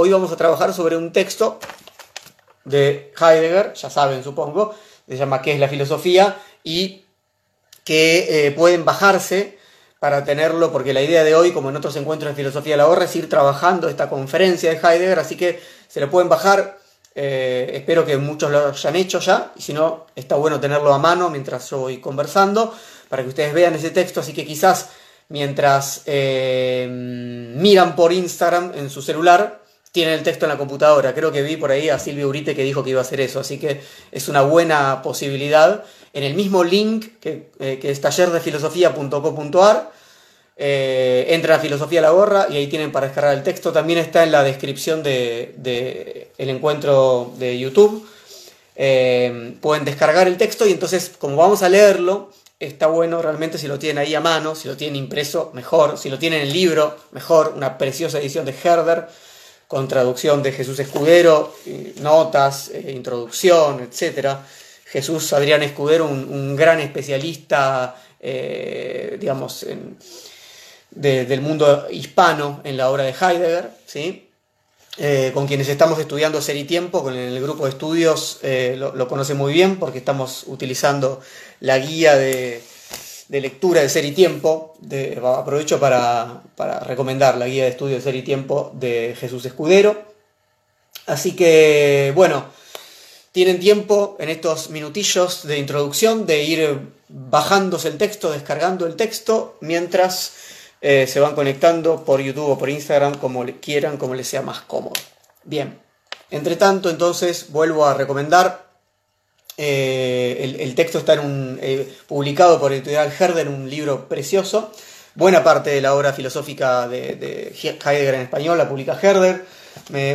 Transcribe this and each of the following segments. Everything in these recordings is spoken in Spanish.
hoy vamos a trabajar sobre un texto de Heidegger, ya saben supongo, se llama ¿Qué es la filosofía? y que eh, pueden bajarse para tenerlo, porque la idea de hoy, como en otros encuentros de filosofía de la horra, es ir trabajando esta conferencia de Heidegger, así que se lo pueden bajar, eh, espero que muchos lo hayan hecho ya, y si no, está bueno tenerlo a mano mientras yo voy conversando, para que ustedes vean ese texto, así que quizás mientras eh, miran por Instagram en su celular, tienen el texto en la computadora. Creo que vi por ahí a Silvio Urite que dijo que iba a hacer eso, así que es una buena posibilidad. En el mismo link que, eh, es tallerdefilosofía.co.ar, eh, entra a Filosofía la Gorra y ahí tienen para descargar el texto. También está en la descripción del de, el encuentro de YouTube. Eh, pueden descargar el texto y entonces, como vamos a leerlo, está bueno realmente si lo tienen ahí a mano, si lo tienen impreso, mejor, si lo tienen en libro, mejor, una preciosa edición de Herder con traducción de Jesús Escudero, notas, eh, introducción, etc. Jesús Adrián Escudero, un, gran especialista, eh, digamos, del mundo hispano en la obra de Heidegger, ¿sí? Eh, con quienes estamos estudiando Ser y Tiempo, con el grupo de estudios lo conoce muy bien porque estamos utilizando la guía de, de lectura de Ser y Tiempo. De, aprovecho para, recomendar la guía de estudio de Ser y Tiempo de Jesús Escudero. Así que, bueno, tienen tiempo en estos minutillos de introducción de ir bajándose el texto, descargando el texto, mientras eh, se van conectando por YouTube o por Instagram, como quieran, como les sea más cómodo. Bien, entre tanto, entonces vuelvo a recomendar eh, el, texto está eh, publicado por Editorial Herder, un libro precioso. Buena parte de la obra filosófica de, Heidegger en español la publica Herder.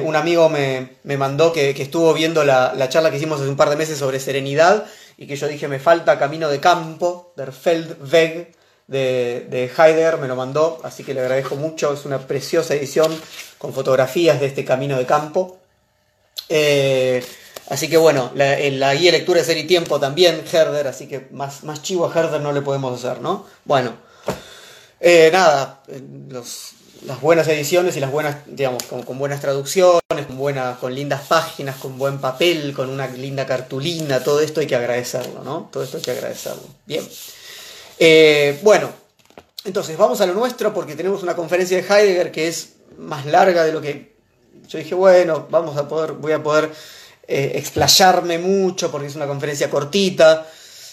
un amigo me, mandó que, estuvo viendo la, charla que hicimos hace un par de meses sobre serenidad y que yo dije me falta Camino de Campo, der Feldweg de, de Heidegger, me lo mandó, así que le agradezco mucho. Es una preciosa edición con fotografías de este Camino de Campo. Eh, Así que bueno, la, guía lectura de Ser y Tiempo también, Herder, así que más, más chivo a Herder no le podemos hacer, ¿no? Bueno, eh, nada, eh, las buenas ediciones y las buenas, digamos, con, buenas traducciones, con, buenas, con lindas páginas, con buen papel, con una linda cartulina, todo esto hay que agradecerlo, ¿no? Todo esto hay que agradecerlo. Bien. Eh, bueno, entonces vamos a lo nuestro porque tenemos una conferencia de Heidegger que es más larga de lo que yo dije, bueno, vamos a poder, voy a poder eh, explayarme mucho porque es una conferencia cortita.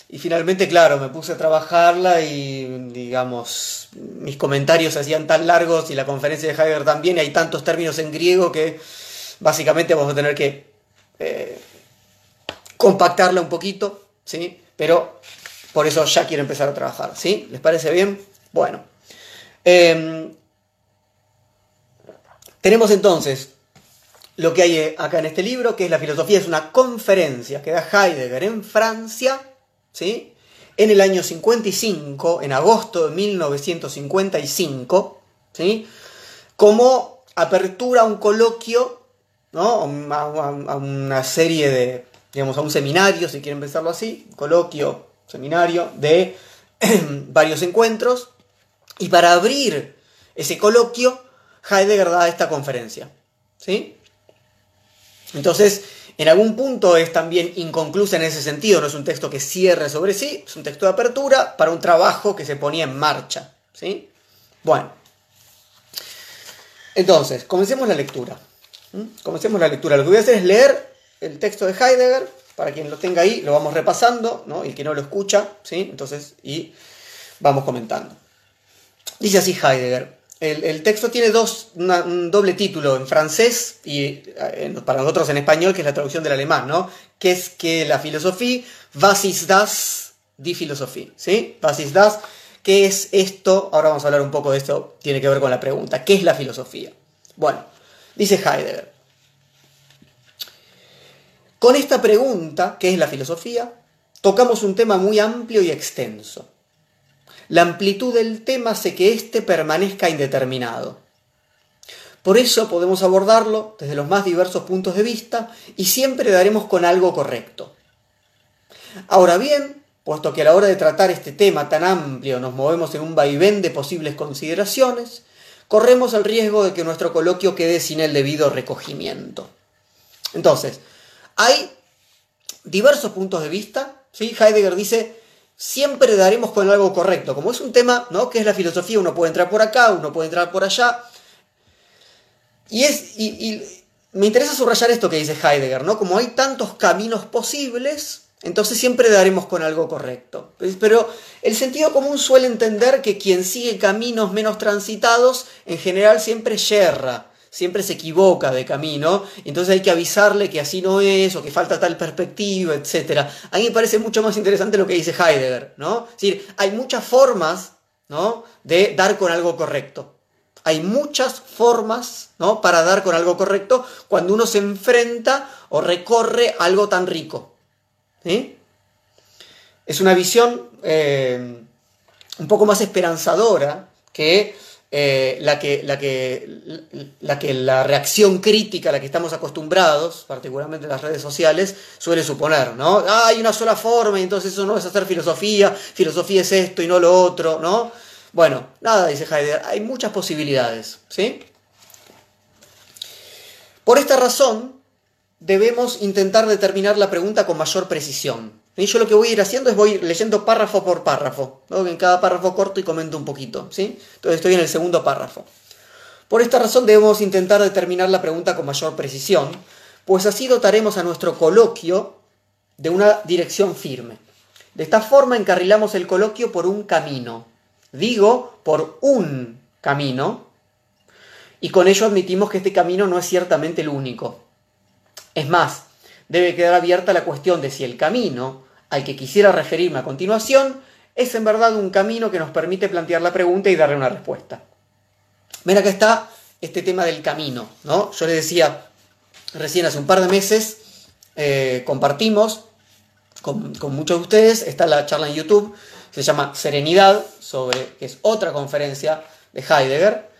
Y finalmente, claro, me puse a trabajarla y, digamos, mis comentarios se hacían tan largos y la conferencia de Heidegger también, y hay tantos términos en griego que básicamente vamos a tener que eh, compactarla un poquito, ¿sí? Pero por eso ya quiero empezar a trabajar, ¿sí? ¿Les parece bien? Bueno. Em, tenemos entonces lo que hay eh, acá en este libro, que es la filosofía, es una conferencia que da Heidegger en Francia, ¿sí? En el año 55, en agosto de 1955, ¿sí? Como apertura a un coloquio, ¿no? A, una serie de, digamos, a un seminario, si quieren pensarlo así, coloquio, seminario, de varios encuentros, y para abrir ese coloquio, Heidegger da esta conferencia, ¿sí? Entonces, en algún punto es también inconclusa en ese sentido, no es un texto que cierre sobre sí, es un texto de apertura para un trabajo que se ponía en marcha. ¿sí? Bueno, entonces, comencemos la lectura. Comencemos la lectura. Lo que voy a hacer es leer el texto de Heidegger, para quien lo tenga ahí, lo vamos repasando, ¿no? el que no lo escucha, ¿sí? entonces, y vamos comentando. Dice así Heidegger. El, texto tiene dos, un doble título en francés y eh, para nosotros en español, que es la traducción del alemán, ¿no? Que es que la filosofía, was ist das, die Philosophie, ¿sí? Was das, ¿qué es esto? Ahora vamos a hablar un poco de esto, tiene que ver con la pregunta, ¿qué es la filosofía? Bueno, dice Heidegger. Con esta pregunta, ¿qué es la filosofía? Tocamos un tema muy amplio y extenso la amplitud del tema hace que éste permanezca indeterminado. Por eso podemos abordarlo desde los más diversos puntos de vista y siempre daremos con algo correcto. Ahora bien, puesto que a la hora de tratar este tema tan amplio nos movemos en un vaivén de posibles consideraciones, corremos el riesgo de que nuestro coloquio quede sin el debido recogimiento. Entonces, hay diversos puntos de vista. ¿sí? Heidegger dice, siempre daremos con algo correcto. Como es un tema, ¿no? que es la filosofía, uno puede entrar por acá, uno puede entrar por allá. Y, es, y, me interesa subrayar esto que dice Heidegger, ¿no? Como hay tantos caminos posibles, entonces siempre daremos con algo correcto. Pero el sentido común suele entender que quien sigue caminos menos transitados, en general siempre yerra siempre se equivoca de camino, entonces hay que avisarle que así no es, o que falta tal perspectiva, etc. A mí me parece mucho más interesante lo que dice Heidegger, ¿no? Es decir, hay muchas formas, ¿no? De dar con algo correcto. Hay muchas formas, ¿no? Para dar con algo correcto cuando uno se enfrenta o recorre algo tan rico. Es una visión eh, un poco más esperanzadora que eh, la, que, la, que, la, que, la reacción crítica a la que estamos acostumbrados, particularmente en las redes sociales, suele suponer, ¿no? Ah, hay una sola forma y entonces eso no es hacer filosofía, filosofía es esto y no lo otro, ¿no? Bueno, nada, dice Heidegger, hay muchas posibilidades, ¿sí? Por esta razón, debemos intentar determinar la pregunta con mayor precisión. Y yo lo que voy a ir haciendo es voy leyendo párrafo por párrafo. En cada párrafo corto y comento un poquito. ¿sí? Entonces estoy en el segundo párrafo. Por esta razón debemos intentar determinar la pregunta con mayor precisión, pues así dotaremos a nuestro coloquio de una dirección firme. De esta forma encarrilamos el coloquio por un camino. Digo, por un camino. Y con ello admitimos que este camino no es ciertamente el único. Es más, debe quedar abierta la cuestión de si el camino al que quisiera referirme a continuación es en verdad un camino que nos permite plantear la pregunta y darle una respuesta. Ven acá está este tema del camino, ¿no? Yo les decía recién hace un par de meses, eh, compartimos con, muchos de ustedes, está la charla en YouTube, se llama Serenidad, sobre, que es otra conferencia de Heidegger,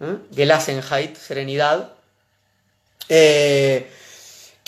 ¿eh? Gelassenheit, Serenidad. Eh,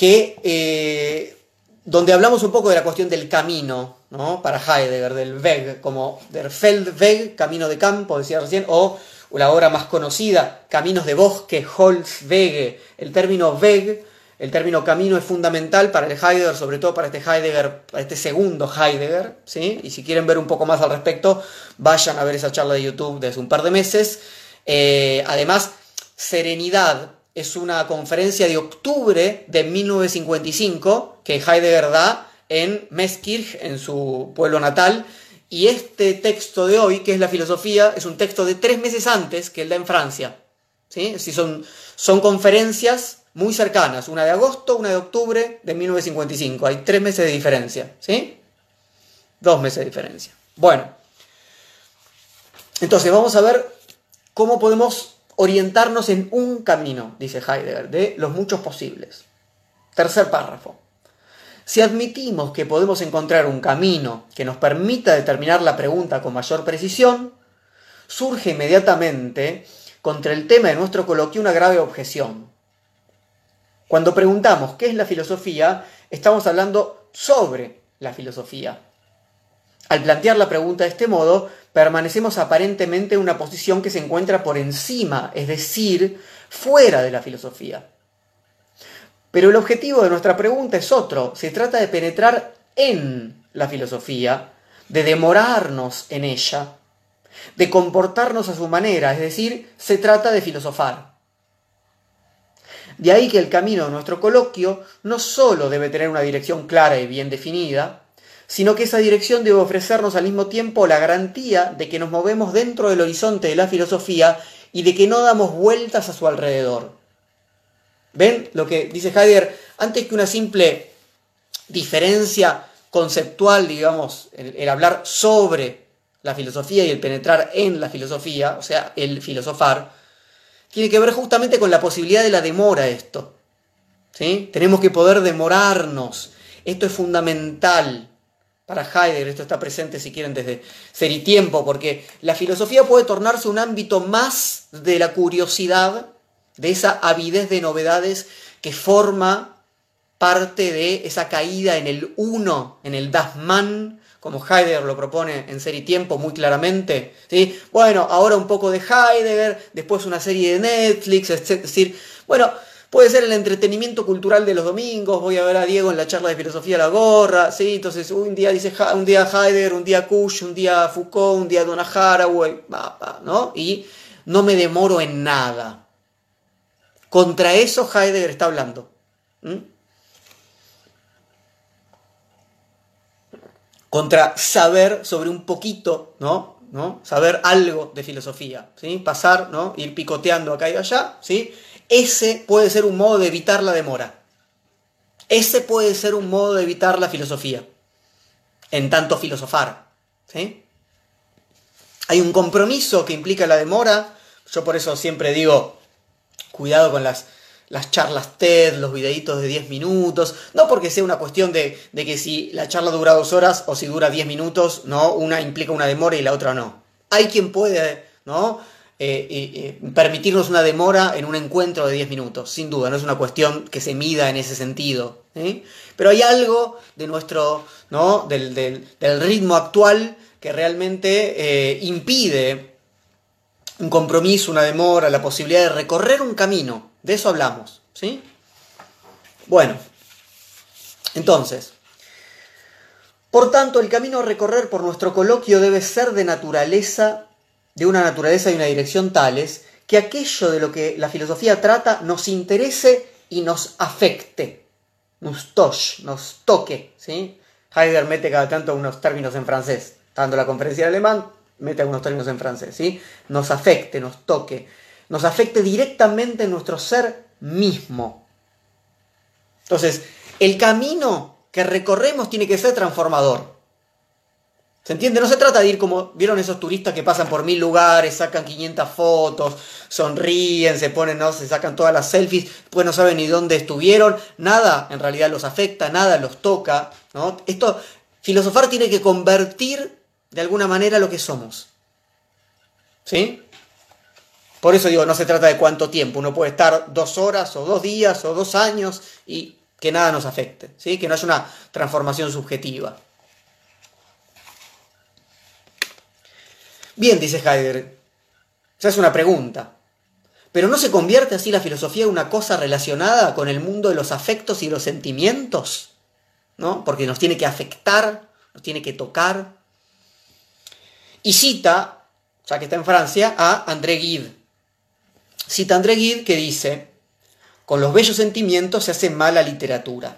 que, eh, donde hablamos un poco de la cuestión del camino, ¿no? para Heidegger, del Weg, como der Feldweg, camino de campo, decía recién, o la obra más conocida, Caminos de Bosque, Holzwege. El término Weg, el término camino es fundamental para el Heidegger, sobre todo para este Heidegger, para este segundo Heidegger, ¿sí? Y si quieren ver un poco más al respecto, vayan a ver esa charla de YouTube de hace un par de meses. Eh, además, serenidad es una conferencia de octubre de 1955 que Heidegger da en Meskirch, en su pueblo natal, y este texto de hoy, que es la filosofía, es un texto de tres meses antes que él da en Francia. ¿sí? son, son conferencias muy cercanas, una de agosto, una de octubre de 1955. Hay tres meses de diferencia. ¿sí? Dos meses de diferencia. Bueno, entonces vamos a ver cómo podemos orientarnos en un camino, dice Heidegger, de los muchos posibles. Tercer párrafo. Si admitimos que podemos encontrar un camino que nos permita determinar la pregunta con mayor precisión, surge inmediatamente contra el tema de nuestro coloquio una grave objeción. Cuando preguntamos qué es la filosofía, estamos hablando sobre la filosofía. Al plantear la pregunta de este modo, permanecemos aparentemente en una posición que se encuentra por encima, es decir, fuera de la filosofía. Pero el objetivo de nuestra pregunta es otro, se trata de penetrar en la filosofía, de demorarnos en ella, de comportarnos a su manera, es decir, se trata de filosofar. De ahí que el camino de nuestro coloquio no sólo debe tener una dirección clara y bien definida, sino que esa dirección debe ofrecernos al mismo tiempo la garantía de que nos movemos dentro del horizonte de la filosofía y de que no damos vueltas a su alrededor. ¿Ven lo que dice Heidegger? Antes que una simple diferencia conceptual, digamos, el, hablar sobre la filosofía y el penetrar en la filosofía, o sea, el filosofar, tiene que ver justamente con la posibilidad de la demora esto. ¿sí? Tenemos que poder demorarnos. Esto es fundamental para Heidegger, esto está presente si quieren desde ser y tiempo, porque la filosofía puede tornarse un ámbito más de la curiosidad, de esa avidez de novedades que forma parte de esa caída en el uno, en el Das como Heidegger lo propone en Ser y Tiempo muy claramente. ¿sí? Bueno, ahora un poco de Heidegger, después una serie de Netflix, es decir, bueno, puede ser el entretenimiento cultural de los domingos, voy a ver a Diego en la charla de filosofía la gorra, ¿sí? entonces un día dice un día Heidegger, un día Kush, un día Foucault, un día Donna Haraway, ¿no? Y no me demoro en nada. Contra eso Heidegger está hablando. contra saber sobre un poquito, ¿no? ¿no? Saber algo de filosofía, ¿sí? Pasar, ¿no? Ir picoteando acá y allá, ¿sí? Ese puede ser un modo de evitar la demora. Ese puede ser un modo de evitar la filosofía. En tanto filosofar, ¿sí? Hay un compromiso que implica la demora. Yo por eso siempre digo, cuidado con las las charlas TED, los videitos de 10 minutos, no porque sea una cuestión de, que si la charla dura dos horas o si dura 10 minutos, ¿no? Una implica una demora y la otra no. Hay quien puede, ¿no? Eh, eh, eh, permitirnos una demora en un encuentro de 10 minutos, sin duda, no es una cuestión que se mida en ese sentido. Pero hay algo de nuestro, ¿no? del, del ritmo actual que realmente impide un compromiso, una demora, la posibilidad de recorrer un camino de eso hablamos, ¿sí? Bueno, entonces, por tanto, el camino a recorrer por nuestro coloquio debe ser de naturaleza, de una naturaleza y una dirección tales que aquello de lo que la filosofía trata nos interese y nos afecte, nos toche, nos toque, ¿sí? Heidegger mete cada tanto unos términos en francés, dando la conferencia en alemán, mete algunos términos en francés, ¿sí? Nos afecte, nos toque nos afecte directamente en nuestro ser mismo. Entonces, el camino que recorremos tiene que ser transformador. ¿Se entiende? No se trata de ir como, ¿vieron esos turistas que pasan por mil lugares, sacan 500 fotos, sonríen, se ponen, ¿no? Se sacan todas las selfies, pues no saben ni dónde estuvieron, nada en realidad los afecta, nada los toca, ¿no? Esto, filosofar tiene que convertir de alguna manera lo que somos. ¿Sí? Por eso digo, no se trata de cuánto tiempo. Uno puede estar dos horas o dos días o dos años y que nada nos afecte, ¿sí? que no haya una transformación subjetiva. Bien, dice Heidegger, se hace una pregunta. ¿Pero no se convierte así la filosofía en una cosa relacionada con el mundo de los afectos y los sentimientos? ¿No? Porque nos tiene que afectar, nos tiene que tocar. Y cita, ya que está en Francia, a André Gide, Cita André Gide que dice, con los bellos sentimientos se hace mala literatura.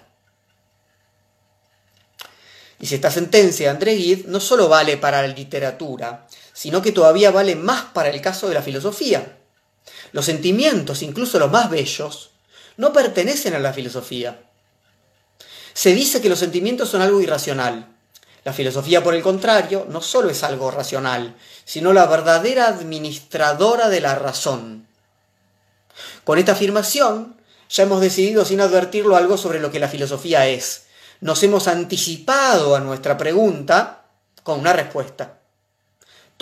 Dice, esta sentencia de André Gide no solo vale para la literatura, sino que todavía vale más para el caso de la filosofía. Los sentimientos, incluso los más bellos, no pertenecen a la filosofía. Se dice que los sentimientos son algo irracional. La filosofía, por el contrario, no solo es algo racional, sino la verdadera administradora de la razón. Con esta afirmación ya hemos decidido sin advertirlo algo sobre lo que la filosofía es. Nos hemos anticipado a nuestra pregunta con una respuesta.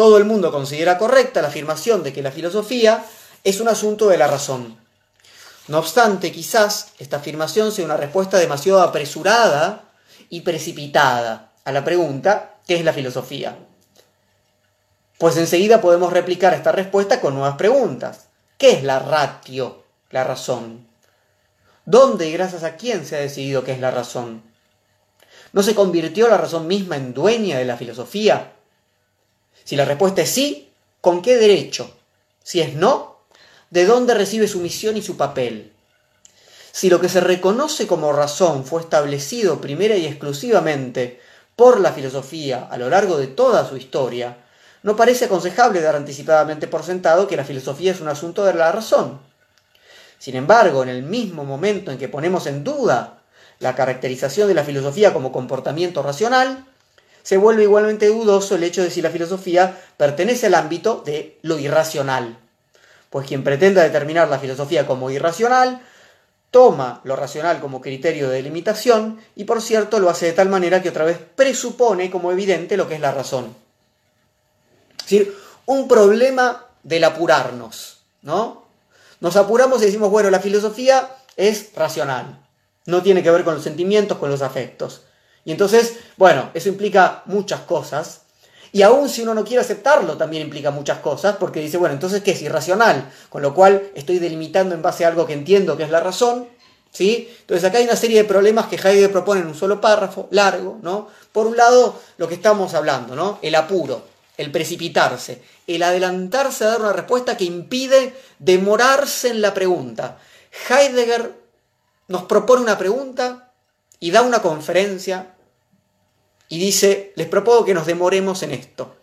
Todo el mundo considera correcta la afirmación de que la filosofía es un asunto de la razón. No obstante, quizás esta afirmación sea una respuesta demasiado apresurada y precipitada a la pregunta ¿qué es la filosofía? Pues enseguida podemos replicar esta respuesta con nuevas preguntas. ¿Qué es la ratio, la razón? ¿Dónde y gracias a quién se ha decidido qué es la razón? ¿No se convirtió la razón misma en dueña de la filosofía? Si la respuesta es sí, ¿con qué derecho? Si es no, ¿de dónde recibe su misión y su papel? Si lo que se reconoce como razón fue establecido primera y exclusivamente por la filosofía a lo largo de toda su historia, no parece aconsejable dar anticipadamente por sentado que la filosofía es un asunto de la razón. Sin embargo, en el mismo momento en que ponemos en duda la caracterización de la filosofía como comportamiento racional, se vuelve igualmente dudoso el hecho de si la filosofía pertenece al ámbito de lo irracional. Pues quien pretenda determinar la filosofía como irracional, toma lo racional como criterio de limitación y por cierto lo hace de tal manera que otra vez presupone como evidente lo que es la razón. Es decir, un problema del apurarnos, ¿no? Nos apuramos y decimos, bueno, la filosofía es racional, no tiene que ver con los sentimientos, con los afectos. Y entonces, bueno, eso implica muchas cosas. Y aún si uno no quiere aceptarlo, también implica muchas cosas, porque dice, bueno, entonces, ¿qué es irracional? Con lo cual estoy delimitando en base a algo que entiendo que es la razón, ¿sí? Entonces acá hay una serie de problemas que Heidegger propone en un solo párrafo, largo, ¿no? Por un lado, lo que estamos hablando, ¿no? El apuro, el precipitarse, el adelantarse a dar una respuesta que impide demorarse en la pregunta. Heidegger nos propone una pregunta y da una conferencia y dice, les propongo que nos demoremos en esto.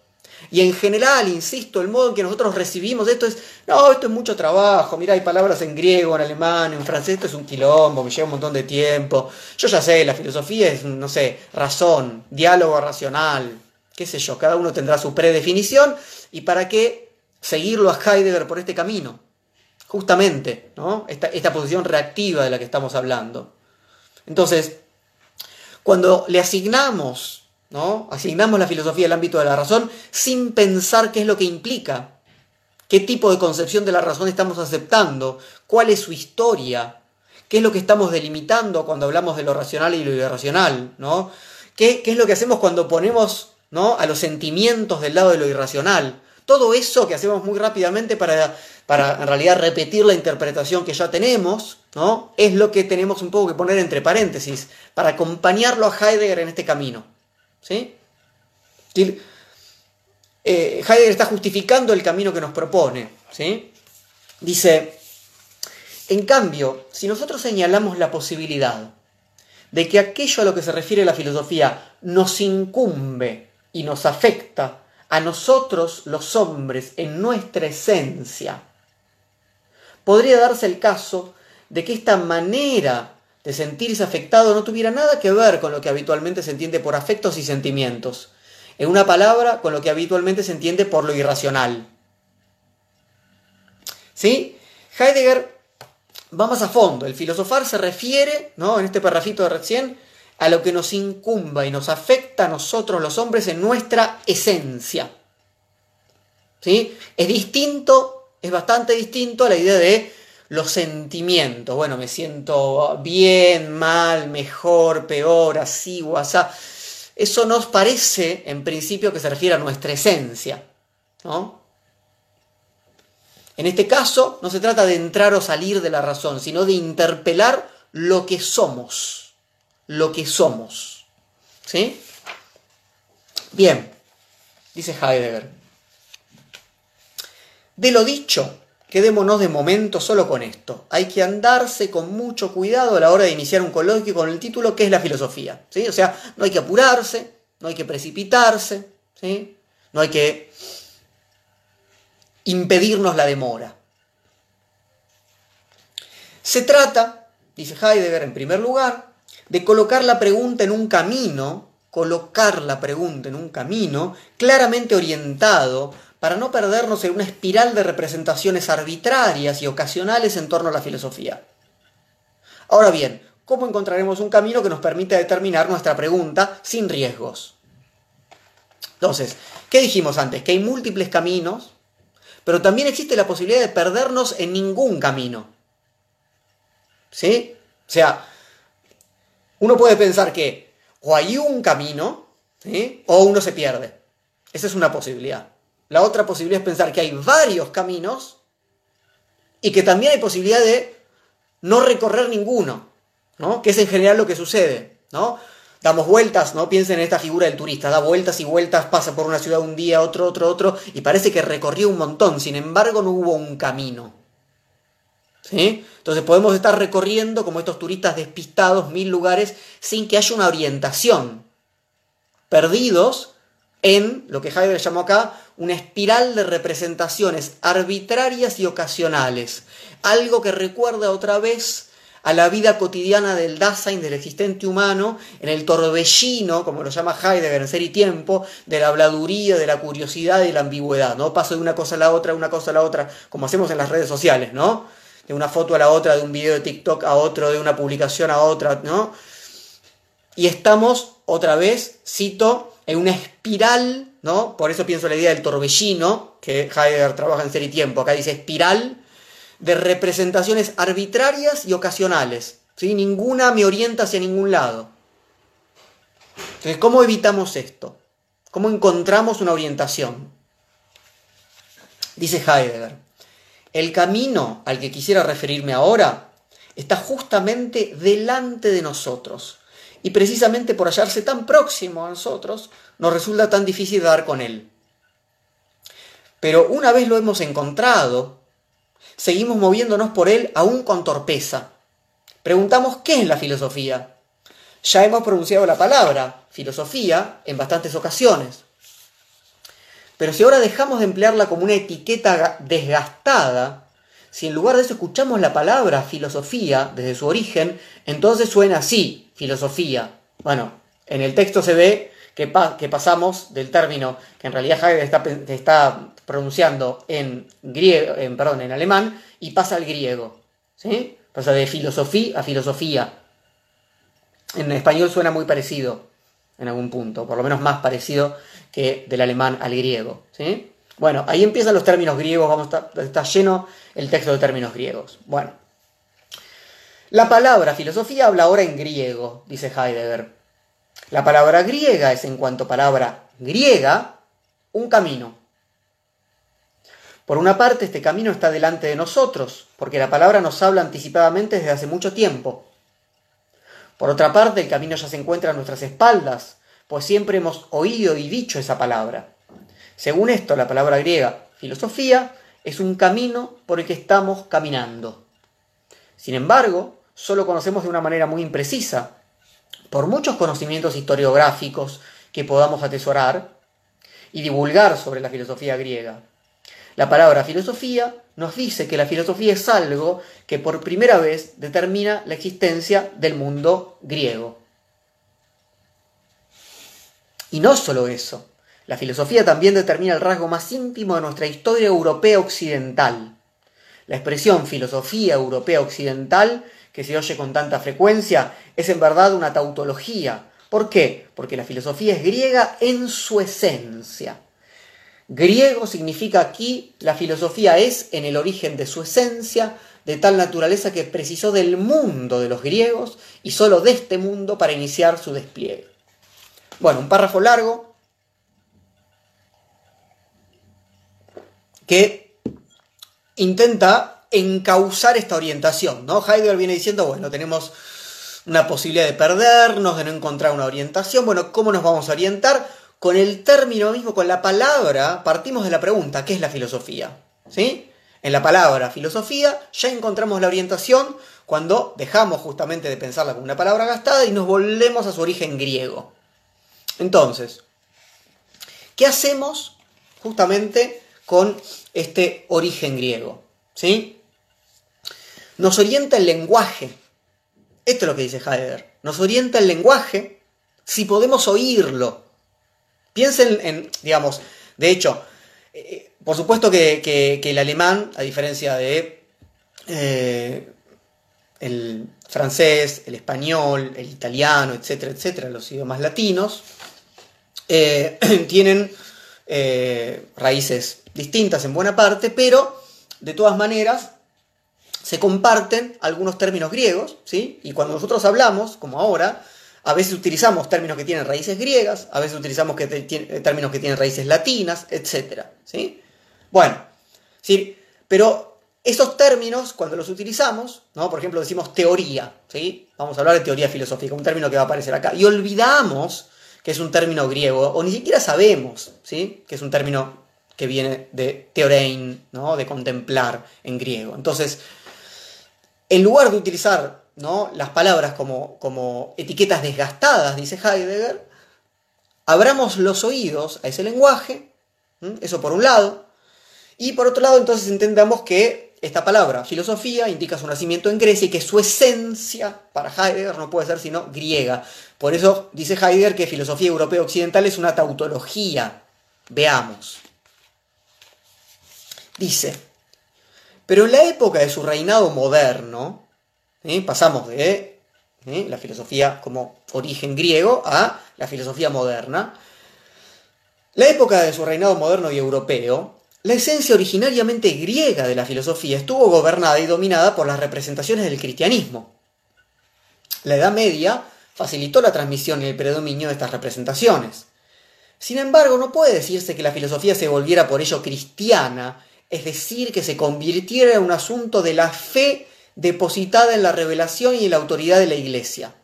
Y en general, insisto, el modo en que nosotros recibimos esto es, no, esto es mucho trabajo, mira, hay palabras en griego, en alemán, en francés, esto es un quilombo, me lleva un montón de tiempo. Yo ya sé, la filosofía es, no sé, razón, diálogo racional, qué sé yo, cada uno tendrá su predefinición y para qué seguirlo a Heidegger por este camino. Justamente, ¿no? Esta, esta posición reactiva de la que estamos hablando. Entonces, cuando le asignamos, ¿no? Asignamos la filosofía al ámbito de la razón sin pensar qué es lo que implica, qué tipo de concepción de la razón estamos aceptando, cuál es su historia, qué es lo que estamos delimitando cuando hablamos de lo racional y lo irracional, ¿no? ¿Qué, es lo que hacemos cuando ponemos ¿no? a los sentimientos del lado de lo irracional? Todo eso que hacemos muy rápidamente para, para en realidad repetir la interpretación que ya tenemos, ¿no? Es lo que tenemos un poco que poner entre paréntesis para acompañarlo a Heidegger en este camino. ¿sí? Eh, Heidegger está justificando el camino que nos propone. ¿sí? Dice, en cambio, si nosotros señalamos la posibilidad de que aquello a lo que se refiere la filosofía nos incumbe y nos afecta a nosotros los hombres en nuestra esencia, podría darse el caso de que esta manera de sentirse afectado no tuviera nada que ver con lo que habitualmente se entiende por afectos y sentimientos. En una palabra, con lo que habitualmente se entiende por lo irracional. ¿Sí? Heidegger va más a fondo. El filosofar se refiere, ¿no? en este parrafito de recién, a lo que nos incumba y nos afecta a nosotros los hombres en nuestra esencia. ¿Sí? Es distinto, es bastante distinto a la idea de los sentimientos. Bueno, me siento bien, mal, mejor, peor, así o así. Eso nos parece, en principio, que se refiere a nuestra esencia. ¿no? En este caso, no se trata de entrar o salir de la razón, sino de interpelar lo que somos. Lo que somos. ¿Sí? Bien, dice Heidegger. De lo dicho, Quedémonos de momento solo con esto. Hay que andarse con mucho cuidado a la hora de iniciar un coloquio con el título que es la filosofía. ¿sí? O sea, no hay que apurarse, no hay que precipitarse, ¿sí? no hay que impedirnos la demora. Se trata, dice Heidegger en primer lugar, de colocar la pregunta en un camino, colocar la pregunta en un camino claramente orientado para no perdernos en una espiral de representaciones arbitrarias y ocasionales en torno a la filosofía. Ahora bien, ¿cómo encontraremos un camino que nos permita determinar nuestra pregunta sin riesgos? Entonces, ¿qué dijimos antes? Que hay múltiples caminos, pero también existe la posibilidad de perdernos en ningún camino. ¿Sí? O sea, uno puede pensar que o hay un camino, o uno se pierde. Esa es una posibilidad. La otra posibilidad es pensar que hay varios caminos y que también hay posibilidad de no recorrer ninguno, ¿no? Que es en general lo que sucede, ¿no? Damos vueltas, ¿no? Piensen en esta figura del turista, da vueltas y vueltas, pasa por una ciudad un día, otro, otro, otro, y parece que recorrió un montón, sin embargo no hubo un camino. ¿Sí? Entonces podemos estar recorriendo como estos turistas despistados mil lugares sin que haya una orientación, perdidos en lo que Heidegger llamó acá una espiral de representaciones arbitrarias y ocasionales, algo que recuerda otra vez a la vida cotidiana del Dasein, del existente humano, en el torbellino, como lo llama Heidegger en Ser y Tiempo, de la habladuría, de la curiosidad y de la ambigüedad, ¿no? Paso de una cosa a la otra, una cosa a la otra, como hacemos en las redes sociales, ¿no? De una foto a la otra, de un video de TikTok a otro, de una publicación a otra, ¿no? Y estamos, otra vez, cito, en una espiral, ¿no? Por eso pienso la idea del torbellino, que Heidegger trabaja en Ser y Tiempo. Acá dice espiral de representaciones arbitrarias y ocasionales. ¿sí? Ninguna me orienta hacia ningún lado. Entonces, ¿cómo evitamos esto? ¿Cómo encontramos una orientación? Dice Heidegger, el camino al que quisiera referirme ahora está justamente delante de nosotros y precisamente por hallarse tan próximo a nosotros nos resulta tan difícil dar con él. Pero una vez lo hemos encontrado, seguimos moviéndonos por él aún con torpeza. Preguntamos qué es la filosofía. Ya hemos pronunciado la palabra filosofía en bastantes ocasiones. Pero si ahora dejamos de emplearla como una etiqueta desgastada, si en lugar de eso escuchamos la palabra filosofía desde su origen, entonces suena así, filosofía. Bueno, en el texto se ve que, pasamos del término que en realidad Heidegger está, está pronunciando en, griego, en, en alemán y pasa al griego. ¿sí? Pasa de filosofía a filosofía. En español suena muy parecido en algún punto, por lo menos más parecido que del alemán al griego. ¿sí? Bueno, ahí empiezan los términos griegos, vamos a está lleno el texto de términos griegos. Bueno, la palabra filosofía habla ahora en griego, dice Heidegger. La palabra griega es en cuanto palabra griega un camino. Por una parte, este camino está delante de nosotros, porque la palabra nos habla anticipadamente desde hace mucho tiempo. Por otra parte, el camino ya se encuentra a nuestras espaldas, pues siempre hemos oído y dicho esa palabra. Según esto, la palabra griega filosofía es un camino por el que estamos caminando. Sin embargo, solo conocemos de una manera muy imprecisa, por muchos conocimientos historiográficos que podamos atesorar y divulgar sobre la filosofía griega. La palabra filosofía nos dice que la filosofía es algo que por primera vez determina la existencia del mundo griego. Y no solo eso, la filosofía también determina el rasgo más íntimo de nuestra historia europea occidental. La expresión filosofía europea occidental, que se oye con tanta frecuencia, es en verdad una tautología. ¿Por qué? Porque la filosofía es griega en su esencia. Griego significa aquí la filosofía es en el origen de su esencia, de tal naturaleza que precisó del mundo de los griegos y solo de este mundo para iniciar su despliegue. Bueno, un párrafo largo que intenta encauzar esta orientación, ¿no? Heidegger viene diciendo, bueno, tenemos una posibilidad de perdernos, de no encontrar una orientación, bueno, ¿cómo nos vamos a orientar? con el término mismo, con la palabra, partimos de la pregunta, ¿qué es la filosofía? ¿Sí? En la palabra filosofía ya encontramos la orientación cuando dejamos justamente de pensarla como una palabra gastada y nos volvemos a su origen griego. Entonces, ¿qué hacemos justamente con este origen griego? ¿Sí? Nos orienta el lenguaje. Esto es lo que dice Heidegger. Nos orienta el lenguaje si podemos oírlo. Piensen en, digamos, de hecho, eh, por supuesto que, el alemán, a diferencia de eh, el francés, el español, el italiano, etcétera, etcétera, los idiomas latinos, eh, tienen raíces distintas en buena parte, pero de todas maneras se comparten algunos términos griegos, ¿sí? Y cuando nosotros hablamos, como ahora, a veces utilizamos términos que tienen raíces griegas, a veces utilizamos que términos que tienen raíces latinas, etc. ¿sí? Bueno, ¿sí? pero esos términos, cuando los utilizamos, ¿no? por ejemplo, decimos teoría, ¿sí? vamos a hablar de teoría filosófica, un término que va a aparecer acá, y olvidamos que es un término griego, o ni siquiera sabemos ¿sí? que es un término que viene de teorein, ¿no? de contemplar en griego. Entonces, en lugar de utilizar ¿no? las palabras como, como etiquetas desgastadas, dice Heidegger, abramos los oídos a ese lenguaje, eso por un lado, y por otro lado entonces entendamos que esta palabra, filosofía, indica su nacimiento en Grecia y que su esencia para Heidegger no puede ser sino griega. Por eso dice Heidegger que filosofía europea occidental es una tautología. Veamos. Dice, pero en la época de su reinado moderno, Pasamos de la filosofía como origen griego a la filosofía moderna. La época de su reinado moderno y europeo, la esencia originariamente griega de la filosofía estuvo gobernada y dominada por las representaciones del cristianismo. La Edad Media facilitó la transmisión y el predominio de estas representaciones. Sin embargo, no puede decirse que la filosofía se volviera por ello cristiana, es decir, que se convirtiera en un asunto de la fe depositada en la revelación y en la autoridad de la Iglesia.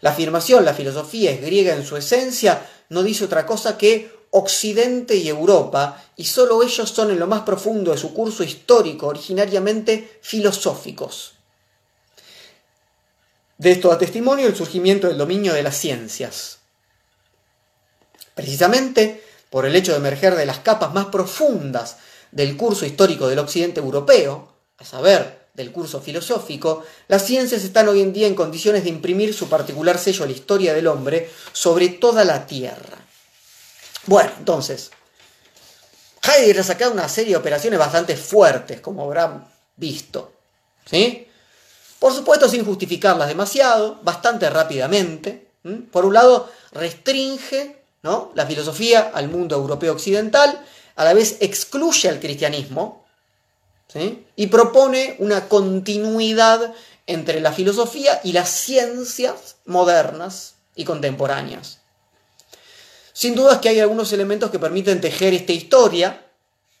La afirmación, la filosofía es griega en su esencia, no dice otra cosa que Occidente y Europa, y solo ellos son en lo más profundo de su curso histórico originariamente filosóficos. De esto da testimonio el surgimiento del dominio de las ciencias. Precisamente por el hecho de emerger de las capas más profundas del curso histórico del occidente europeo, a saber, del curso filosófico, las ciencias están hoy en día en condiciones de imprimir su particular sello a la historia del hombre sobre toda la Tierra. Bueno, entonces, Heidegger ha sacado una serie de operaciones bastante fuertes, como habrán visto. ¿Sí? Por supuesto, sin justificarlas demasiado, bastante rápidamente. Por un lado, restringe ¿no? la filosofía al mundo europeo occidental, a la vez excluye al cristianismo ¿sí? y propone una continuidad entre la filosofía y las ciencias modernas y contemporáneas. Sin duda es que hay algunos elementos que permiten tejer esta historia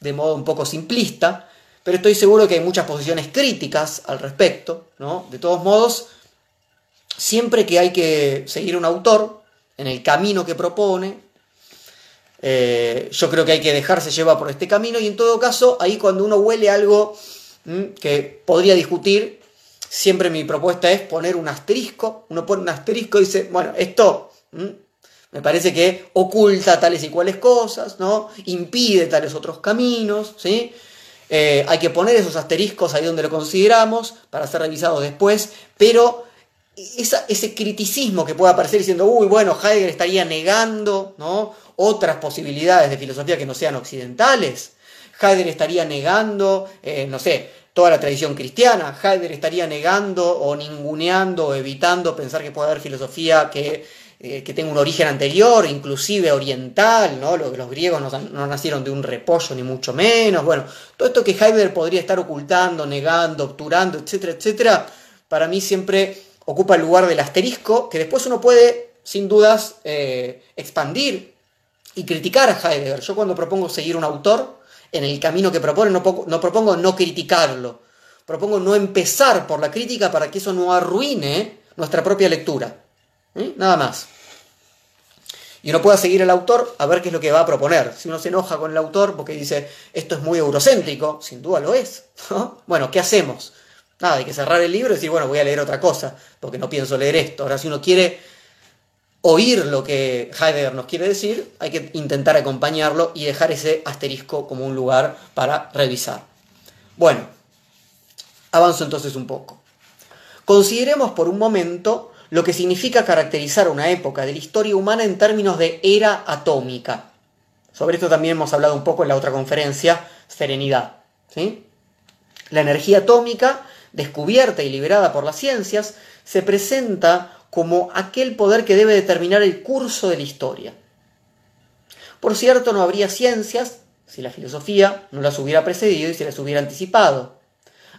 de modo un poco simplista, pero estoy seguro que hay muchas posiciones críticas al respecto, ¿no? De todos modos, siempre que hay que seguir un autor en el camino que propone, eh, yo creo que hay que dejarse llevar por este camino y en todo caso, ahí cuando uno huele algo que podría discutir, siempre mi propuesta es poner un asterisco, uno pone un asterisco y dice, bueno, esto me parece que oculta tales y cuales cosas, ¿no? Impide tales otros caminos, ¿sí? Eh, hay que poner esos asteriscos ahí donde lo consideramos para ser revisados después, pero ese criticismo que pueda aparecer diciendo, uy, bueno, Heidegger estaría negando ¿no? otras posibilidades de filosofía que no sean occidentales, Heidegger estaría negando, eh, no sé, toda la tradición cristiana, Heidegger estaría negando o ninguneando o evitando pensar que puede haber filosofía que eh, que tenga un origen anterior, inclusive oriental, ¿no? Los, los griegos no, nacieron de un repollo, ni mucho menos. Bueno, todo esto que Heidegger podría estar ocultando, negando, obturando, etcétera, etcétera, para mí siempre ocupa el lugar del asterisco, que después uno puede, sin dudas, eh, expandir y criticar a Heidegger. Yo cuando propongo seguir un autor, en el camino que propone, no, no propongo no criticarlo. Propongo no empezar por la crítica para que eso no arruine nuestra propia lectura. ¿Mm? Nada más. Y uno pueda seguir al autor a ver qué es lo que va a proponer. Si uno se enoja con el autor porque dice esto es muy eurocéntrico, sin duda lo es. Bueno, ¿qué hacemos? Nada, hay que cerrar el libro y decir, bueno, voy a leer otra cosa, porque no pienso leer esto. Ahora, si uno quiere oír lo que Heidegger nos quiere decir, hay que intentar acompañarlo y dejar ese asterisco como un lugar para revisar. Bueno, avanzo entonces un poco. Consideremos por un momento lo que significa caracterizar una época de la historia humana en términos de era atómica. Sobre esto también hemos hablado un poco en la otra conferencia, Serenidad. ¿sí? La energía atómica, descubierta y liberada por las ciencias, se presenta como aquel poder que debe determinar el curso de la historia. Por cierto, no habría ciencias si la filosofía no las hubiera precedido y se las hubiera anticipado.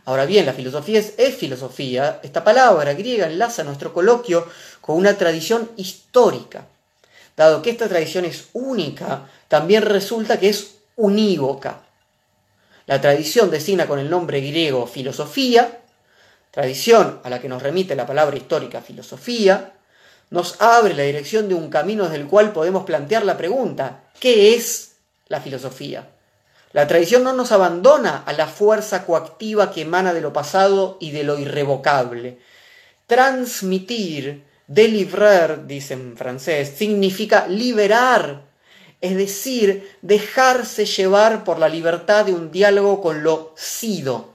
Ahora bien, la filosofía es, filosofía. Esta palabra griega enlaza nuestro coloquio con una tradición histórica. Dado que esta tradición es única, también resulta que es unívoca. La tradición designa con el nombre griego filosofía, tradición a la que nos remite la palabra histórica filosofía, nos abre la dirección de un camino desde el cual podemos plantear la pregunta, ¿qué es la filosofía? La tradición no nos abandona a la fuerza coactiva que emana de lo pasado y de lo irrevocable. Transmitir, délivrer, dice en francés, significa liberar, es decir, dejarse llevar por la libertad de un diálogo con lo sido.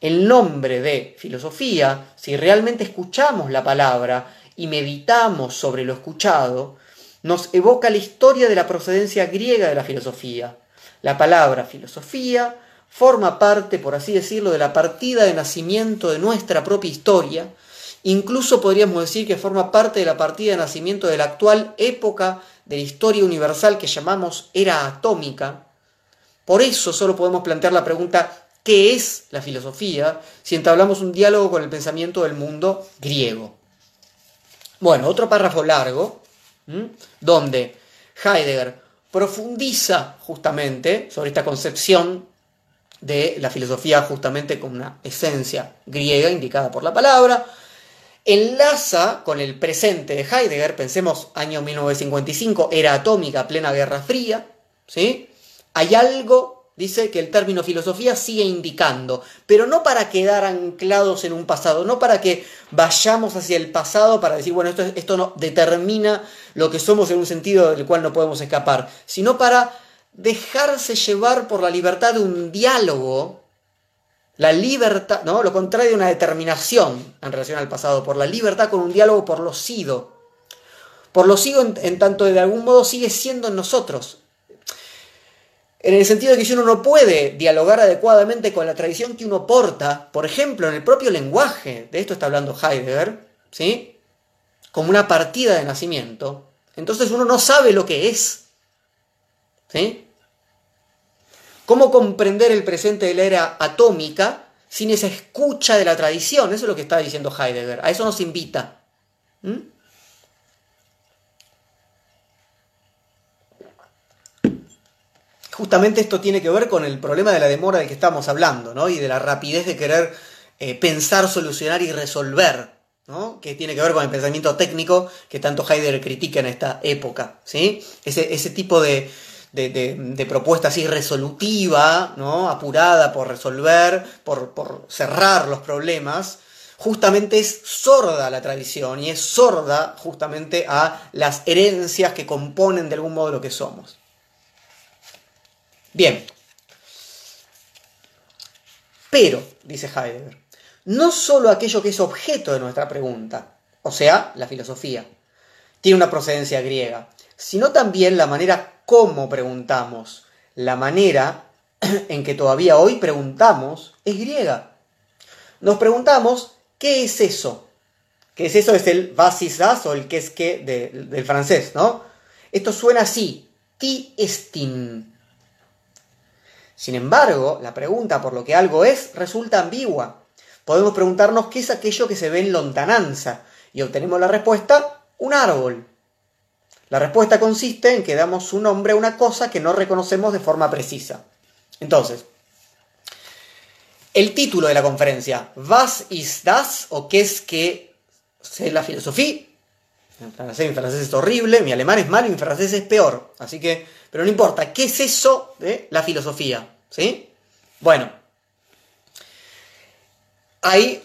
El nombre de filosofía, si realmente escuchamos la palabra y meditamos sobre lo escuchado, nos evoca la historia de la procedencia griega de la filosofía la palabra filosofía forma parte, por así decirlo, de la partida de nacimiento de nuestra propia historia. Incluso podríamos decir que forma parte de la partida de nacimiento de la actual época de la historia universal que llamamos era atómica. Por eso solo podemos plantear la pregunta ¿qué es la filosofía? si entablamos un diálogo con el pensamiento del mundo griego. Bueno, otro párrafo largo, donde Heidegger profundiza justamente sobre esta concepción de la filosofía justamente con una esencia griega indicada por la palabra, enlaza con el presente de Heidegger, pensemos año 1955, era atómica, plena Guerra Fría, ¿sí? Hay algo, dice, que el término filosofía sigue indicando, pero no para quedar anclados en un pasado, no para que vayamos hacia el pasado para decir, bueno, esto, esto no determina lo que somos en un sentido del cual no podemos escapar, sino para dejarse llevar por la libertad de un diálogo, la libertad, ¿no? Lo contrario de una determinación en relación al pasado, por la libertad con un diálogo por lo sido. Por lo sido en, tanto de algún modo sigue siendo en nosotros. En el sentido de que si uno no puede dialogar adecuadamente con la tradición que uno porta, por ejemplo, en el propio lenguaje, de esto está hablando Heidegger, ¿sí? Como una partida de nacimiento, entonces uno no sabe lo que es. ¿Sí? ¿Cómo comprender el presente de la era atómica sin esa escucha de la tradición? Eso es lo que está diciendo Heidegger. A eso nos invita. ¿Mm? Justamente esto tiene que ver con el problema de la demora del que estamos hablando, ¿no? Y de la rapidez de querer eh, pensar, solucionar y resolver, ¿no? Que tiene que ver con el pensamiento técnico que tanto Heidegger critica en esta época, ¿sí? ese tipo de, de, propuesta así resolutiva, ¿no? apurada por resolver, por, por cerrar los problemas, justamente es sorda la tradición y es sorda justamente a las herencias que componen de algún modo lo que somos. Bien. Pero, dice Heidegger, no solo aquello que es objeto de nuestra pregunta, o sea, la filosofía, tiene una procedencia griega, sino también la manera cómo preguntamos. La manera en que todavía hoy preguntamos es griega. Nos preguntamos, ¿qué es eso? ¿Qué es eso? Es el vasisas o el que es que del francés, ¿no? Esto suena así, ti estin. Sin embargo, la pregunta por lo que algo es resulta ambigua. Podemos preguntarnos qué es aquello que se ve en lontananza y obtenemos la respuesta, un árbol. La respuesta consiste en que damos su nombre a una cosa que no reconocemos de forma precisa. Entonces, el título de la conferencia, Was ist das? o qué es que es la filosofía. En francés, francés es horrible, mi alemán es malo y mi francés es peor. Así que, pero no importa, ¿qué es eso de la filosofía? ¿Sí? Bueno, hay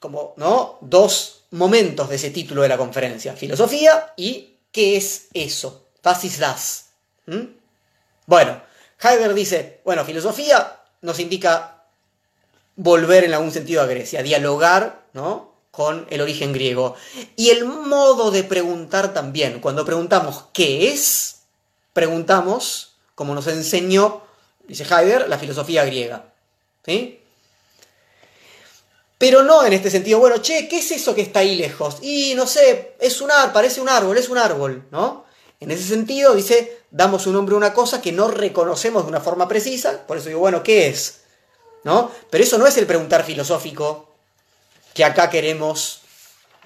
como, ¿no? Dos momentos de ese título de la conferencia, filosofía y ¿Qué es eso? Was ist das? ¿Mm? Bueno, Heidegger dice, bueno, filosofía nos indica volver en algún sentido a Grecia, dialogar, ¿no? con el origen griego. Y el modo de preguntar también. Cuando preguntamos qué es, preguntamos, como nos enseñó, dice Heidegger, la filosofía griega. ¿Sí? Pero no en este sentido, bueno, che, ¿qué es eso que está ahí lejos? Y no sé, es un árbol, parece un árbol, es un árbol, ¿no? En ese sentido, dice, damos un nombre a una cosa que no reconocemos de una forma precisa, por eso digo, bueno, ¿qué es? ¿No? Pero eso no es el preguntar filosófico que acá queremos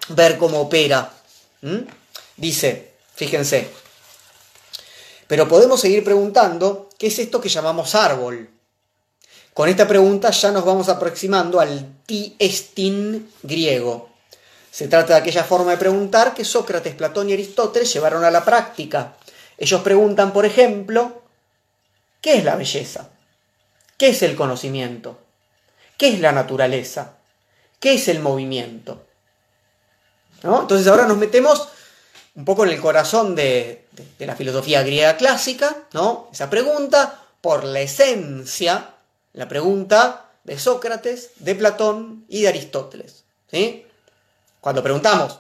ver cómo opera. Dice, fíjense, pero podemos seguir preguntando, ¿qué es esto que llamamos árbol? Con esta pregunta ya nos vamos aproximando al ti estin griego. Se trata de aquella forma de preguntar que Sócrates, Platón y Aristóteles llevaron a la práctica. Ellos preguntan, por ejemplo, ¿qué es la belleza? ¿Qué es el conocimiento? ¿Qué es la naturaleza? ¿Qué es el movimiento? Entonces ahora nos metemos un poco en el corazón de, de la filosofía griega clásica, ¿no? Esa pregunta por la esencia la pregunta de Sócrates, de Platón y de Aristóteles. ¿sí? Cuando preguntamos,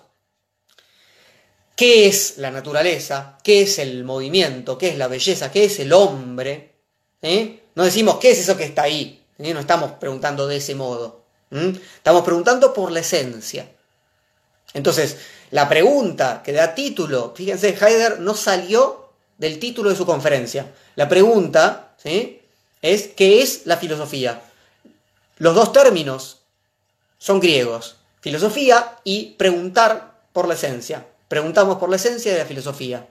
¿qué es la naturaleza? ¿Qué es el movimiento? ¿Qué es la belleza? ¿Qué es el hombre? No decimos, ¿qué es eso que está ahí? No estamos preguntando de ese modo. Estamos preguntando por la esencia. Entonces, la pregunta que da título, fíjense, Heidegger no salió del título de su conferencia. La pregunta, ¿sí? es qué es la filosofía. Los dos términos son griegos, filosofía y preguntar por la esencia. Preguntamos por la esencia de la filosofía.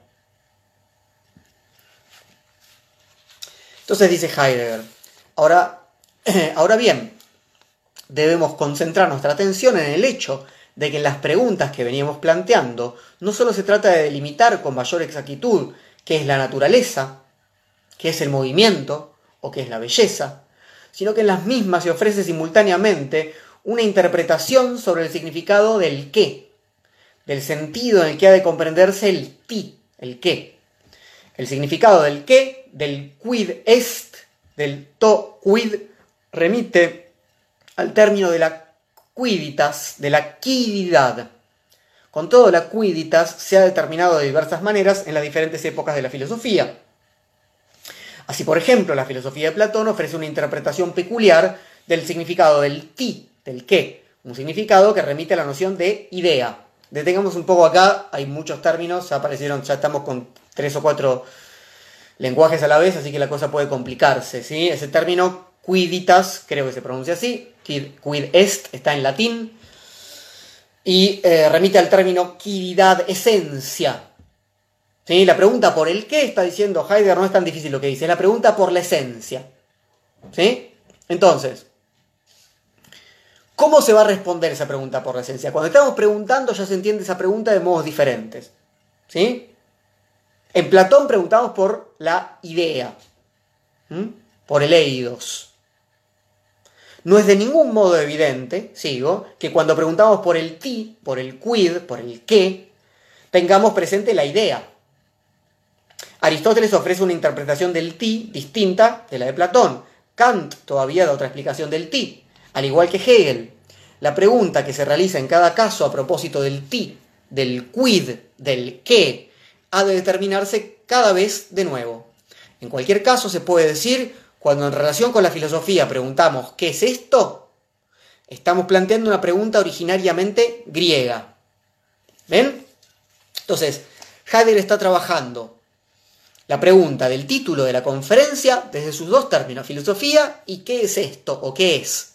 Entonces dice Heidegger, ahora, ahora bien, debemos concentrar nuestra atención en el hecho de que en las preguntas que veníamos planteando no solo se trata de delimitar con mayor exactitud qué es la naturaleza, qué es el movimiento o qué es la belleza, sino que en las mismas se ofrece simultáneamente una interpretación sobre el significado del qué, del sentido en el que ha de comprenderse el ti, el qué. El significado del qué, del quid est, del to quid, remite al término de la quiditas, de la quididad. Con todo, la quiditas se ha determinado de diversas maneras en las diferentes épocas de la filosofía. Así, por ejemplo, la filosofía de Platón ofrece una interpretación peculiar del significado del ti, del qué, un significado que remite a la noción de idea. Detengamos un poco acá, hay muchos términos, ya aparecieron, ya estamos con tres o cuatro lenguajes a la vez, así que la cosa puede complicarse. ¿sí? Ese término quiditas, creo que se pronuncia así, quid, est, está en latín, y eh, remite al término quididad, esencia. ¿Sí? La pregunta por el qué está diciendo Heidegger no es tan difícil lo que dice, es la pregunta por la esencia. ¿Sí? Entonces, ¿cómo se va a responder esa pregunta por la esencia? Cuando estamos preguntando ya se entiende esa pregunta de modos diferentes. ¿Sí? En Platón preguntamos por la idea, por el eidos. No es de ningún modo evidente, sigo, que cuando preguntamos por el ti, por el quid, por el qué, tengamos presente la idea. Aristóteles ofrece una interpretación del ti distinta de la de Platón. Kant todavía da otra explicación del ti, al igual que Hegel. La pregunta que se realiza en cada caso a propósito del ti, del quid, del qué, ha de determinarse cada vez de nuevo. En cualquier caso se puede decir cuando en relación con la filosofía preguntamos ¿qué es esto? Estamos planteando una pregunta originariamente griega. ¿Ven? Entonces, Heidegger está trabajando la pregunta del título de la conferencia desde sus dos términos, filosofía y qué es esto o qué es.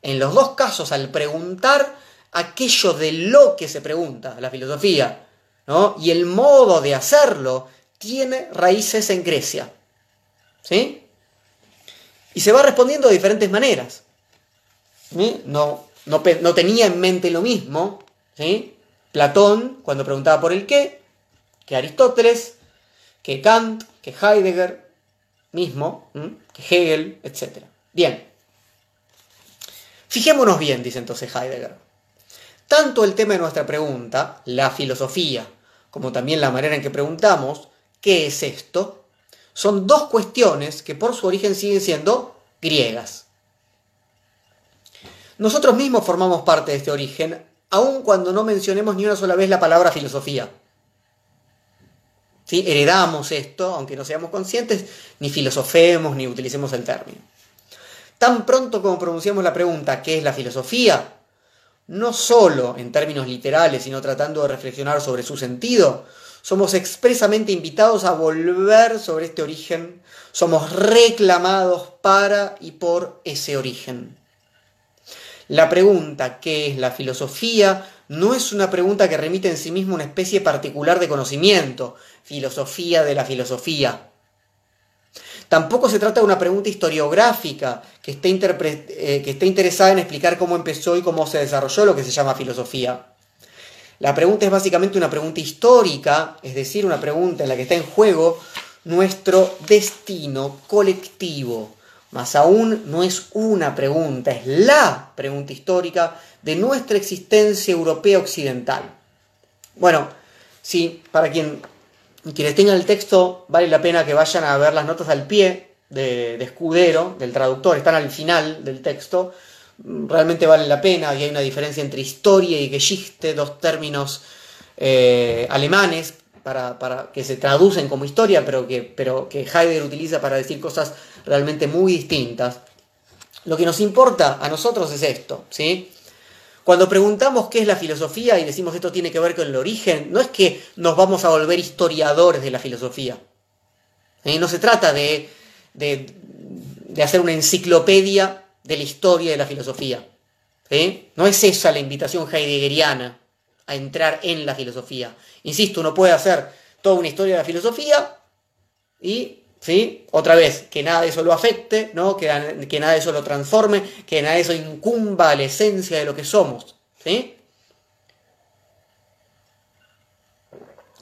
En los dos casos, al preguntar aquello de lo que se pregunta, la filosofía, ¿no? y el modo de hacerlo, tiene raíces en Grecia. ¿Sí? Y se va respondiendo de diferentes maneras. No, no, tenía en mente lo mismo. Platón cuando preguntaba por el qué, que Aristóteles, que Kant, que Heidegger mismo, que Hegel, etc. Bien. Fijémonos bien, dice entonces Heidegger. Tanto el tema de nuestra pregunta, la filosofía, como también la manera en que preguntamos, ¿qué es esto? Son dos cuestiones que por su origen siguen siendo griegas. Nosotros mismos formamos parte de este origen, aun cuando no mencionemos ni una sola vez la palabra filosofía. ¿Sí? Heredamos esto, aunque no seamos conscientes, ni filosofemos ni utilicemos el término. Tan pronto como pronunciamos la pregunta ¿qué es la filosofía? No solo en términos literales, sino tratando de reflexionar sobre su sentido, somos expresamente invitados a volver sobre este origen, somos reclamados para y por ese origen. La pregunta, ¿qué es la filosofía? No es una pregunta que remite en sí misma una especie particular de conocimiento, filosofía de la filosofía. Tampoco se trata de una pregunta historiográfica que eh, que esté interesada en explicar cómo empezó y cómo se desarrolló lo que se llama filosofía. La pregunta es básicamente una pregunta histórica, es decir, una pregunta en la que está en juego nuestro destino colectivo. Más aún no es una pregunta, es la pregunta histórica de nuestra existencia europea occidental. Bueno, sí, para quien, quienes tengan el texto, vale la pena que vayan a ver las notas al pie de, de Escudero, del traductor, están al final del texto realmente vale la pena y hay una diferencia entre historia y Geschichte, dos términos eh, alemanes para, que se traducen como historia, pero que, pero que Heidegger utiliza para decir cosas realmente muy distintas. Lo que nos importa a nosotros es esto, ¿sí? Cuando preguntamos qué es la filosofía y decimos esto tiene que ver con el origen, no es que nos vamos a volver historiadores de la filosofía. No se trata de, de, de hacer una enciclopedia de la historia de la filosofía. No es esa la invitación heideggeriana a entrar en la filosofía. Insisto, uno puede hacer toda una historia de la filosofía y, ¿sí? Otra vez, que nada de eso lo afecte, ¿no? Que, que nada de eso lo transforme, que nada de eso incumba a la esencia de lo que somos, ¿sí?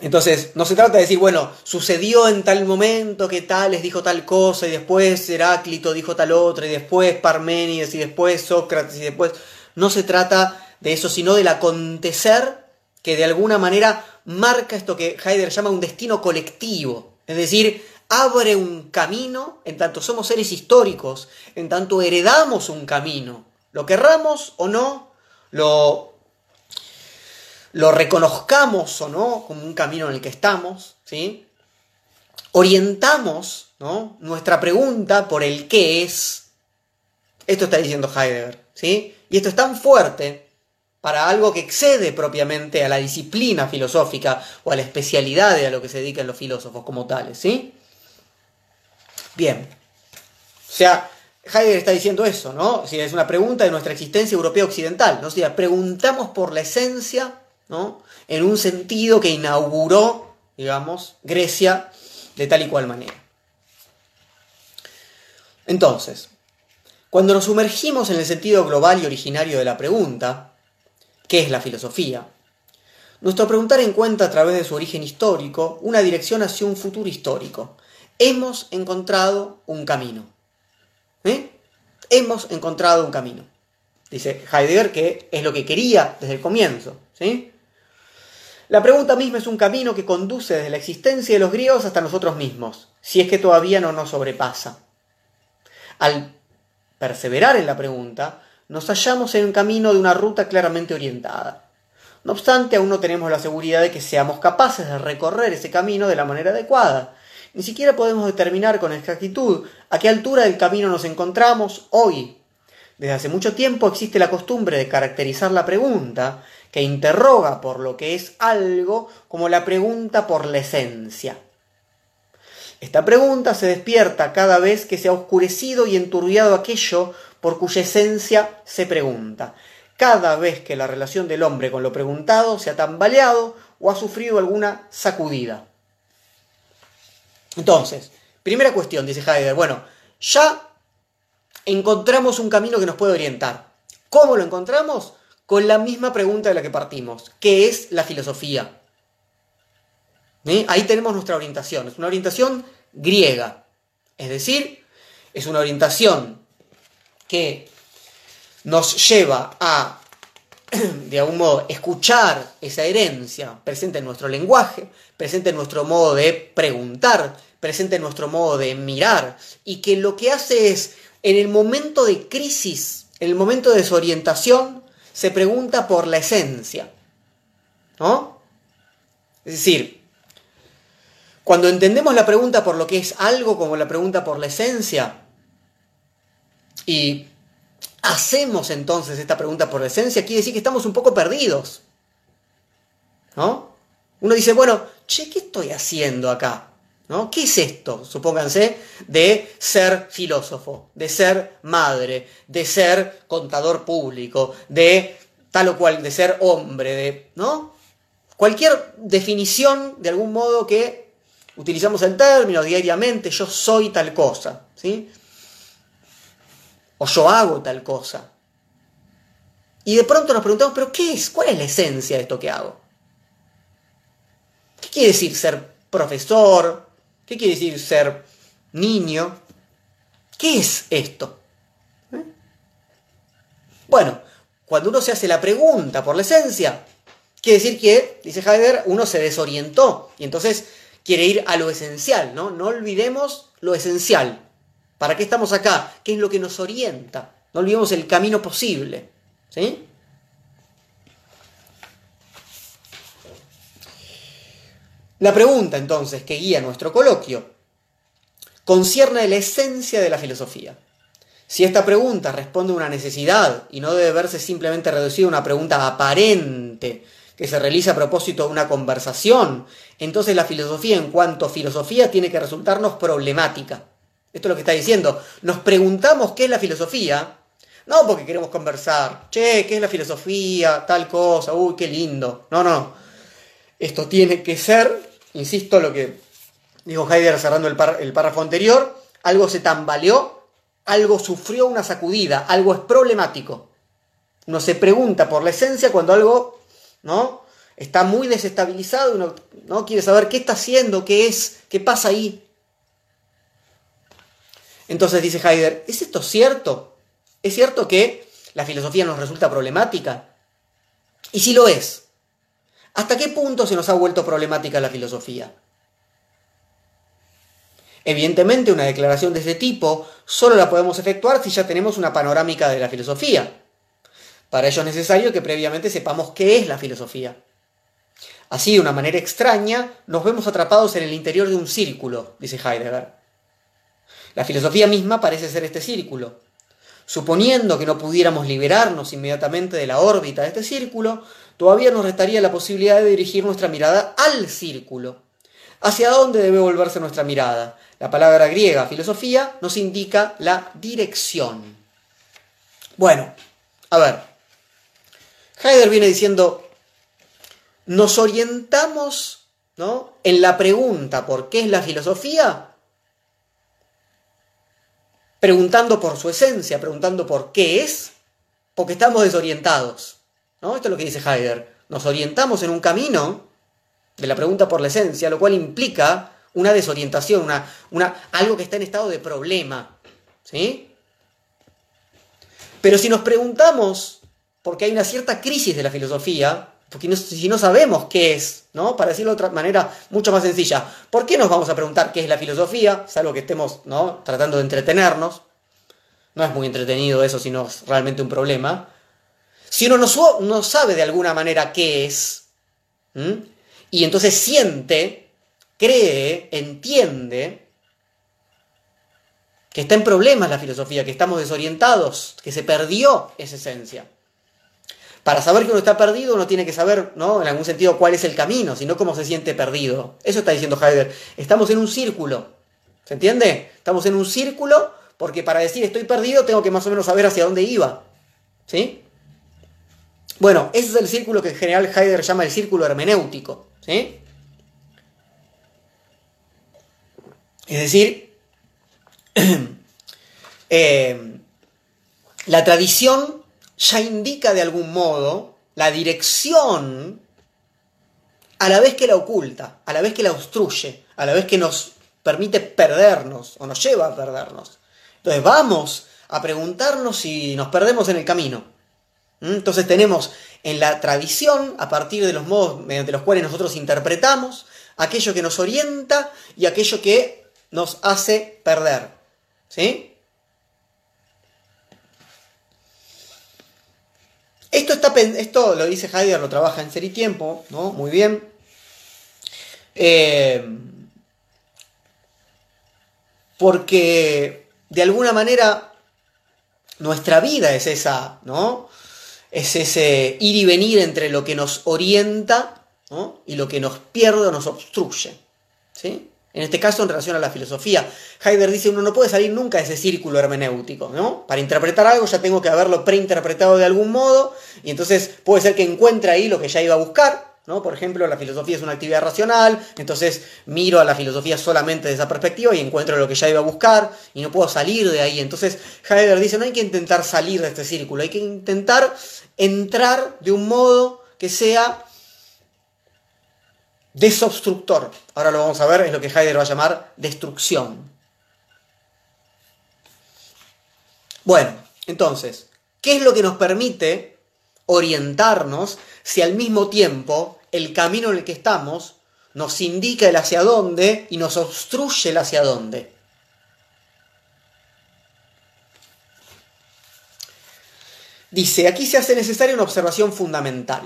Entonces, no se trata de decir, bueno, sucedió en tal momento que Tales dijo tal cosa y después Heráclito dijo tal otra y después Parménides y después Sócrates y después... No se trata de eso, sino del acontecer que de alguna manera marca esto que Heidegger llama un destino colectivo. Es decir, abre un camino en tanto somos seres históricos, en tanto heredamos un camino. Lo querramos o no, lo lo reconozcamos o no como un camino en el que estamos, ¿sí? orientamos ¿no? nuestra pregunta por el qué es. Esto está diciendo Heidegger, ¿sí? Y esto es tan fuerte para algo que excede propiamente a la disciplina filosófica o a la especialidad de a lo que se dedican los filósofos como tales, ¿sí? Bien. O sea, Heidegger está diciendo eso, ¿no? Si es una pregunta de nuestra existencia europea occidental, ¿no? O sea, preguntamos por la esencia en un sentido que inauguró, digamos, Grecia de tal y cual manera. Entonces, cuando nos sumergimos en el sentido global y originario de la pregunta, ¿qué es la filosofía? Nuestro preguntar encuentra a través de su origen histórico una dirección hacia un futuro histórico. Hemos encontrado un camino. ¿Eh? Hemos encontrado un camino. Dice Heidegger que es lo que quería desde el comienzo. ¿sí? La pregunta misma es un camino que conduce desde la existencia de los griegos hasta nosotros mismos, si es que todavía no nos sobrepasa. Al perseverar en la pregunta, nos hallamos en un camino de una ruta claramente orientada. No obstante, aún no tenemos la seguridad de que seamos capaces de recorrer ese camino de la manera adecuada. Ni siquiera podemos determinar con exactitud a qué altura del camino nos encontramos hoy. Desde hace mucho tiempo existe la costumbre de caracterizar la pregunta que interroga por lo que es algo como la pregunta por la esencia. Esta pregunta se despierta cada vez que se ha oscurecido y enturbiado aquello por cuya esencia se pregunta, cada vez que la relación del hombre con lo preguntado se ha tambaleado o ha sufrido alguna sacudida. Entonces, primera cuestión, dice Heidegger, bueno, ya encontramos un camino que nos puede orientar. ¿Cómo lo encontramos? Con la misma pregunta de la que partimos, ¿qué es la filosofía? Ahí tenemos nuestra orientación, es una orientación griega, es decir, es una orientación que nos lleva a, de algún modo, escuchar esa herencia presente en nuestro lenguaje, presente en nuestro modo de preguntar, presente en nuestro modo de mirar, y que lo que hace es, en el momento de crisis, en el momento de desorientación, se pregunta por la esencia. ¿No? Es decir, cuando entendemos la pregunta por lo que es algo como la pregunta por la esencia, y hacemos entonces esta pregunta por la esencia, quiere decir que estamos un poco perdidos. ¿No? Uno dice, bueno, che, ¿qué estoy haciendo acá? ¿No? ¿Qué es esto? Supónganse, de ser filósofo, de ser madre, de ser contador público, de tal o cual, de ser hombre, de. ¿No? Cualquier definición, de algún modo, que utilizamos el término diariamente, yo soy tal cosa, ¿sí? O yo hago tal cosa. Y de pronto nos preguntamos, ¿pero qué es? ¿Cuál es la esencia de esto que hago? ¿Qué quiere decir ser profesor? ¿Qué quiere decir ser niño? ¿Qué es esto? ¿Eh? Bueno, cuando uno se hace la pregunta por la esencia, quiere decir que, dice Heidegger, uno se desorientó y entonces quiere ir a lo esencial, ¿no? No olvidemos lo esencial. ¿Para qué estamos acá? ¿Qué es lo que nos orienta? No olvidemos el camino posible. ¿Sí? La pregunta entonces que guía nuestro coloquio concierne la esencia de la filosofía. Si esta pregunta responde a una necesidad y no debe verse simplemente reducida a una pregunta aparente que se realiza a propósito de una conversación, entonces la filosofía en cuanto filosofía tiene que resultarnos problemática. Esto es lo que está diciendo. Nos preguntamos qué es la filosofía, No porque queremos conversar. Che, ¿qué es la filosofía? Tal cosa. Uy, qué lindo. No, no. Esto tiene que ser, insisto, lo que dijo Heidegger cerrando el, el párrafo anterior, algo se tambaleó, algo sufrió una sacudida, algo es problemático. Uno se pregunta por la esencia cuando algo ¿no? está muy desestabilizado, uno ¿no? quiere saber qué está haciendo, qué es, qué pasa ahí. Entonces dice Heidegger, ¿es esto cierto? ¿Es cierto que la filosofía nos resulta problemática? Y si lo es, ¿hasta qué punto se nos ha vuelto problemática la filosofía? Evidentemente una declaración de este tipo solo la podemos efectuar si ya tenemos una panorámica de la filosofía. Para ello es necesario que previamente sepamos qué es la filosofía. Así, de una manera extraña, nos vemos atrapados en el interior de un círculo, dice Heidegger. La filosofía misma parece ser este círculo. Suponiendo que no pudiéramos liberarnos inmediatamente de la órbita de este círculo, todavía nos restaría la posibilidad de dirigir nuestra mirada al círculo. ¿Hacia dónde debe volverse nuestra mirada? La palabra griega filosofía nos indica la dirección. Bueno, a ver. Heidegger viene diciendo, nos orientamos ¿no? en la pregunta por qué es la filosofía preguntando por su esencia, preguntando por qué es, porque estamos desorientados. Esto es lo que dice Heidegger. Nos orientamos en un camino de la pregunta por la esencia, lo cual implica una desorientación, una, algo que está en estado de problema. ¿sí? Pero si nos preguntamos, porque hay una cierta crisis de la filosofía, porque si no sabemos qué es, ¿no? Para decirlo de otra manera mucho más sencilla, ¿por qué nos vamos a preguntar qué es la filosofía? Salvo que estemos, ¿no? Tratando de entretenernos. No es muy entretenido eso, sino es realmente un problema. Si uno no, sabe de alguna manera qué es, y entonces siente, cree, entiende, que está en problemas la filosofía, que estamos desorientados, que se perdió esa esencia. Para saber que uno está perdido, uno tiene que saber, ¿no? En algún sentido, cuál es el camino, sino cómo se siente perdido. Eso está diciendo Heidegger. Estamos en un círculo. ¿Se entiende? Estamos en un círculo porque para decir estoy perdido tengo que más o menos saber hacia dónde iba. ¿Sí? Bueno, ese es el círculo que en general Heidegger llama el círculo hermenéutico. ¿Sí? Es decir, eh, la tradición ya indica de algún modo la dirección a la vez que la oculta, a la vez que la obstruye, a la vez que nos permite perdernos o nos lleva a perdernos. Entonces vamos a preguntarnos si nos perdemos en el camino. ¿Mm? Entonces tenemos en la tradición, a partir de los modos mediante los cuales nosotros interpretamos, aquello que nos orienta y aquello que nos hace perder. ¿Sí? Esto, está, esto lo dice Heidegger, lo trabaja en Ser y Tiempo, ¿no? Muy bien. Eh, porque de alguna manera nuestra vida es esa, ¿no? Es ese ir y venir entre lo que nos orienta y lo que nos pierde o nos obstruye. ¿sí? En este caso, en relación a la filosofía, Heidegger dice, uno no puede salir nunca de ese círculo hermenéutico, ¿no? Para interpretar algo ya tengo que haberlo preinterpretado de algún modo, y entonces puede ser que encuentre ahí lo que ya iba a buscar, ¿no? Por ejemplo, la filosofía es una actividad racional, entonces miro a la filosofía solamente de esa perspectiva y encuentro lo que ya iba a buscar, y no puedo salir de ahí. Entonces, Heidegger dice, no hay que intentar salir de este círculo, hay que intentar entrar de un modo que sea desobstructor. Ahora lo vamos a ver, es lo que Heidegger va a llamar destrucción. Bueno, entonces, ¿qué es lo que nos permite orientarnos si al mismo tiempo el camino en el que estamos nos indica el hacia dónde y nos obstruye el hacia dónde? Dice, aquí se hace necesaria una observación fundamental.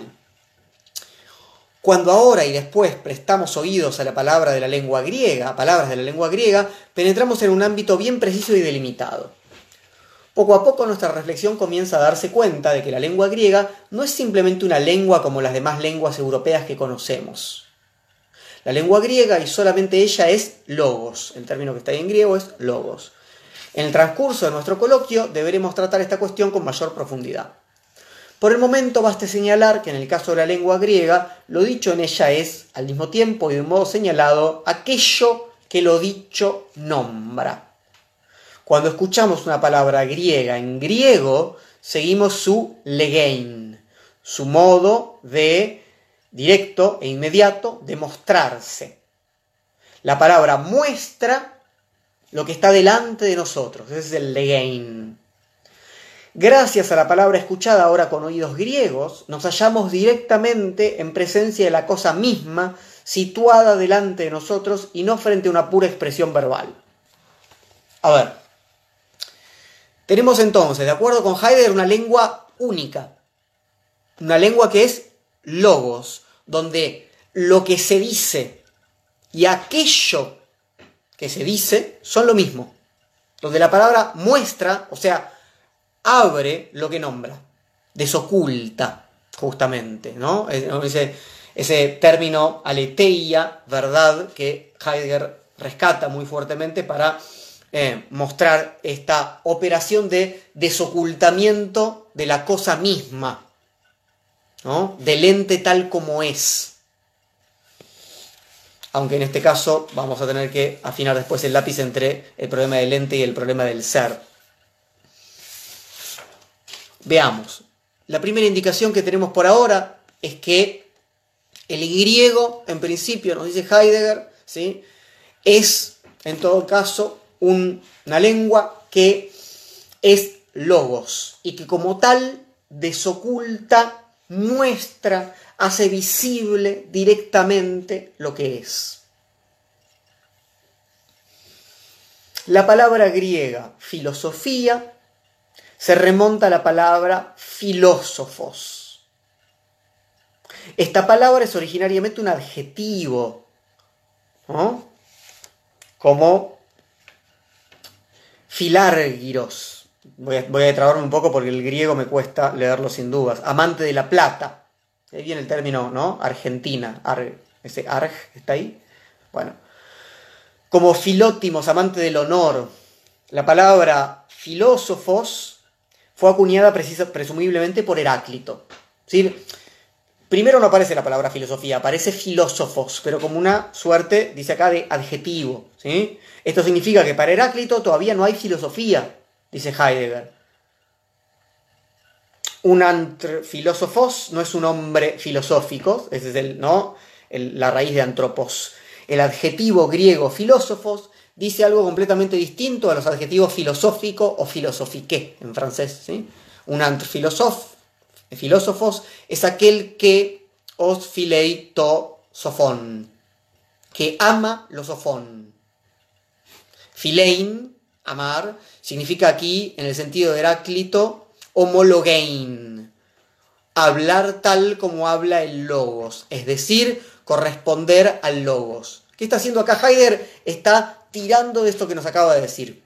Cuando ahora y después prestamos oídos a la palabra de la lengua griega, a palabras de la lengua griega, penetramos en un ámbito bien preciso y delimitado. Poco a poco nuestra reflexión comienza a darse cuenta de que la lengua griega no es simplemente una lengua como las demás lenguas europeas que conocemos. La lengua griega y solamente ella es logos. El término que está ahí en griego es logos. En el transcurso de nuestro coloquio deberemos tratar esta cuestión con mayor profundidad. Por el momento baste señalar que en el caso de la lengua griega, lo dicho en ella es, al mismo tiempo y de un modo señalado, aquello que lo dicho nombra. Cuando escuchamos una palabra griega en griego, seguimos su legein, su modo de directo e inmediato de mostrarse. La palabra muestra lo que está delante de nosotros, ese es el legein. Gracias a la palabra escuchada ahora con oídos griegos, nos hallamos directamente en presencia de la cosa misma situada delante de nosotros y no frente a una pura expresión verbal. A ver, tenemos entonces, de acuerdo con Heidegger, una lengua única, una lengua que es logos, donde lo que se dice y aquello que se dice son lo mismo, donde la palabra muestra, o sea, abre lo que nombra, desoculta, justamente, ¿no? Ese, término aletheia, verdad, que Heidegger rescata muy fuertemente para eh, mostrar esta operación de desocultamiento de la cosa misma, ¿no? del ente tal como es. Aunque en este caso vamos a tener que afinar después el lápiz entre el problema del ente y el problema del ser. Veamos. La primera indicación que tenemos por ahora es que el griego, en principio, nos dice Heidegger, ¿sí? es en todo caso una lengua que es logos y que como tal desoculta, muestra, hace visible directamente lo que es. La palabra griega filosofía se remonta a la palabra filósofos. Esta palabra es originariamente un adjetivo, ¿no? como filárgiros. Voy a, voy trabarme un poco porque el griego me cuesta leerlo sin dudas. Amante de la plata. Ahí viene el término, ¿no? Argentina. ese arg está ahí. Bueno. Como filótimos, amante del honor. La palabra filósofos fue acuñada presumiblemente por Heráclito. ¿sí? Primero no aparece la palabra filosofía, aparece filósofos, pero como una suerte, dice acá, de adjetivo. ¿sí? Esto significa que para Heráclito todavía no hay filosofía, dice Heidegger. Un filósofos no es un hombre filosófico, ese es el, ¿no? la raíz de antropos. El adjetivo griego filósofos dice algo completamente distinto a los adjetivos filosófico o filosofique en francés. ¿sí? Un filósofos es aquel que os filei to sofón, que ama lo sofón. Filein, amar, significa aquí, en el sentido de Heráclito, homologein, hablar tal como habla el logos, es decir, corresponder al logos. ¿Qué está haciendo acá Heidegger? Está tirando de esto que nos acaba de decir.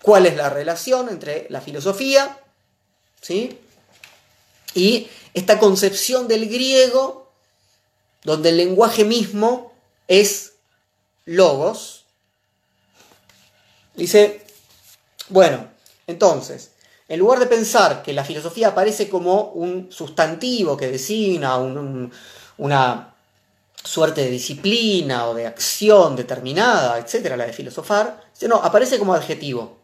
¿Cuál es la relación entre la filosofía ¿sí? Y esta concepción del griego, donde el lenguaje mismo es logos? Dice, bueno, entonces, en lugar de pensar que la filosofía aparece como un sustantivo que designa una suerte de disciplina o de acción determinada, etcétera, la de filosofar, no, aparece como adjetivo.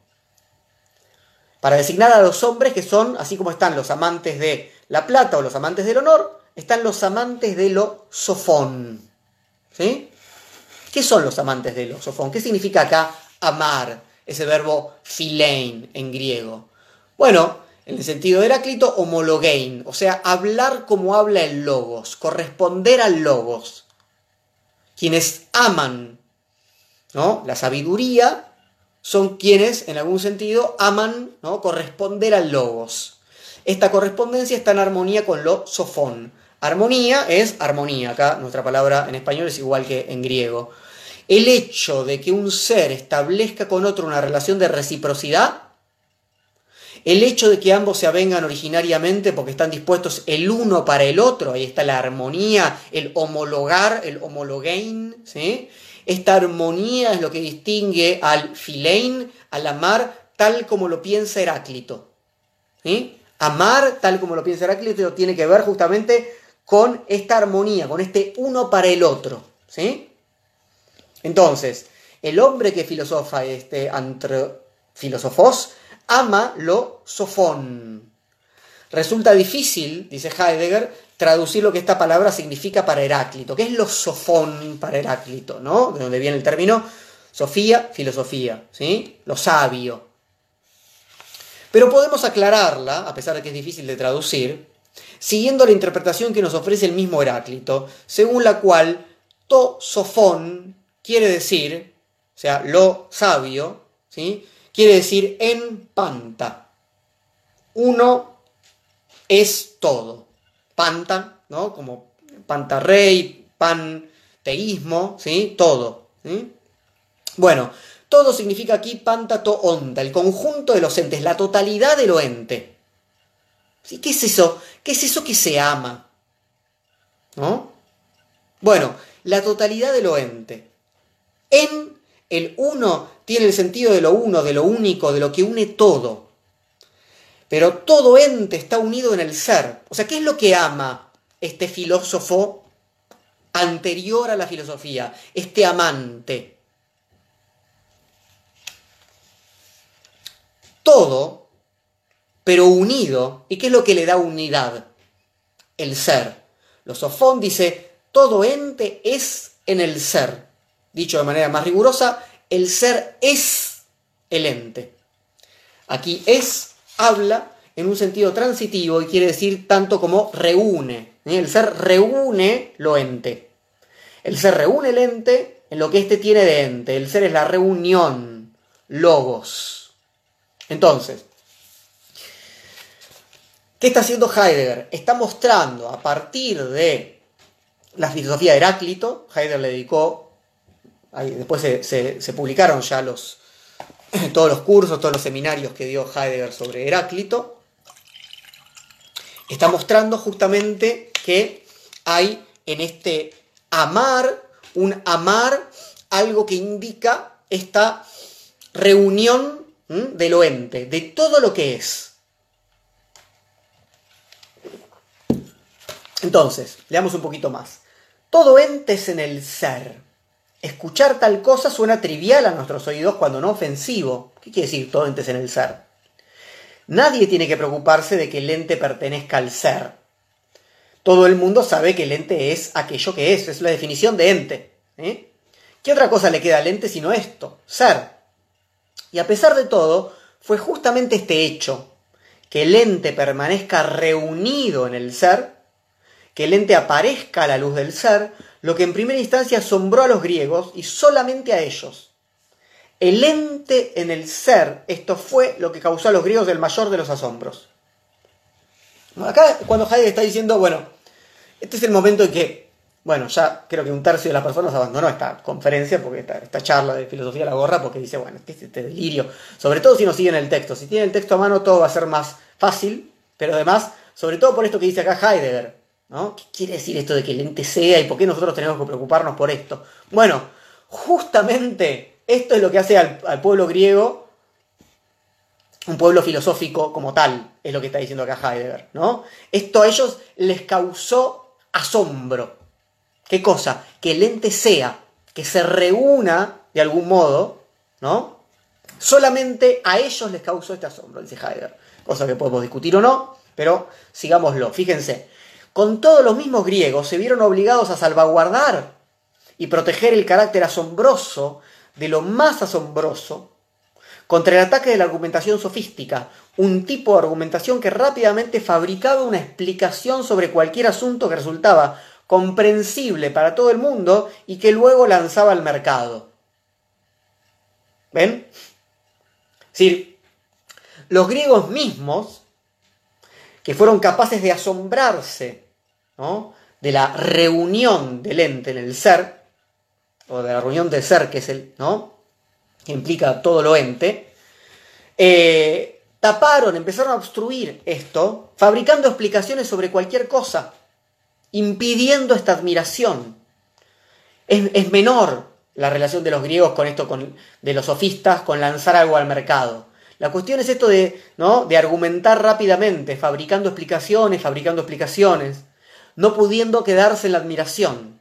Para designar a los hombres que son, así como están los amantes de la plata o los amantes del honor, están los amantes de lo sofón. ¿Sí? ¿Qué son los amantes de lo sofón? ¿Qué significa acá amar? Ese verbo philein en griego. Bueno, en el sentido de Heráclito, homologein, o sea, hablar como habla el logos, corresponder al logos quienes aman ¿no? la sabiduría son quienes, en algún sentido, aman ¿no? corresponder al logos. Esta correspondencia está en armonía con lo sofón. Armonía es armonía, acá nuestra palabra en español es igual que en griego. El hecho de que un ser establezca con otro una relación de reciprocidad el hecho de que ambos se avengan originariamente porque están dispuestos el uno para el otro, ahí está la armonía, el homologar, el homologain, ¿sí? Esta armonía es lo que distingue al filein, al amar tal como lo piensa Heráclito. Amar tal como lo piensa Heráclito tiene que ver justamente con esta armonía, con este uno para el otro. ¿sí? Entonces, el hombre que filosofa, este filosofos, ama lo sofón. Resulta difícil, dice Heidegger, traducir lo que esta palabra significa para Heráclito. ¿Qué es lo sofón para Heráclito? ¿no? De donde viene el término Sofía, filosofía, ¿sí? Lo sabio. Pero podemos aclararla, a pesar de que es difícil de traducir, siguiendo la interpretación que nos ofrece el mismo Heráclito, según la cual to sofón quiere decir, o sea, lo sabio, ¿sí? quiere decir en panta. Uno es todo. Panta, ¿no? Como pantarrey, panteísmo, ¿sí? Todo. ¿sí? Bueno, todo significa aquí pantato onda, el conjunto de los entes, la totalidad de lo ente. ¿Qué es eso? ¿Qué es eso que se ama? ¿No? Bueno, la totalidad de lo ente. En el uno tiene el sentido de lo uno, de lo único, de lo que une todo. Pero todo ente está unido en el ser. O sea, ¿qué es lo que ama este filósofo anterior a la filosofía? Este amante. Todo, pero unido. ¿Y qué es lo que le da unidad? El ser. Los Sofón dice, todo ente es en el ser. Dicho de manera más rigurosa, el ser es el ente. Aquí es habla en un sentido transitivo y quiere decir tanto como reúne. ¿eh? El ser reúne lo ente. El ser reúne el ente en lo que éste tiene de ente. El ser es la reunión, logos. Entonces, ¿qué está haciendo Heidegger? Está mostrando a partir de la filosofía de Heráclito, Heidegger le dedicó, después se, publicaron ya los, todos los cursos, todos los seminarios que dio Heidegger sobre Heráclito, está mostrando justamente que hay en este amar, un amar, algo que indica esta reunión de lo ente, de todo lo que es. Entonces, leamos un poquito más. Todo ente es en el ser. Escuchar tal cosa suena trivial a nuestros oídos cuando no ofensivo. ¿Qué quiere decir todo ente es en el ser? Nadie tiene que preocuparse de que el ente pertenezca al ser. Todo el mundo sabe que el ente es aquello que es, es la definición de ente. ¿eh? ¿Qué otra cosa le queda al ente sino esto? Ser. Y a pesar de todo, fue justamente este hecho, que el ente permanezca reunido en el ser, que el ente aparezca a la luz del ser, lo que en primera instancia asombró a los griegos y solamente a ellos. El ente en el ser, esto fue lo que causó a los griegos el mayor de los asombros. Acá cuando Heidegger está diciendo, bueno, este es el momento en que bueno, ya creo que un tercio de las personas abandonó esta conferencia, porque esta, charla de filosofía la gorra, porque dice, bueno, este, este delirio, sobre todo si no siguen el texto, si tienen el texto a mano todo va a ser más fácil, pero además, sobre todo por esto que dice acá Heidegger, ¿no? ¿Qué quiere decir esto de que el ente sea y por qué nosotros tenemos que preocuparnos por esto? Bueno, justamente esto es lo que hace al, al pueblo griego un pueblo filosófico como tal, es lo que está diciendo acá Heidegger, ¿no? Esto a ellos les causó asombro. ¿Qué cosa? Que el ente sea, que se reúna de algún modo, ¿no? Solamente a ellos les causó este asombro, dice Heidegger. Cosa que podemos discutir o no, pero sigámoslo. Fíjense, con todos los mismos griegos se vieron obligados a salvaguardar y proteger el carácter asombroso de lo más asombroso contra el ataque de la argumentación sofística, un tipo de argumentación que rápidamente fabricaba una explicación sobre cualquier asunto que resultaba comprensible para todo el mundo y que luego lanzaba al mercado. ¿Ven? Es los griegos mismos, que fueron capaces de asombrarse de la reunión del ente en el ser, o de la reunión del ser, que es el, ¿no? que implica todo lo ente, eh, taparon, empezaron a obstruir esto, fabricando explicaciones sobre cualquier cosa impidiendo esta admiración. Es, menor la relación de los griegos con esto, con, de los sofistas, con lanzar algo al mercado. La cuestión es esto de, ¿no? de argumentar rápidamente, fabricando explicaciones, fabricando explicaciones, no pudiendo quedarse en la admiración.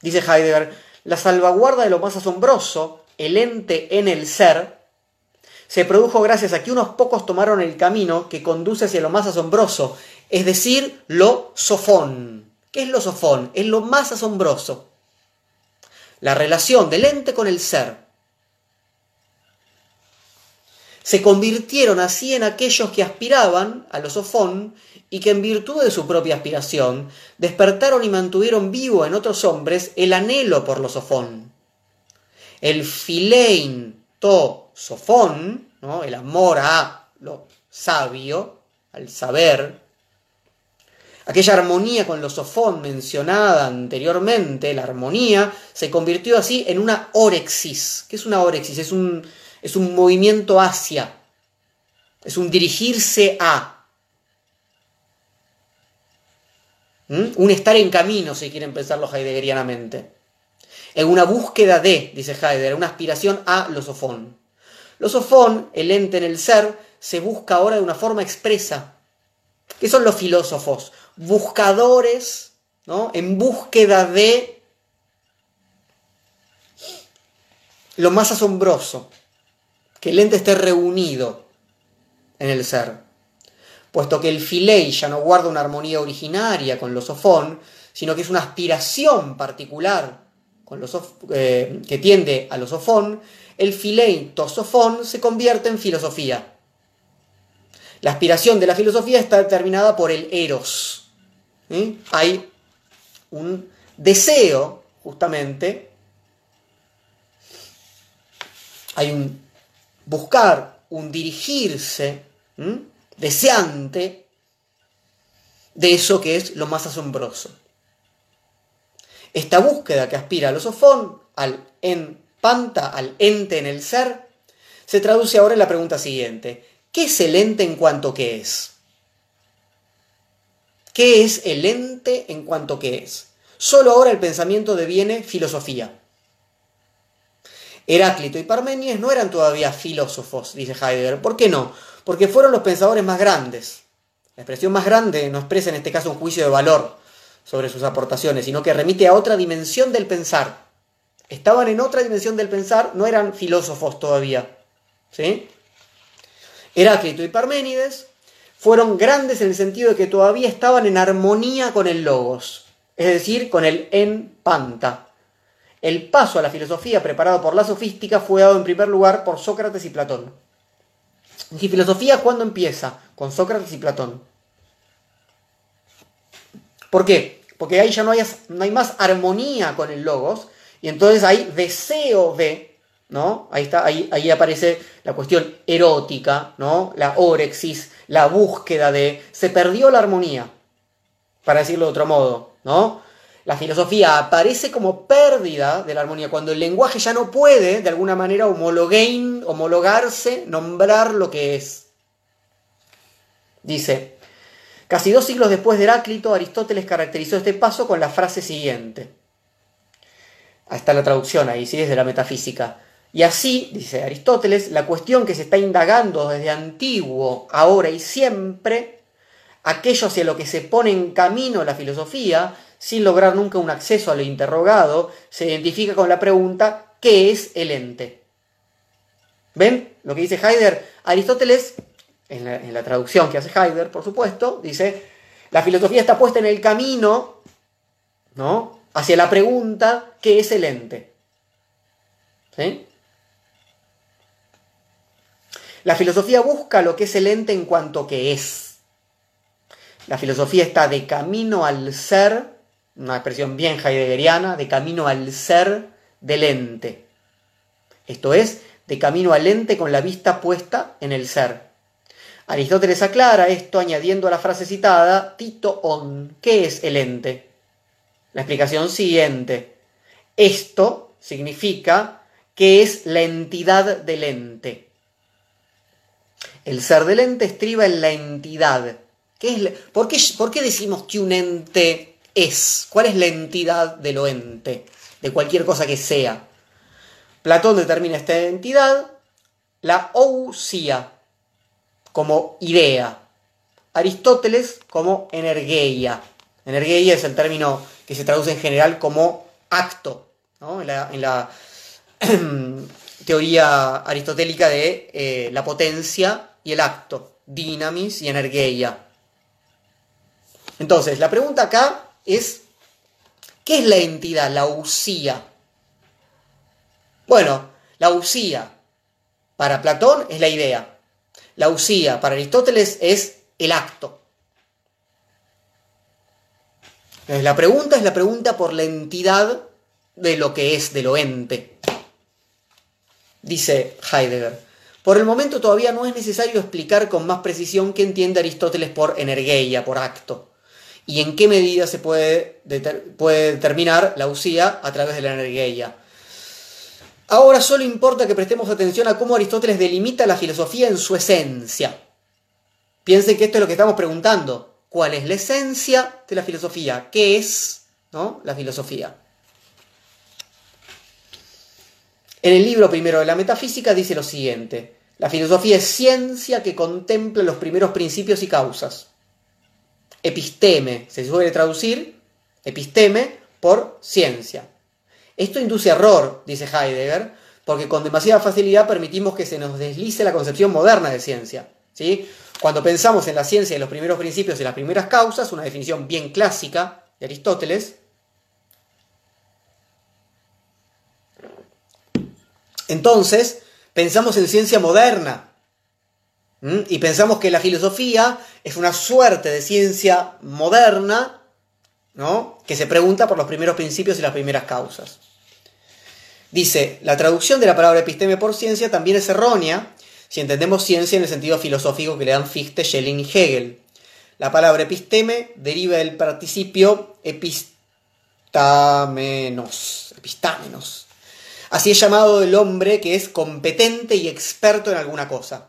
Dice Heidegger, la salvaguarda de lo más asombroso, el ente en el ser, se produjo gracias a que unos pocos tomaron el camino que conduce hacia lo más asombroso, es decir, lo sofón. ¿Qué es lo sofón? Es lo más asombroso. La relación del ente con el ser se convirtieron así en aquellos que aspiraban a los sofón y que en virtud de su propia aspiración despertaron y mantuvieron vivo en otros hombres el anhelo por los sofón. El filein to sofón, ¿no? el amor a lo sabio, al saber, aquella armonía con lo sofón mencionada anteriormente, la armonía, se convirtió así en una orexis. ¿Qué es una orexis? Es un, es un movimiento hacia, es un dirigirse a. ¿Mm? Un estar en camino, si quieren pensarlo heideggerianamente. En una búsqueda de, dice Heidegger, una aspiración a lo sofón. Lo sofón, el ente en el ser, se busca ahora de una forma expresa. ¿Qué son los filósofos? Buscadores, ¿no? En búsqueda de lo más asombroso que el ente esté reunido en el ser. Puesto que el filei ya no guarda una armonía originaria con lo sofón, sino que es una aspiración particular con los eh, que tiende a lo sofón, el filei tosofón se convierte en filosofía. La aspiración de la filosofía está determinada por el eros. Hay un deseo, justamente, hay un buscar un dirigirse deseante de eso que es lo más asombroso. Esta búsqueda que aspira al osofón, al en panta, al ente en el ser, se traduce ahora en la pregunta siguiente. ¿Qué es el ente en cuanto que es? ¿Qué es el ente en cuanto que es? Solo ahora el pensamiento deviene filosofía. Heráclito y Parménides no eran todavía filósofos, dice Heidegger. ¿Por qué no? Porque fueron los pensadores más grandes. La expresión más grande no expresa en este caso un juicio de valor sobre sus aportaciones, sino que remite a otra dimensión del pensar. Estaban en otra dimensión del pensar, no eran filósofos todavía. ¿Sí? Heráclito y Parménides fueron grandes en el sentido de que todavía estaban en armonía con el logos, es decir, con el en panta, el paso a la filosofía preparado por la sofística fue dado en primer lugar por Sócrates y Platón. ¿Y filosofía cuándo empieza? Con Sócrates y Platón. ¿Por qué? Porque ahí ya no hay, más armonía con el logos y entonces hay deseo de, ¿no? Ahí, está, ahí, ahí aparece la cuestión erótica, ¿no? La orexis, la búsqueda de... Se perdió la armonía, para decirlo de otro modo, ¿no? la filosofía aparece como pérdida de la armonía, cuando el lenguaje ya no puede, de alguna manera, homologarse, nombrar lo que es. Dice, casi dos siglos después de Heráclito, Aristóteles caracterizó este paso con la frase siguiente. Ahí está la traducción ahí, ¿sí? desde la metafísica. Y así, dice Aristóteles, la cuestión que se está indagando desde antiguo, ahora y siempre, aquello hacia lo que se pone en camino la filosofía, sin lograr nunca un acceso a lo interrogado, se identifica con la pregunta ¿qué es el ente? ¿Ven lo que dice Heidegger? Aristóteles, en la, traducción que hace Heidegger, por supuesto, dice, la filosofía está puesta en el camino, ¿no? Hacia la pregunta ¿qué es el ente? ¿Sí? La filosofía busca lo que es el ente en cuanto que es. La filosofía está de camino al ser una expresión bien heideggeriana, de camino al ser del ente. Esto es, de camino al ente con la vista puesta en el ser. Aristóteles aclara esto añadiendo a la frase citada, Tito on, ¿qué es el ente? La explicación siguiente. Esto significa que es la entidad del ente. El ser del ente estriba en la entidad. ¿Qué es ¿Por, qué, ¿Por qué decimos que un ente es? ¿Cuál es la entidad de lo ente? de cualquier cosa que sea. Platón determina esta entidad, la ousia, como idea. Aristóteles como energeia. Energeia es el término que se traduce en general como acto, en la, teoría aristotélica de eh, la potencia y el acto, dinamis y energeia. Entonces, la pregunta acá es, ¿qué es la entidad, la usía? Bueno, la usía para Platón es la idea. La usía para Aristóteles es el acto. La pregunta es la pregunta por la entidad de lo que es, de lo ente. Dice Heidegger. Por el momento todavía no es necesario explicar con más precisión qué entiende Aristóteles por energeia, por acto, y en qué medida se puede, determinar la usía a través de la energeia. Ahora solo importa que prestemos atención a cómo Aristóteles delimita la filosofía en su esencia. Piensen que esto es lo que estamos preguntando. ¿Cuál es la esencia de la filosofía? ¿Qué es ¿no? la filosofía? En el libro primero de la metafísica dice lo siguiente. La filosofía es ciencia que contempla los primeros principios y causas. Episteme, se suele traducir episteme por ciencia. Esto induce error, dice Heidegger, porque con demasiada facilidad permitimos que se nos deslice la concepción moderna de ciencia. ¿sí? Cuando pensamos en la ciencia y los primeros principios y las primeras causas, una definición bien clásica de Aristóteles, entonces pensamos en ciencia moderna y pensamos que la filosofía es una suerte de ciencia moderna ¿no? que se pregunta por los primeros principios y las primeras causas. Dice, la traducción de la palabra episteme por ciencia también es errónea si entendemos ciencia en el sentido filosófico que le dan Fichte, Schelling y Hegel. La palabra episteme deriva del participio epistamenos. Así es llamado el hombre que es competente y experto en alguna cosa.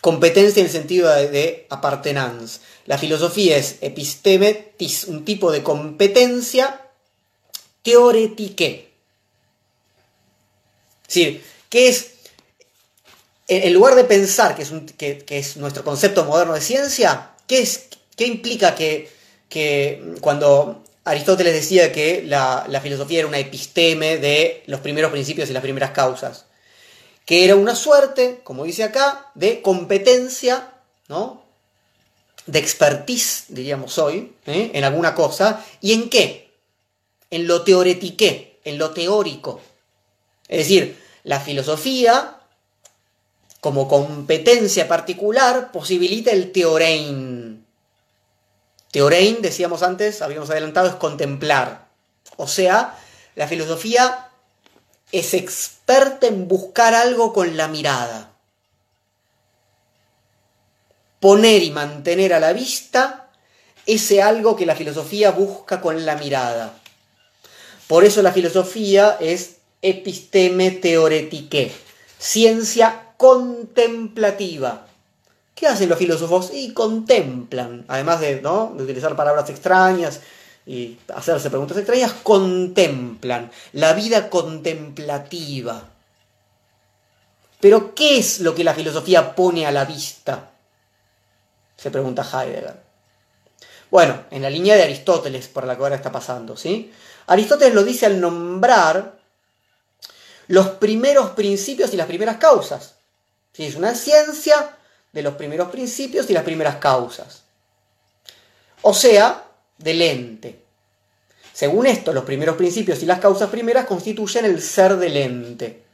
Competencia en el sentido de, de. La filosofía es episteme, un tipo de competencia teoretique es decir, ¿qué es? En lugar de pensar que es, que, es nuestro concepto moderno de ciencia, ¿qué, es, qué implica que, cuando Aristóteles decía que la, filosofía era una episteme de los primeros principios y las primeras causas? Que era una suerte, como dice acá, de competencia, ¿no? De expertise, diríamos hoy, ¿eh? en alguna cosa. ¿Y en qué? En lo teoretiqué, en lo teórico. Es decir, la filosofía, como competencia particular, posibilita el teorein. Teorein, decíamos antes, habíamos adelantado, es contemplar. O sea, la filosofía es experta en buscar algo con la mirada. Poner y mantener a la vista ese algo que la filosofía busca con la mirada. Por eso la filosofía es episteme teoretique, ciencia contemplativa. ¿Qué hacen los filósofos? Y contemplan, además de, ¿no? de utilizar palabras extrañas y hacerse preguntas extrañas, contemplan la vida contemplativa. Pero ¿qué es lo que la filosofía pone a la vista? Se pregunta Heidegger. Bueno, en la línea de Aristóteles, por la que ahora está pasando, ¿sí? Aristóteles lo dice al nombrar los primeros principios y las primeras causas. Es una ciencia de los primeros principios y las primeras causas. O sea, del ente. Según esto, los primeros principios y las causas primeras constituyen el ser del ente.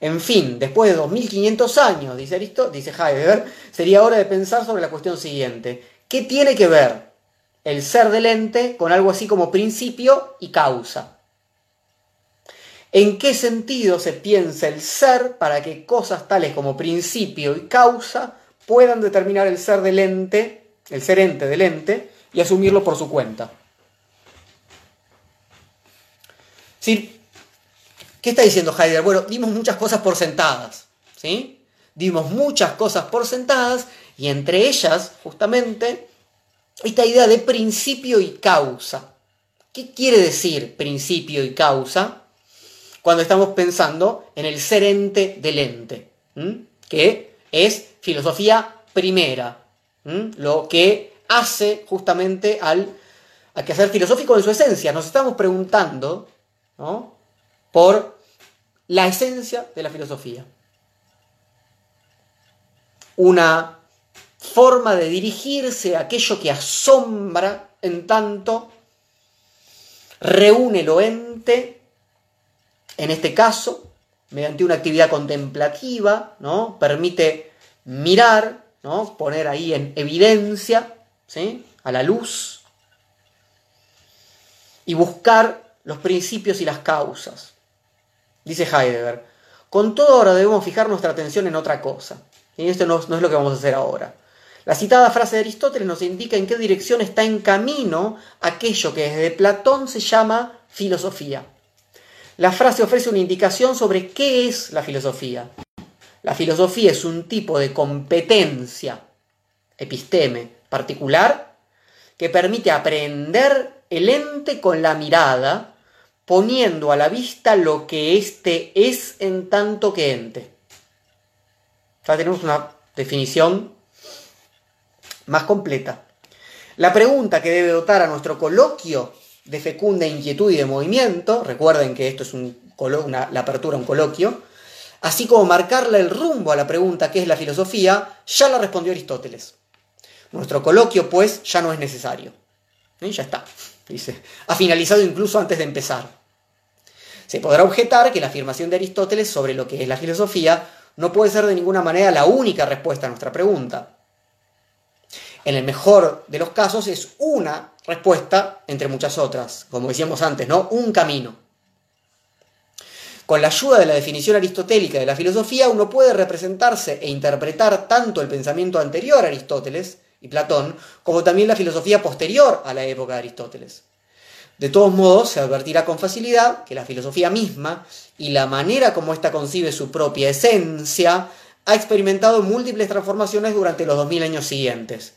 En fin, después de 2500 años, dice, dice Heidegger, sería hora de pensar sobre la cuestión siguiente. ¿Qué tiene que ver el ser del ente con algo así como principio y causa? ¿En qué sentido se piensa el ser para que cosas tales como principio y causa puedan determinar el ser del ente, el ser ente del ente, y asumirlo por su cuenta? ¿Sí? ¿Qué está diciendo Heidegger? Bueno, dimos muchas cosas por sentadas, ¿sí? Dimos muchas cosas por sentadas y entre ellas, justamente, esta idea de principio y causa. ¿Qué quiere decir principio y causa cuando estamos pensando en el ser ente del ente? Que es filosofía primera, lo que hace justamente al, al quehacer filosófico en su esencia. Nos estamos preguntando por la esencia de la filosofía. Una forma de dirigirse a aquello que asombra en tanto reúne lo ente, en este caso, mediante una actividad contemplativa, ¿no? permite mirar, ¿no? poner ahí en evidencia, ¿sí? a la luz, y buscar los principios y las causas. Dice Heidegger, con todo ahora debemos fijar nuestra atención en otra cosa. Y esto no, no es lo que vamos a hacer ahora. La citada frase de Aristóteles nos indica en qué dirección está en camino aquello que desde Platón se llama filosofía. La frase ofrece una indicación sobre qué es la filosofía. La filosofía es un tipo de competencia, episteme, particular, que permite aprender el ente con la mirada, poniendo a la vista lo que éste es en tanto que ente. Ya tenemos una definición más completa. La pregunta que debe dotar a nuestro coloquio de fecunda inquietud y de movimiento, recuerden que esto es la apertura a un coloquio, así como marcarle el rumbo a la pregunta ¿qué es la filosofía? Ya la respondió Aristóteles. Nuestro coloquio, pues, ya no es necesario. Ya está, dice. Ha finalizado incluso antes de empezar. Se podrá objetar que la afirmación de Aristóteles sobre lo que es la filosofía no puede ser de ninguna manera la única respuesta a nuestra pregunta. En el mejor de los casos es una respuesta entre muchas otras, como decíamos antes, ¿no? Un camino. Con la ayuda de la definición aristotélica de la filosofía, uno puede representarse e interpretar tanto el pensamiento anterior a Aristóteles y Platón, como también la filosofía posterior a la época de Aristóteles. De todos modos, se advertirá con facilidad que la filosofía misma y la manera como ésta concibe su propia esencia ha experimentado múltiples transformaciones durante los 2000 años siguientes,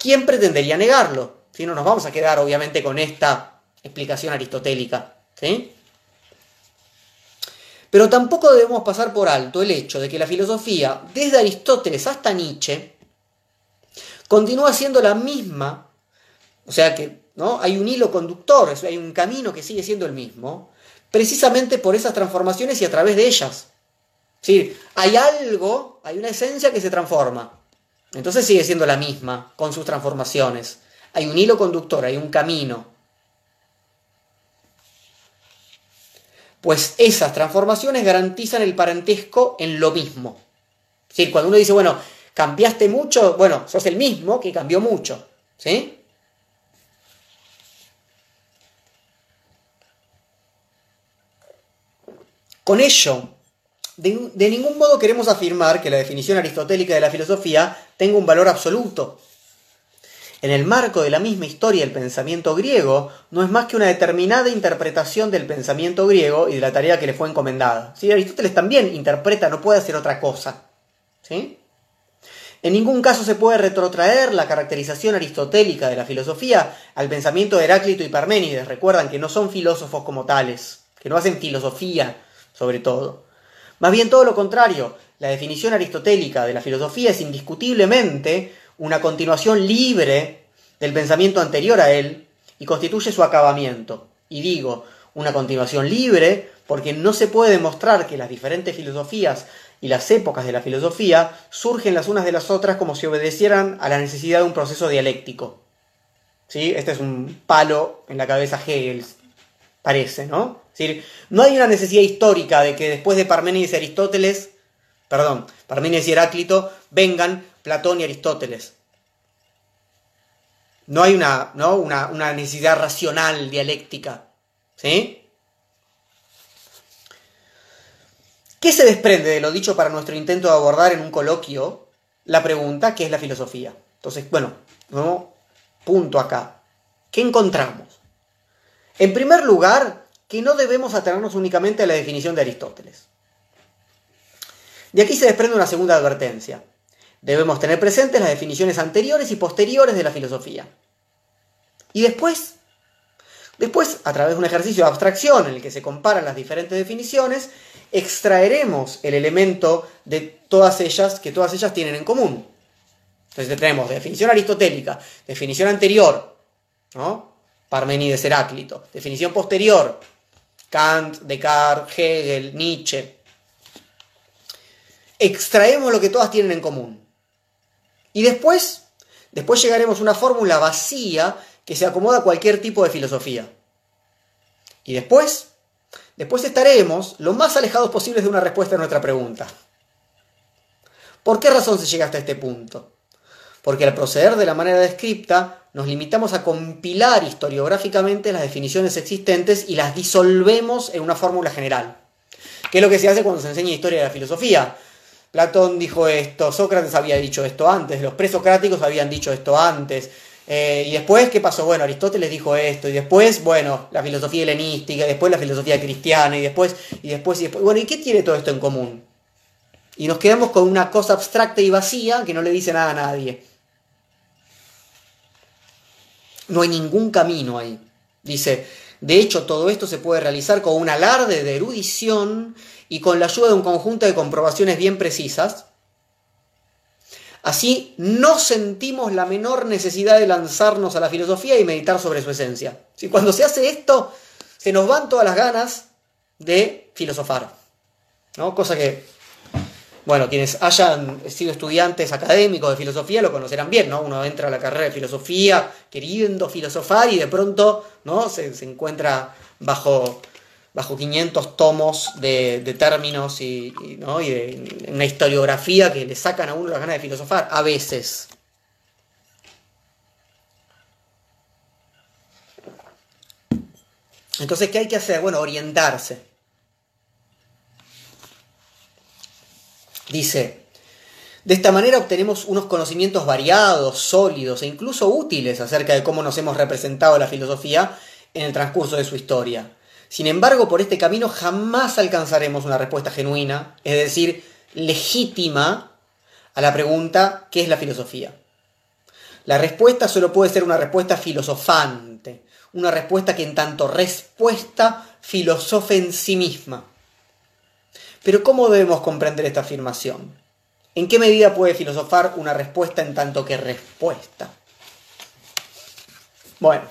¿Quién pretendería negarlo? Si no nos vamos a quedar obviamente con esta explicación aristotélica. ¿sí? Pero tampoco debemos pasar por alto el hecho de que la filosofía, desde Aristóteles hasta Nietzsche, continúa siendo la misma, o sea que ¿no? hay un hilo conductor, hay un camino que sigue siendo el mismo, precisamente por esas transformaciones y a través de ellas. Es hay algo, hay una esencia que se transforma. Entonces sigue siendo la misma, con sus transformaciones. Hay un hilo conductor, hay un camino. Pues esas transformaciones garantizan el parentesco en lo mismo. Decir, cuando uno dice, bueno, cambiaste mucho, bueno, sos el mismo que cambió mucho. ¿Sí? Con ello, de, ningún modo queremos afirmar que la definición aristotélica de la filosofía tenga un valor absoluto. En el marco de la misma historia del pensamiento griego, no es más que una determinada interpretación del pensamiento griego y de la tarea que le fue encomendada. ¿Sí? Aristóteles también interpreta, no puede hacer otra cosa. ¿Sí? En ningún caso se puede retrotraer la caracterización aristotélica de la filosofía al pensamiento de Heráclito y Parménides. Recuerdan que no son filósofos como tales, que no hacen filosofía sobre todo. Más bien todo lo contrario, la definición aristotélica de la filosofía es indiscutiblemente una continuación libre del pensamiento anterior a él y constituye su acabamiento. Y digo, una continuación libre porque no se puede demostrar que las diferentes filosofías y las épocas de la filosofía surgen las unas de las otras como si obedecieran a la necesidad de un proceso dialéctico. ¿Sí? Este es un palo en la cabeza Hegel, parece, ¿no? Decir, no hay una necesidad histórica de que después de Parménides y Aristóteles, perdón, Parménides y Heráclito, vengan Platón y Aristóteles. No hay una, ¿no? una, una necesidad racional, dialéctica. ¿Sí? ¿Qué se desprende de lo dicho para nuestro intento de abordar en un coloquio la pregunta qué es la filosofía? Entonces, bueno, ¿no? punto acá. ¿Qué encontramos? En primer lugar, que no debemos atenernos únicamente a la definición de Aristóteles. De aquí se desprende una segunda advertencia. Debemos tener presentes las definiciones anteriores y posteriores de la filosofía. Y después, Después, a través de un ejercicio de abstracción en el que se comparan las diferentes definiciones, extraeremos el elemento de todas ellas que todas ellas tienen en común. Entonces tenemos definición aristotélica, definición anterior, ¿no? Parmenides Heráclito, definición posterior, Kant, Descartes, Hegel, Nietzsche. Extraemos lo que todas tienen en común. Y después, después llegaremos a una fórmula vacía que se acomoda a cualquier tipo de filosofía. Y después, después estaremos lo más alejados posibles de una respuesta a nuestra pregunta. ¿Por qué razón se llega hasta este punto? Porque al proceder de la manera descripta, nos limitamos a compilar historiográficamente las definiciones existentes y las disolvemos en una fórmula general. ¿Qué es lo que se hace cuando se enseña historia de la filosofía? Platón dijo esto, Sócrates había dicho esto antes, los presocráticos habían dicho esto antes, eh, y después, ¿qué pasó? Bueno, Aristóteles dijo esto, y después, bueno, la filosofía helenística, y después la filosofía cristiana, y después, y después, y después. Bueno, ¿y qué tiene todo esto en común? Y nos quedamos con una cosa abstracta y vacía que no le dice nada a nadie. No hay ningún camino ahí. Dice, de hecho, todo esto se puede realizar con un alarde de erudición y con la ayuda de un conjunto de comprobaciones bien precisas, Así no sentimos la menor necesidad de lanzarnos a la filosofía y meditar sobre su esencia. Si cuando se hace esto, se nos van todas las ganas de filosofar. ¿no? Cosa que, bueno, quienes hayan sido estudiantes académicos de filosofía lo conocerán bien, ¿no? Uno entra a la carrera de filosofía queriendo filosofar y de pronto ¿no? se, encuentra bajo bajo 500 tomos de, términos y, de una historiografía que le sacan a uno las ganas de filosofar, a veces. Entonces, ¿qué hay que hacer? Bueno, orientarse. Dice, de esta manera obtenemos unos conocimientos variados, sólidos e incluso útiles acerca de cómo nos hemos representado la filosofía en el transcurso de su historia. Sin embargo, por este camino jamás alcanzaremos una respuesta genuina, es decir, legítima, a la pregunta ¿qué es la filosofía? La respuesta solo puede ser una respuesta filosofante, una respuesta que en tanto respuesta filosofe en sí misma. Pero ¿cómo debemos comprender esta afirmación? ¿En qué medida puede filosofar una respuesta en tanto que respuesta? Bueno,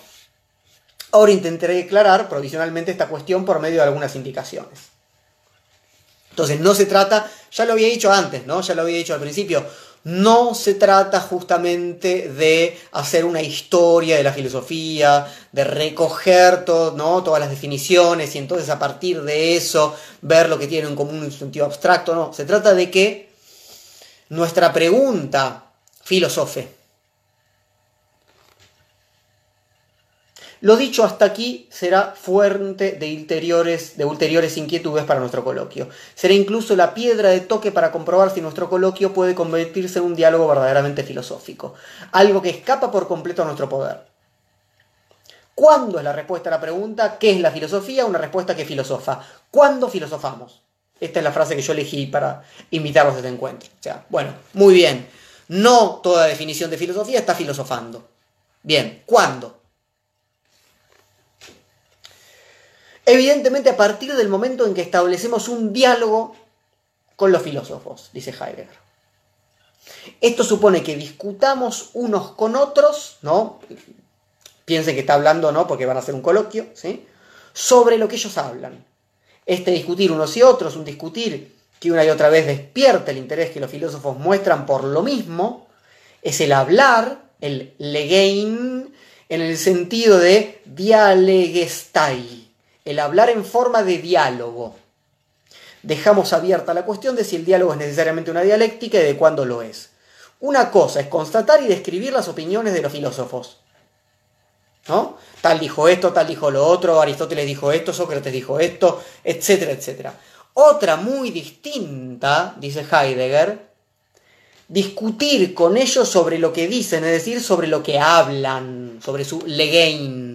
Ahora intentaré aclarar provisionalmente esta cuestión por medio de algunas indicaciones. Entonces, no se trata, ya lo había dicho antes, ¿no? Ya lo había dicho al principio, no se trata justamente de hacer una historia de la filosofía, de recoger todo, ¿no? todas las definiciones y entonces a partir de eso ver lo que tiene en común un sentido abstracto, no. Se trata de que nuestra pregunta filosofe, Lo dicho hasta aquí será fuente de ulteriores, de ulteriores inquietudes para nuestro coloquio. Será incluso la piedra de toque para comprobar si nuestro coloquio puede convertirse en un diálogo verdaderamente filosófico, algo que escapa por completo a nuestro poder. ¿Cuándo es la respuesta a la pregunta qué es la filosofía? Una respuesta que filosofa. ¿Cuándo filosofamos? Esta es la frase que yo elegí para invitarlos a este encuentro. O sea, bueno, muy bien. No toda definición de filosofía está filosofando. Bien, ¿cuándo? Evidentemente a partir del momento en que establecemos un diálogo con los filósofos, dice Heidegger. Esto supone que discutamos unos con otros, ¿no? Piensen que está hablando, ¿no? Porque van a hacer un coloquio, ¿sí? Sobre lo que ellos hablan. Este discutir unos y otros, un discutir que una y otra vez despierta el interés que los filósofos muestran por lo mismo, es el hablar, el legein, en el sentido de dialegestai, el hablar en forma de diálogo. Dejamos abierta la cuestión de si el diálogo es necesariamente una dialéctica y de cuándo lo es. Una cosa es constatar y describir las opiniones de los filósofos. ¿No? Tal dijo esto, tal dijo lo otro, Aristóteles dijo esto, Sócrates dijo esto, etcétera, etcétera. Otra muy distinta, dice Heidegger, discutir con ellos sobre lo que dicen, es decir, sobre lo que hablan, sobre su legein,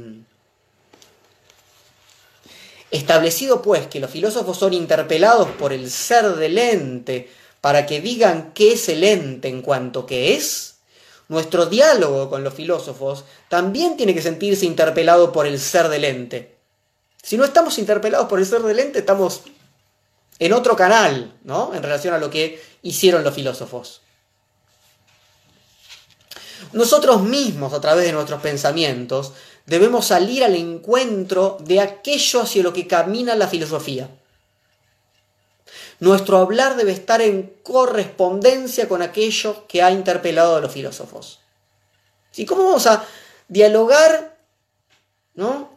Establecido pues que los filósofos son interpelados por el ser del ente para que digan qué es el ente en cuanto que es, nuestro diálogo con los filósofos también tiene que sentirse interpelado por el ser del ente. Si no estamos interpelados por el ser del ente, estamos en otro canal, ¿no? En relación a lo que hicieron los filósofos. Nosotros mismos, a través de nuestros pensamientos, debemos salir al encuentro de aquello hacia lo que camina la filosofía. Nuestro hablar debe estar en correspondencia con aquello que ha interpelado a los filósofos. ¿Y cómo vamos a dialogar ¿no?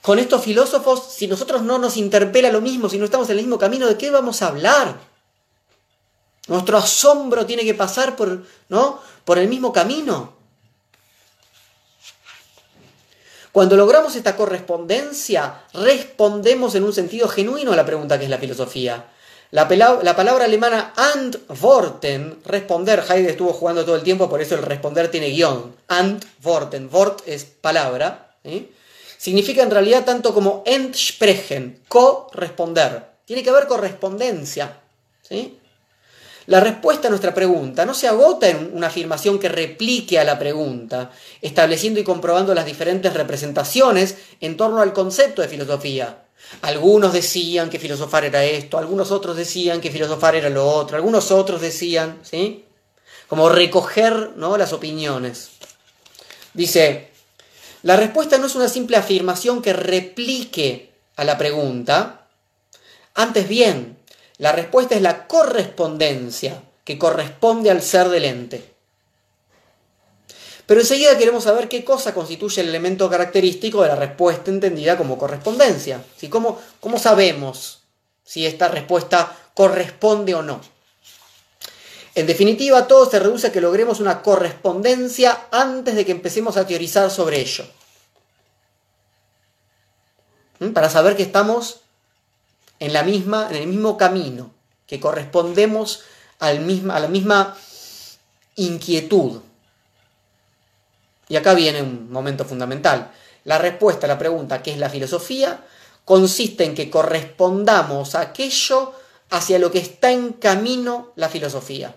con estos filósofos si nosotros no nos interpela lo mismo, si no estamos en el mismo camino? ¿De qué vamos a hablar? Nuestro asombro tiene que pasar por, ¿no? por el mismo camino. Cuando logramos esta correspondencia, respondemos en un sentido genuino a la pregunta que es la filosofía. La, la, palabra alemana antworten, responder, Heidegger estuvo jugando todo el tiempo, por eso el responder tiene guion. Antworten, Wort es palabra, significa en realidad tanto como entsprechen, corresponder. Tiene que haber correspondencia. ¿sí? La respuesta a nuestra pregunta no se agota en una afirmación que replique a la pregunta, estableciendo y comprobando las diferentes representaciones en torno al concepto de filosofía. Algunos decían que filosofar era esto, algunos otros decían que filosofar era lo otro, algunos otros decían, ¿sí? Como recoger ¿no? las opiniones. Dice, la respuesta no es una simple afirmación que replique a la pregunta, antes bien, la respuesta es la correspondencia que corresponde al ser del ente. Pero enseguida queremos saber qué cosa constituye el elemento característico de la respuesta entendida como correspondencia. ¿Cómo, ¿Cómo sabemos si esta respuesta corresponde o no? En definitiva, todo se reduce a que logremos una correspondencia antes de que empecemos a teorizar sobre ello. ¿Mm? Para saber que estamos en, la misma, en el mismo camino, que correspondemos al misma, a la misma inquietud. Y acá viene un momento fundamental. La respuesta a la pregunta ¿qué es la filosofía? consiste en que correspondamos a aquello hacia lo que está en camino la filosofía.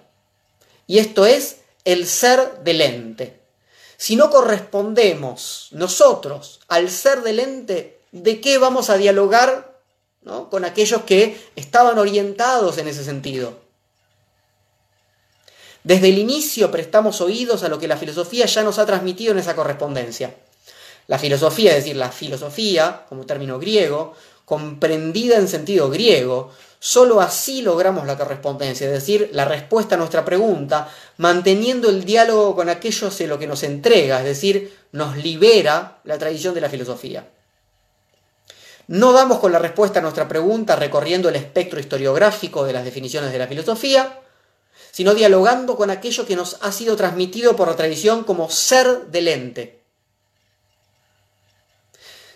Y esto es el ser del ente. Si no correspondemos nosotros al ser del ente, ¿de qué vamos a dialogar con aquellos que estaban orientados en ese sentido. Desde el inicio prestamos oídos a lo que la filosofía ya nos ha transmitido en esa correspondencia. La filosofía, es decir, la filosofía, como término griego, comprendida en sentido griego, sólo así logramos la correspondencia, es decir, la respuesta a nuestra pregunta, manteniendo el diálogo con aquello hacia lo que nos entrega, es decir, nos libera la tradición de la filosofía. No damos con la respuesta a nuestra pregunta recorriendo el espectro historiográfico de las definiciones de la filosofía, sino dialogando con aquello que nos ha sido transmitido por la tradición como ser del ente.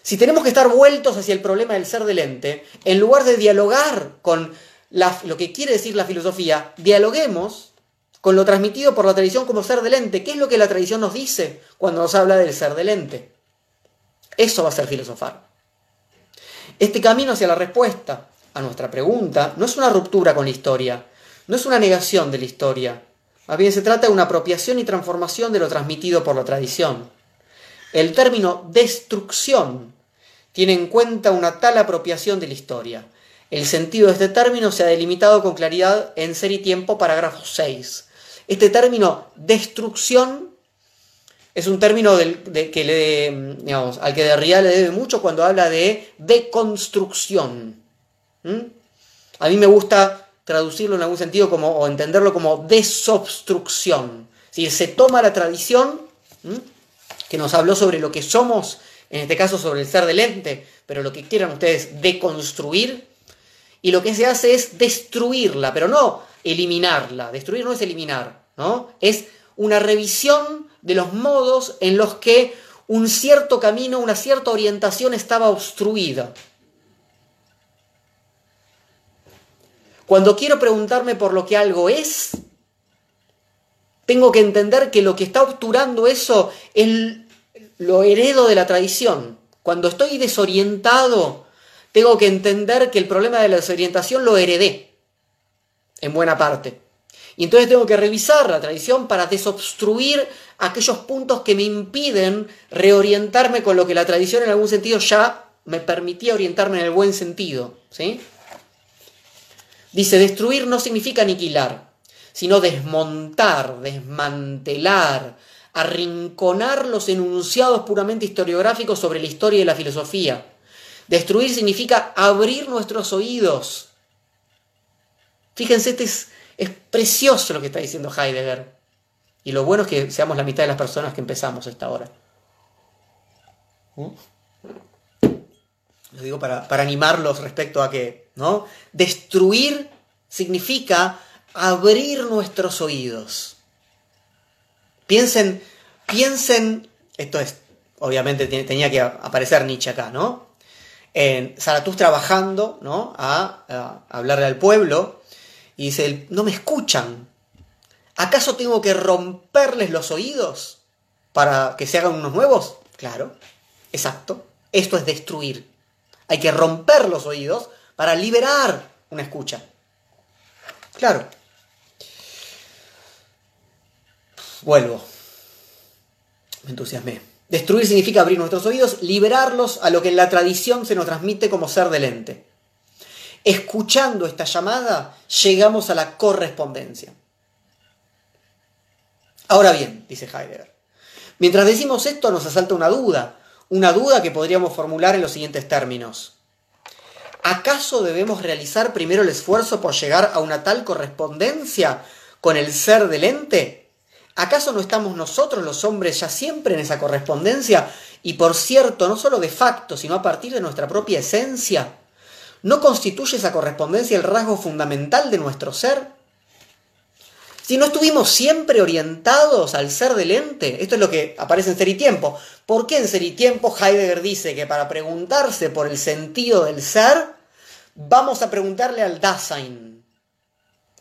Si tenemos que estar vueltos hacia el problema del ser del ente, en lugar de dialogar con lo que quiere decir la filosofía, dialoguemos con lo transmitido por la tradición como ser del ente. ¿Qué es lo que la tradición nos dice cuando nos habla del ser del ente? Eso va a ser filosofar. Este camino hacia la respuesta a nuestra pregunta no es una ruptura con la historia, no es una negación de la historia, más bien se trata de una apropiación y transformación de lo transmitido por la tradición. El término destrucción tiene en cuenta una tal apropiación de la historia. El sentido de este término se ha delimitado con claridad en Ser y Tiempo, parágrafo 6. Este término destrucción es un término de, que le, digamos, al que Derrida le debe mucho cuando habla de deconstrucción. A mí me gusta traducirlo en algún sentido como, o entenderlo como desobstrucción. Si se toma la tradición que nos habló sobre lo que somos, en este caso sobre el ser del ente, pero lo que quieran ustedes deconstruir, y lo que se hace es destruirla, pero no eliminarla. Destruir no es eliminar, ¿no? Es una revisión de los modos en los que un cierto camino, una cierta orientación estaba obstruida. Cuando quiero preguntarme por lo que algo es, tengo que entender que lo que está obturando eso es lo heredo de la tradición. Cuando estoy desorientado, tengo que entender que el problema de la desorientación lo heredé, en buena parte. Y entonces tengo que revisar la tradición para desobstruir aquellos puntos que me impiden reorientarme con lo que la tradición en algún sentido ya me permitía orientarme en el buen sentido. ¿sí? Dice, destruir no significa aniquilar, sino desmontar, desmantelar, arrinconar los enunciados puramente historiográficos sobre la historia y la filosofía. Destruir significa abrir nuestros oídos. Fíjense, este es, es precioso lo que está diciendo Heidegger. Y lo bueno es que seamos la mitad de las personas que empezamos esta hora. ¿Mm? Lo digo para, para, animarlos respecto a que, ¿no? Destruir significa abrir nuestros oídos. Piensen, piensen, esto es, obviamente tenía que aparecer Nietzsche acá, ¿no? En Zaratustra trabajando, ¿no? A, a hablarle al pueblo y dice, no me escuchan. ¿Acaso tengo que romperles los oídos para que se hagan unos nuevos? Claro, exacto. Esto es destruir. Hay que romper los oídos para liberar una escucha. Claro. Vuelvo. Me entusiasmé. Destruir significa abrir nuestros oídos, liberarlos a lo que en la tradición se nos transmite como ser del ente. Escuchando esta llamada, llegamos a la correspondencia. Ahora bien, dice Heidegger, mientras decimos esto nos asalta una duda, una duda que podríamos formular en los siguientes términos. ¿Acaso debemos realizar primero el esfuerzo por llegar a una tal correspondencia con el ser del ente? ¿Acaso no estamos nosotros los hombres ya siempre en esa correspondencia? Y por cierto, no solo de facto, sino a partir de nuestra propia esencia. ¿No constituye esa correspondencia el rasgo fundamental de nuestro ser? Si no estuvimos siempre orientados al ser del ente, esto es lo que aparece en Ser y Tiempo. ¿Por qué en Ser y Tiempo Heidegger dice que para preguntarse por el sentido del ser, vamos a preguntarle al Dasein?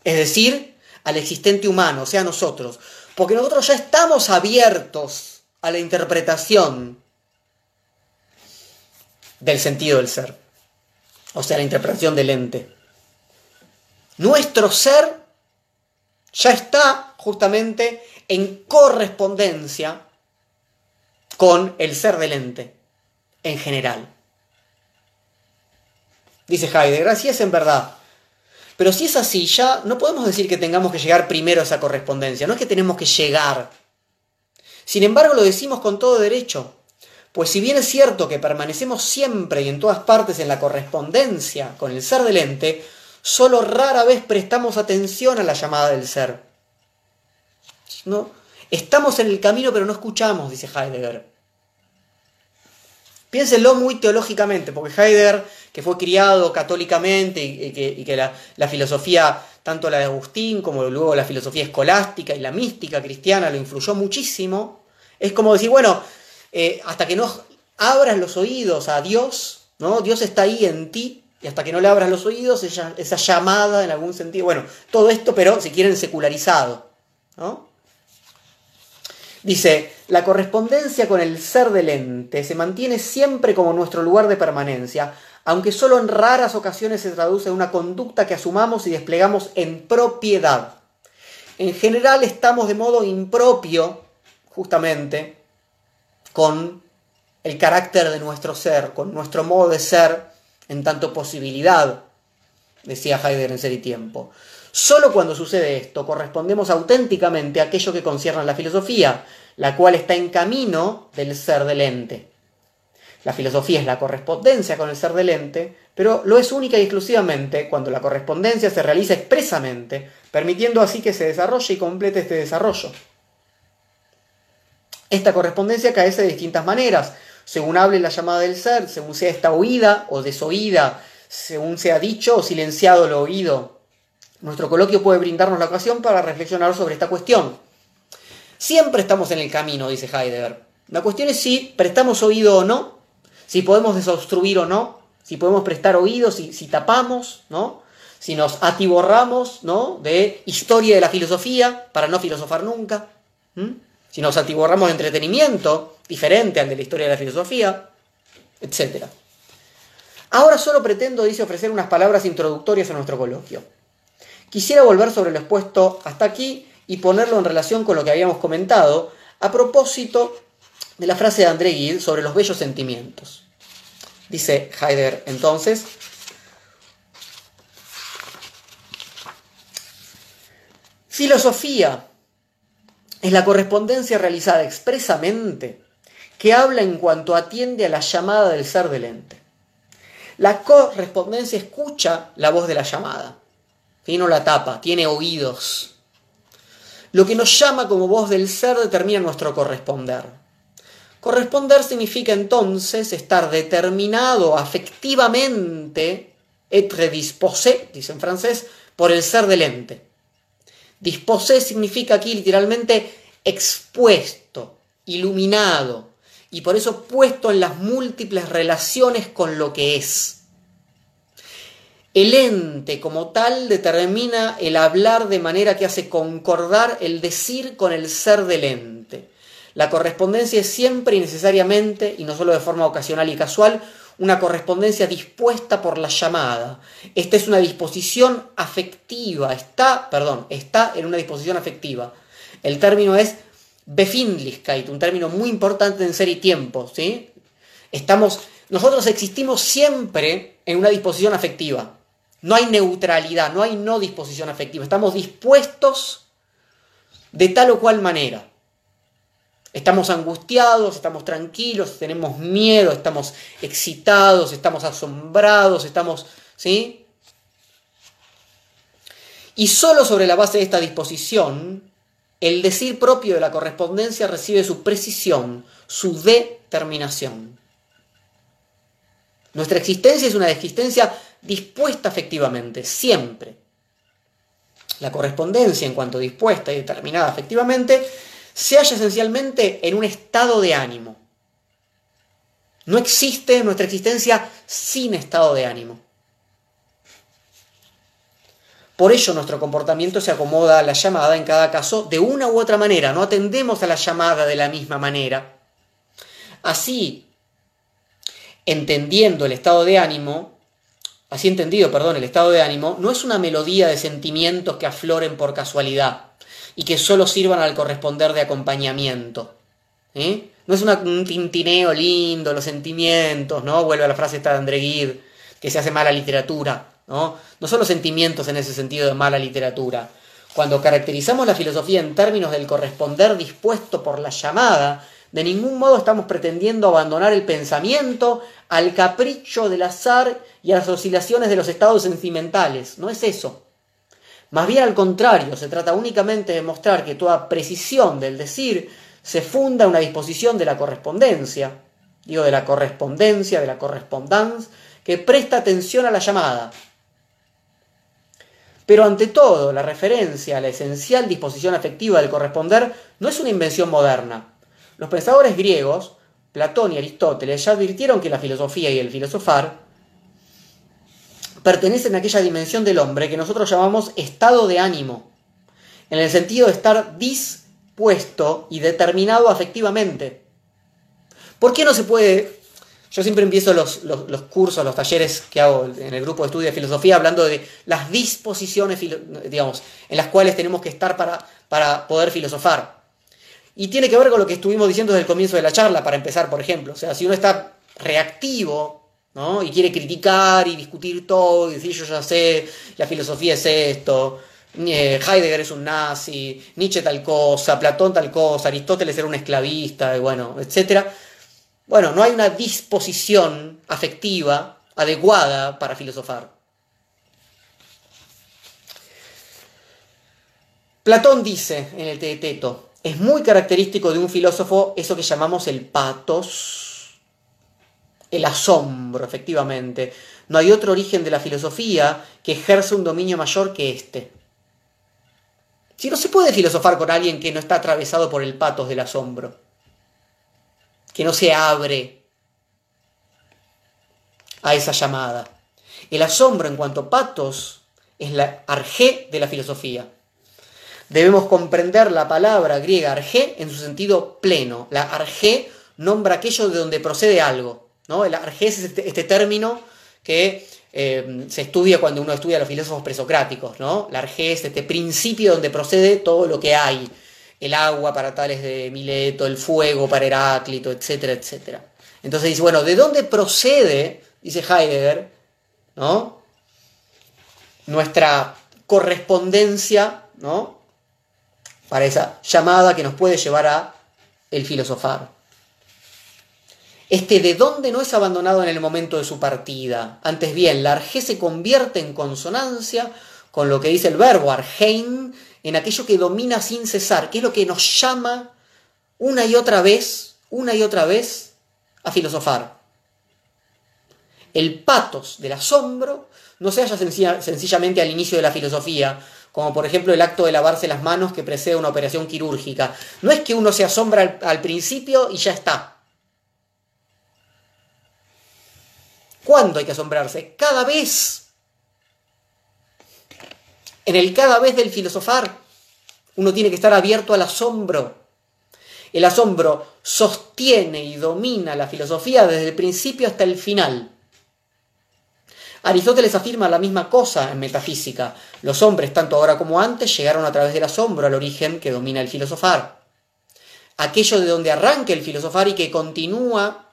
Es decir, al existente humano, o sea, nosotros. Porque nosotros ya estamos abiertos a la interpretación del sentido del ser. O sea, la interpretación del ente. Nuestro ser ya está justamente en correspondencia con el ser del ente en general. Dice Heidegger, así es en verdad. Pero si es así, ya no podemos decir que tengamos que llegar primero a esa correspondencia, no es que tenemos que llegar. Sin embargo, lo decimos con todo derecho, pues si bien es cierto que permanecemos siempre y en todas partes en la correspondencia con el ser del ente, solo rara vez prestamos atención a la llamada del ser. ¿No? Estamos en el camino pero no escuchamos, dice Heidegger. Piénsenlo muy teológicamente, porque Heidegger, que fue criado católicamente y, que, la, filosofía, tanto la de Agustín como luego la filosofía escolástica y la mística cristiana, lo influyó muchísimo, es como decir, bueno, eh, hasta que no abras los oídos a Dios, ¿no? Dios está ahí en ti, y hasta que no le abras los oídos, esa, llamada en algún sentido, bueno, todo esto, pero si quieren secularizado. Dice, la correspondencia con el ser del ente se mantiene siempre como nuestro lugar de permanencia, aunque solo en raras ocasiones se traduce en una conducta que asumamos y desplegamos en propiedad. En general estamos de modo impropio, justamente, con el carácter de nuestro ser, con nuestro modo de ser, en tanto posibilidad, decía Heidegger en Ser y Tiempo. Solo cuando sucede esto correspondemos auténticamente a aquello que concierne a la filosofía, la cual está en camino del ser del ente. La filosofía es la correspondencia con el ser del ente, pero lo es única y exclusivamente cuando la correspondencia se realiza expresamente, permitiendo así que se desarrolle y complete este desarrollo. Esta correspondencia cae de distintas maneras, según hable la llamada del ser, según sea esta oída o desoída, según sea dicho o silenciado lo oído. Nuestro coloquio puede brindarnos la ocasión para reflexionar sobre esta cuestión. Siempre estamos en el camino, dice Heidegger. La cuestión es si prestamos oído o no, si podemos desobstruir o no, si podemos prestar oído, si, si tapamos, ¿no? si nos atiborramos ¿no? de historia de la filosofía para no filosofar nunca si nos atiborramos de entretenimiento diferente al de la historia de la filosofía, etc. Ahora solo pretendo, dice, ofrecer unas palabras introductorias a nuestro coloquio. Quisiera volver sobre lo expuesto hasta aquí y ponerlo en relación con lo que habíamos comentado a propósito de la frase de André Gide sobre los bellos sentimientos. Dice Heidegger entonces, filosofía es la correspondencia realizada expresamente que habla en cuanto atiende a la llamada del ser del ente. La correspondencia escucha la voz de la llamada, y no la tapa, tiene oídos. Lo que nos llama como voz del ser determina nuestro corresponder. Corresponder significa entonces estar determinado afectivamente, être disposé, dice en francés, por el ser del ente. Disposé significa aquí literalmente expuesto, iluminado, y por eso puesto en las múltiples relaciones con lo que es. El ente como tal determina el hablar de manera que hace concordar el decir con el ser del ente. La correspondencia es siempre y necesariamente, y no solo de forma ocasional y casual, una correspondencia dispuesta por la llamada. Esta es una disposición afectiva, está, perdón, está en una disposición afectiva. El término es Befindlichkeit, un término muy importante en ser y tiempo, ¿sí? Estamos, nosotros existimos siempre en una disposición afectiva. No hay neutralidad, no hay no disposición afectiva. Estamos dispuestos de tal o cual manera. Estamos angustiados, estamos tranquilos, tenemos miedo, estamos excitados, estamos asombrados, estamos, ¿sí? Y solo sobre la base de esta disposición el decir propio de la correspondencia recibe su precisión, su determinación. Nuestra existencia es una existencia dispuesta efectivamente, siempre. La correspondencia, en cuanto dispuesta y determinada efectivamente, se halla esencialmente en un estado de ánimo. No existe nuestra existencia sin estado de ánimo. Por ello nuestro comportamiento se acomoda a la llamada en cada caso de una u otra manera, no atendemos a la llamada de la misma manera. Así, entendiendo el estado de ánimo, así entendido, perdón, el estado de ánimo, no es una melodía de sentimientos que afloren por casualidad y que solo sirvan al corresponder de acompañamiento. ¿eh? No es un tintineo lindo, los sentimientos, ¿no? Vuelve a la frase esta de André que se hace mala literatura. ¿no? No son los sentimientos en ese sentido de mala literatura. Cuando caracterizamos la filosofía en términos del corresponder dispuesto por la llamada, de ningún modo estamos pretendiendo abandonar el pensamiento al capricho del azar y a las oscilaciones de los estados sentimentales. No es eso. Más bien al contrario, se trata únicamente de mostrar que toda precisión del decir se funda en una disposición de la correspondencia, digo de la correspondencia, de la correspondance, que presta atención a la llamada, pero ante todo, la referencia a la esencial disposición afectiva del corresponder no es una invención moderna. Los pensadores griegos, Platón y Aristóteles, ya advirtieron que la filosofía y el filosofar pertenecen a aquella dimensión del hombre que nosotros llamamos estado de ánimo, en el sentido de estar dispuesto y determinado afectivamente. ¿Por qué no se puede yo siempre empiezo los, cursos, los talleres que hago en el grupo de estudio de filosofía hablando de las disposiciones, digamos, en las cuales tenemos que estar para, para poder filosofar. Y tiene que ver con lo que estuvimos diciendo desde el comienzo de la charla, para empezar, por ejemplo. O sea, si uno está reactivo y quiere criticar y discutir todo y decir yo ya sé, la filosofía es esto, eh, Heidegger es un nazi, Nietzsche tal cosa, Platón tal cosa, Aristóteles era un esclavista, y bueno, etcétera bueno, no hay una disposición afectiva adecuada para filosofar. Platón dice en el Teeteto, es muy característico de un filósofo eso que llamamos el patos, el asombro, efectivamente. No hay otro origen de la filosofía que ejerce un dominio mayor que este. Si no se puede filosofar con alguien que no está atravesado por el patos del asombro que no se abre a esa llamada. El asombro en cuanto patos es la arjé de la filosofía. Debemos comprender la palabra griega arjé en su sentido pleno. La arjé nombra aquello de donde procede algo. ¿No? El arjé es este, este término que eh, se estudia cuando uno estudia a los filósofos presocráticos, ¿no? La arge es este principio donde procede todo lo que hay. El agua para tales de Mileto, el fuego para Heráclito, etcétera, etcétera. Entonces dice, bueno, ¿de dónde procede, dice Heidegger, ¿no? Nuestra correspondencia, ¿no? Para esa llamada que nos puede llevar a el filosofar. Este de dónde no es abandonado en el momento de su partida. Antes bien, la arge se convierte en consonancia con lo que dice el verbo argein, en aquello que domina sin cesar, que es lo que nos llama una y otra vez, una y otra vez, a filosofar. El patos del asombro no se halla sencillamente al inicio de la filosofía, como por ejemplo el acto de lavarse las manos que precede una operación quirúrgica. No es que uno se asombra al principio y ya está. ¿Cuándo hay que asombrarse? Cada vez. En el cada vez del filosofar, uno tiene que estar abierto al asombro. El asombro sostiene y domina la filosofía desde el principio hasta el final. Aristóteles afirma la misma cosa en metafísica. Los hombres, tanto ahora como antes, llegaron a través del asombro al origen que domina el filosofar. Aquello de donde arranca el filosofar y que continúa,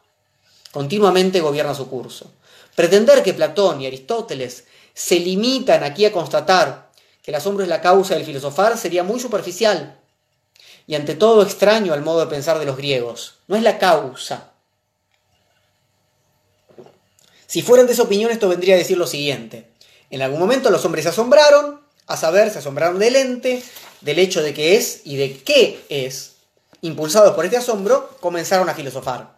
continuamente gobierna su curso. Pretender que Platón y Aristóteles se limitan aquí a constatar que el asombro es la causa del filosofar sería muy superficial y ante todo extraño al modo de pensar de los griegos. No es la causa. Si fueran de esa opinión, esto vendría a decir lo siguiente. En algún momento los hombres se asombraron, a saber, se asombraron del ente, del hecho de que es y de qué es. Impulsados por este asombro, comenzaron a filosofar.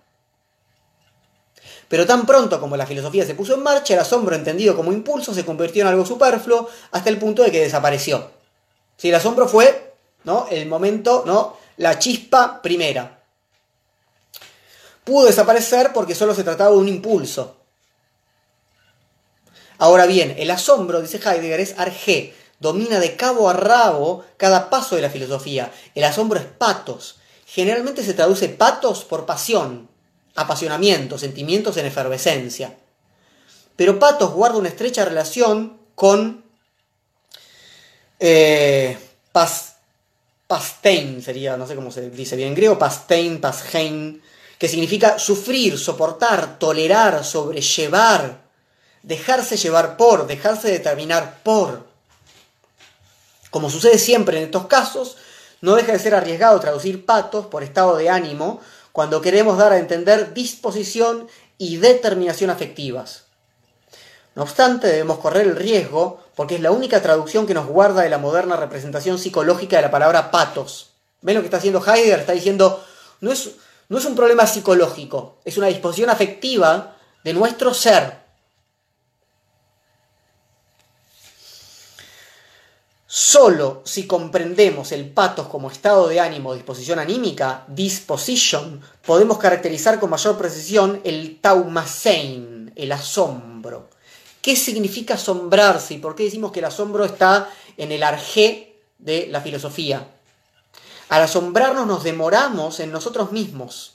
Pero tan pronto como la filosofía se puso en marcha, el asombro entendido como impulso se convirtió en algo superfluo hasta el punto de que desapareció. Si el asombro fue, ¿no? El momento, ¿no? La chispa primera. Pudo desaparecer porque solo se trataba de un impulso. Ahora bien, el asombro, dice Heidegger, es arge, domina de cabo a rabo cada paso de la filosofía. El asombro es patos. Generalmente se traduce patos por pasión, apasionamiento, sentimientos en efervescencia. Pero Patos guarda una estrecha relación con eh, pastein, sería, no sé cómo se dice bien en griego, pastein, pashein, que significa sufrir, soportar, tolerar, sobrellevar, dejarse llevar por, dejarse determinar por. Como sucede siempre en estos casos, no deja de ser arriesgado traducir patos por estado de ánimo cuando queremos dar a entender disposición y determinación afectivas. No obstante, debemos correr el riesgo, porque es la única traducción que nos guarda de la moderna representación psicológica de la palabra patos. ¿Ven lo que está haciendo Heidegger? Está diciendo, no es, no es un problema psicológico, es una disposición afectiva de nuestro ser. Solo si comprendemos el patos como estado de ánimo o disposición anímica, disposition, podemos caracterizar con mayor precisión el taumasein, el asombro. ¿Qué significa asombrarse y por qué decimos que el asombro está en el arjé de la filosofía? Al asombrarnos nos demoramos en nosotros mismos.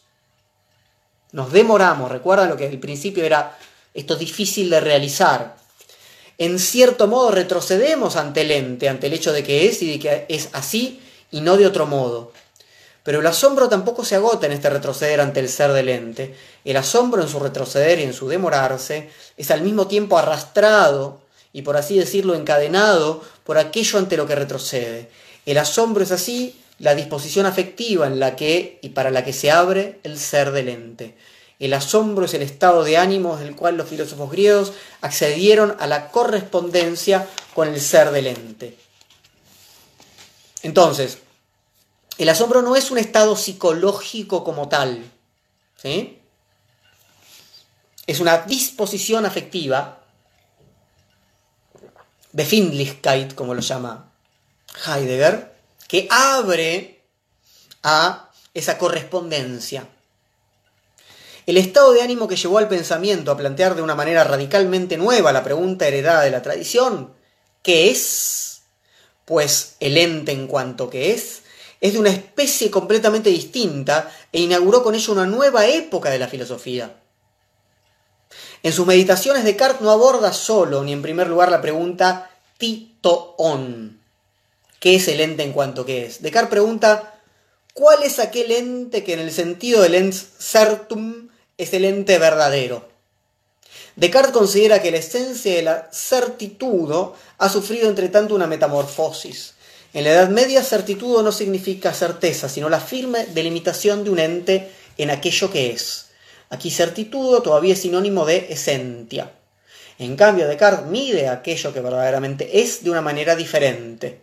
Nos demoramos, recuerdan lo que al principio era esto difícil de realizar en cierto modo retrocedemos ante el ente, ante el hecho de que es y de que es así y no de otro modo. Pero el asombro tampoco se agota en este retroceder ante el ser del ente. El asombro en su retroceder y en su demorarse es al mismo tiempo arrastrado y por así decirlo encadenado por aquello ante lo que retrocede. El asombro es así la disposición afectiva en la que y para la que se abre el ser del ente. El asombro es el estado de ánimo del cual los filósofos griegos accedieron a la correspondencia con el ser del ente. Entonces, el asombro no es un estado psicológico como tal, ¿sí? Es una disposición afectiva, Befindlichkeit, como lo llama Heidegger, que abre a esa correspondencia. El estado de ánimo que llevó al pensamiento a plantear de una manera radicalmente nueva la pregunta heredada de la tradición, ¿qué es? Pues el ente en cuanto que es, es de una especie completamente distinta e inauguró con ello una nueva época de la filosofía. En sus meditaciones, Descartes no aborda solo ni en primer lugar la pregunta Tito-on, ¿qué es el ente en cuanto que es? Descartes pregunta, ¿cuál es aquel ente que en el sentido del ens certum es el ente verdadero? Descartes considera que la esencia de la certitudo ha sufrido entre tanto una metamorfosis. En la Edad Media, certitudo no significa certeza, sino la firme delimitación de un ente en aquello que es. Aquí certitudo todavía es sinónimo de esencia. En cambio, Descartes mide aquello que verdaderamente es de una manera diferente.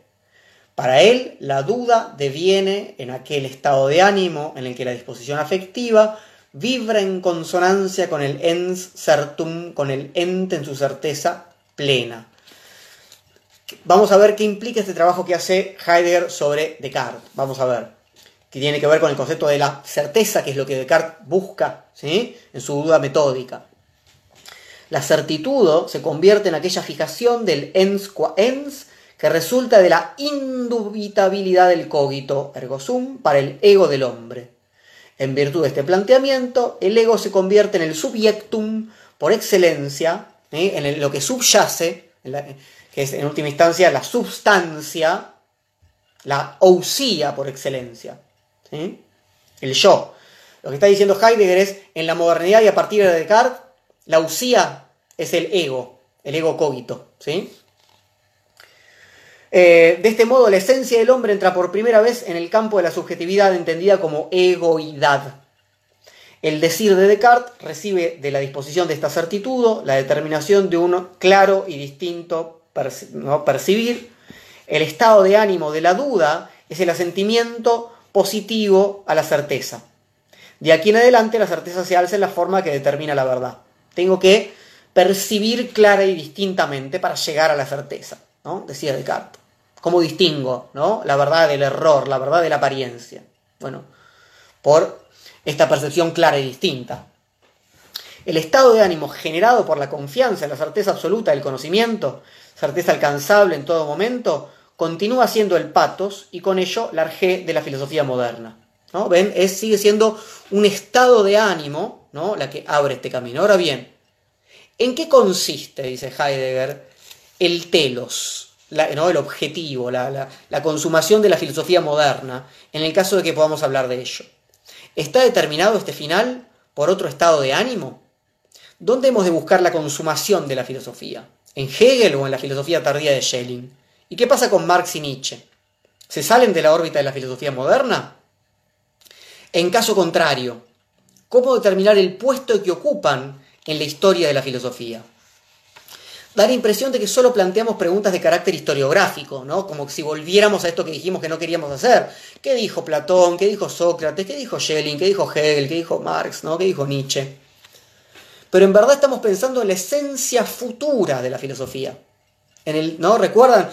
Para él, la duda deviene en aquel estado de ánimo en el que la disposición afectiva vibra en consonancia con el ens certum, con el ente en su certeza plena. Vamos a ver qué implica este trabajo que hace Heidegger sobre Descartes. Vamos a ver. Que tiene que ver con el concepto de la certeza, que es lo que Descartes busca ¿sí? en su duda metódica. La certitudo se convierte en aquella fijación del ens qua ens que resulta de la indubitabilidad del cogito ergo sum para el ego del hombre. En virtud de este planteamiento, el ego se convierte en el subjectum por excelencia, en lo que subyace, que es en última instancia la substancia, la ousía por excelencia, el yo. Lo que está diciendo Heidegger es, en la modernidad y a partir de Descartes, la usía es el ego, el ego cogito. ¿sí? Eh, de este modo, la esencia del hombre entra por primera vez en el campo de la subjetividad entendida como egoidad. El decir de Descartes recibe de la disposición de esta certitud la determinación de un claro y distinto percibir. El estado de ánimo de la duda es el asentimiento positivo a la certeza. De aquí en adelante la certeza se alza en la forma que determina la verdad. Tengo que percibir clara y distintamente para llegar a la certeza, ¿no? Decía Descartes. ¿Cómo distingo ¿no? la verdad del error, la verdad de la apariencia? Bueno, por esta percepción clara y distinta. El estado de ánimo generado por la confianza en la certeza absoluta del conocimiento, certeza alcanzable en todo momento, continúa siendo el patos y con ello la arjé de la filosofía moderna. ¿no? ¿Ven? Es, sigue siendo un estado de ánimo ¿no? la que abre este camino. Ahora bien, ¿en qué consiste, dice Heidegger, el telos? El objetivo, la, la consumación de la filosofía moderna, en el caso de que podamos hablar de ello. ¿Está determinado este final por otro estado de ánimo? ¿Dónde hemos de buscar la consumación de la filosofía? ¿En Hegel o en la filosofía tardía de Schelling? ¿Y qué pasa con Marx y Nietzsche? ¿Se salen de la órbita de la filosofía moderna? En caso contrario, ¿cómo determinar el puesto que ocupan en la historia de la filosofía? Da la impresión de que solo planteamos preguntas de carácter historiográfico, ¿no? Como si volviéramos a esto que dijimos que no queríamos hacer. ¿Qué dijo Platón? ¿Qué dijo Sócrates? ¿Qué dijo Schelling? ¿Qué dijo Hegel? ¿Qué dijo Marx? ¿no? ¿Qué dijo Nietzsche? Pero en verdad estamos pensando en la esencia futura de la filosofía. En el, ¿no? ¿Recuerdan?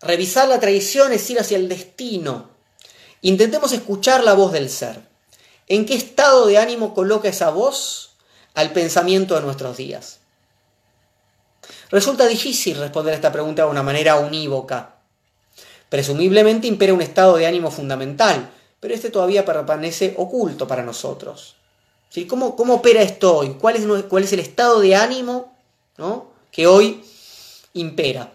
Revisar la tradición es ir hacia el destino. Intentemos escuchar la voz del ser. ¿En qué estado de ánimo coloca esa voz al pensamiento de nuestros días? Resulta difícil responder a esta pregunta de una manera unívoca. Presumiblemente impera un estado de ánimo fundamental, pero este todavía permanece oculto para nosotros. ¿Cómo, ¿Cómo, opera esto hoy? ¿Cuál es, ¿Cuál es, el estado de ánimo que hoy impera?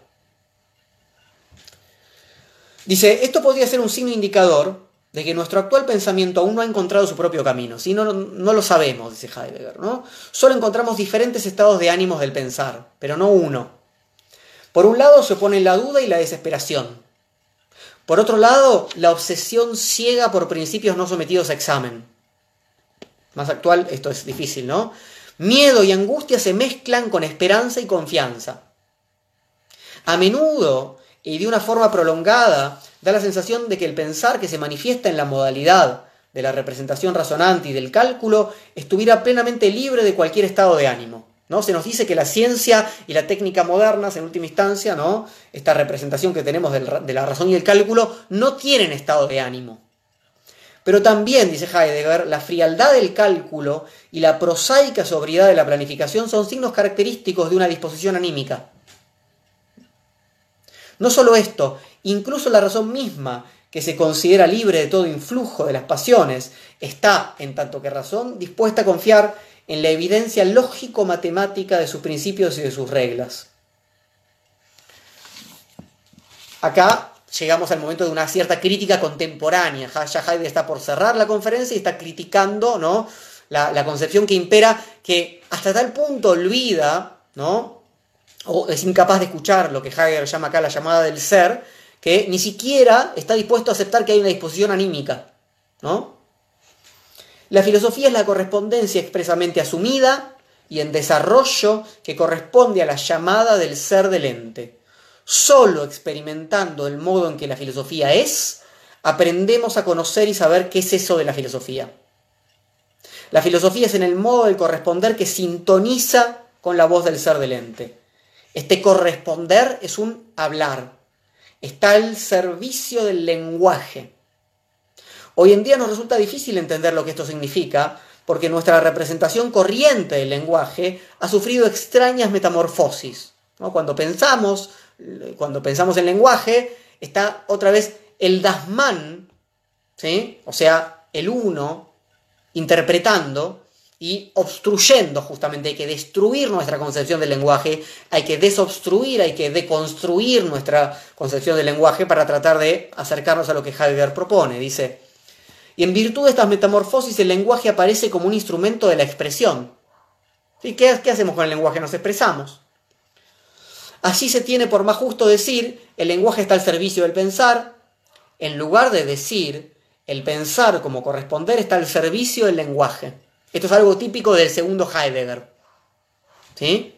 Dice, esto podría ser un signo indicador de que nuestro actual pensamiento aún no ha encontrado su propio camino. Si no, no lo sabemos, dice Heidegger, ¿no? Solo encontramos diferentes estados de ánimos del pensar, pero no uno. Por un lado se opone la duda y la desesperación. Por otro lado, la obsesión ciega por principios no sometidos a examen. Más actual, esto es difícil, ¿no? Miedo y angustia se mezclan con esperanza y confianza. A menudo y de una forma prolongada, da la sensación de que el pensar que se manifiesta en la modalidad de la representación razonante y del cálculo estuviera plenamente libre de cualquier estado de ánimo. ¿no? Se nos dice que la ciencia y la técnica modernas, en última instancia, ¿no? esta representación que tenemos de la razón y el cálculo, no tienen estado de ánimo. Pero también, dice Heidegger, la frialdad del cálculo y la prosaica sobriedad de la planificación son signos característicos de una disposición anímica. No solo esto, incluso la razón misma, que se considera libre de todo influjo de las pasiones, está, en tanto que razón, dispuesta a confiar en la evidencia lógico-matemática de sus principios y de sus reglas. Acá llegamos al momento de una cierta crítica contemporánea. Ya Heidegger está por cerrar la conferencia y está criticando ¿no? la, concepción que impera, que hasta tal punto olvida, ¿no? O es incapaz de escuchar lo que Heidegger llama acá la llamada del ser, que ni siquiera está dispuesto a aceptar que hay una disposición anímica. ¿no? La filosofía es la correspondencia expresamente asumida y en desarrollo que corresponde a la llamada del ser del ente. Solo experimentando el modo en que la filosofía es, aprendemos a conocer y saber qué es eso de la filosofía. La filosofía es en el modo de corresponder que sintoniza con la voz del ser del ente. Este corresponder es un hablar. Está al servicio del lenguaje. Hoy en día nos resulta difícil entender lo que esto significa porque nuestra representación corriente del lenguaje ha sufrido extrañas metamorfosis. Cuando pensamos cuando pensamos en lenguaje, está otra vez el Dasman, ¿sí? o sea, el uno, interpretando y obstruyendo justamente. Hay que destruir nuestra concepción del lenguaje, hay que desobstruir, hay que deconstruir nuestra concepción del lenguaje para tratar de acercarnos a lo que Heidegger propone. Dice, y en virtud de estas metamorfosis el lenguaje aparece como un instrumento de la expresión. ¿Sí? ¿Qué, ¿Qué hacemos con el lenguaje? Nos expresamos. Así se tiene por más justo decir, el lenguaje está al servicio del pensar, en lugar de decir, el pensar como corresponder está al servicio del lenguaje. Esto es algo típico del segundo Heidegger. ¿Sí?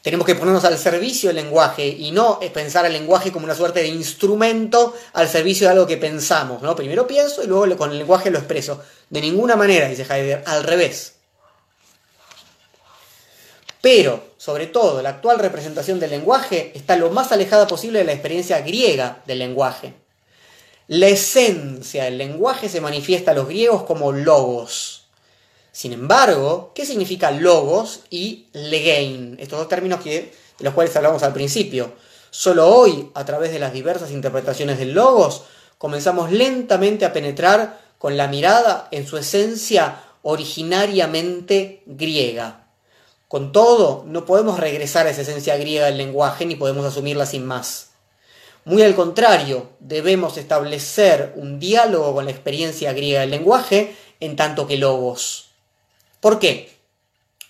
Tenemos que ponernos al servicio del lenguaje y no pensar el lenguaje como una suerte de instrumento al servicio de algo que pensamos. ¿no? Primero pienso y luego con el lenguaje lo expreso. De ninguna manera, dice Heidegger, al revés. Pero, sobre todo, la actual representación del lenguaje está lo más alejada posible de la experiencia griega del lenguaje. La esencia del lenguaje se manifiesta a los griegos como logos. Sin embargo, ¿qué significa logos y legein? Estos dos términos de los cuales hablamos al principio. Solo hoy, a través de las diversas interpretaciones del logos, comenzamos lentamente a penetrar con la mirada en su esencia originariamente griega. Con todo, no podemos regresar a esa esencia griega del lenguaje ni podemos asumirla sin más. Muy al contrario, debemos establecer un diálogo con la experiencia griega del lenguaje en tanto que logos. ¿Por qué?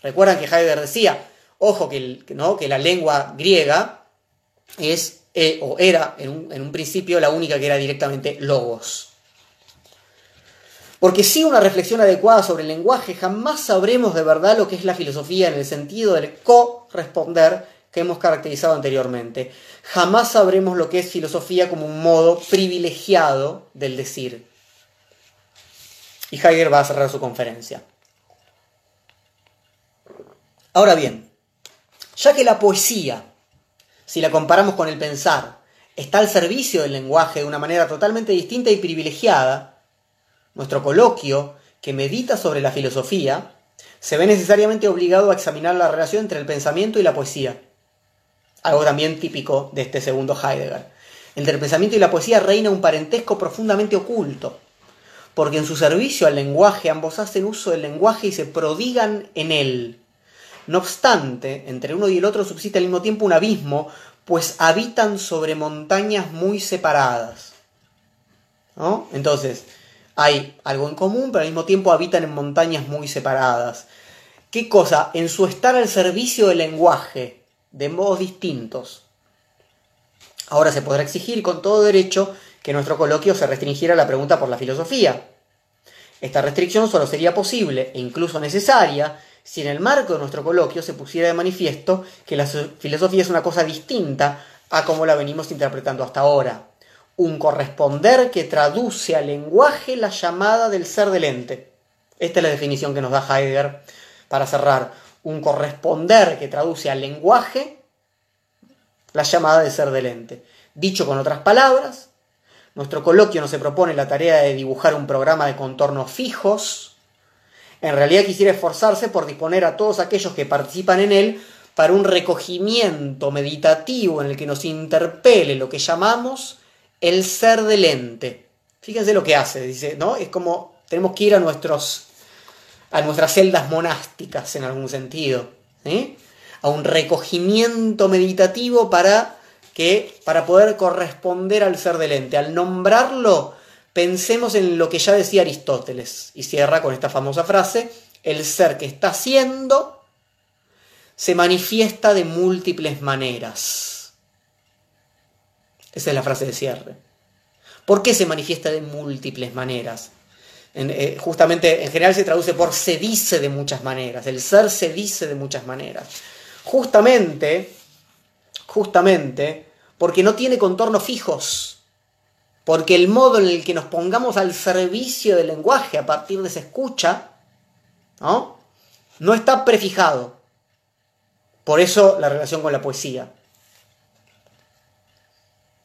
Recuerdan que Heidegger decía, ojo, que, ¿no? que la lengua griega es eh, o era en un, en un principio la única que era directamente logos. Porque sin una reflexión adecuada sobre el lenguaje jamás sabremos de verdad lo que es la filosofía en el sentido del corresponder que hemos caracterizado anteriormente. Jamás sabremos lo que es filosofía como un modo privilegiado del decir. Y Heidegger va a cerrar su conferencia. Ahora bien, ya que la poesía, si la comparamos con el pensar, está al servicio del lenguaje de una manera totalmente distinta y privilegiada, nuestro coloquio, que medita sobre la filosofía, se ve necesariamente obligado a examinar la relación entre el pensamiento y la poesía. Algo también típico de este segundo Heidegger. Entre el pensamiento y la poesía reina un parentesco profundamente oculto, porque en su servicio al lenguaje ambos hacen uso del lenguaje y se prodigan en él. No obstante, entre uno y el otro subsiste al mismo tiempo un abismo, pues habitan sobre montañas muy separadas. ¿No? Entonces, hay algo en común, pero al mismo tiempo habitan en montañas muy separadas. ¿Qué cosa? En su estar al servicio del lenguaje, de modos distintos. Ahora se podrá exigir con todo derecho que nuestro coloquio se restringiera a la pregunta por la filosofía. Esta restricción solo sería posible e incluso necesaria si en el marco de nuestro coloquio se pusiera de manifiesto que la filosofía es una cosa distinta a como la venimos interpretando hasta ahora un corresponder que traduce al lenguaje la llamada del ser del ente. Esta es la definición que nos da Heidegger para cerrar. Un corresponder que traduce al lenguaje la llamada del ser del ente. Dicho con otras palabras, nuestro coloquio no se propone la tarea de dibujar un programa de contornos fijos. En realidad quisiera esforzarse por disponer a todos aquellos que participan en él para un recogimiento meditativo en el que nos interpele lo que llamamos el ser del ente. Fíjense lo que hace, dice, ¿no? Es como tenemos que ir a nuestros a nuestras celdas monásticas en algún sentido, a un recogimiento meditativo para, que, para poder corresponder al ser del ente. Al nombrarlo, pensemos en lo que ya decía Aristóteles, y cierra con esta famosa frase, el ser que está siendo se manifiesta de múltiples maneras. Esa es la frase de cierre. ¿Por qué se manifiesta de múltiples maneras? Eh, justamente en general se traduce por se dice de muchas maneras, el ser se dice de muchas maneras. Justamente, justamente, porque no tiene contornos fijos, porque el modo en el que nos pongamos al servicio del lenguaje a partir de esa escucha, ¿no? no está prefijado. Por eso la relación con la poesía.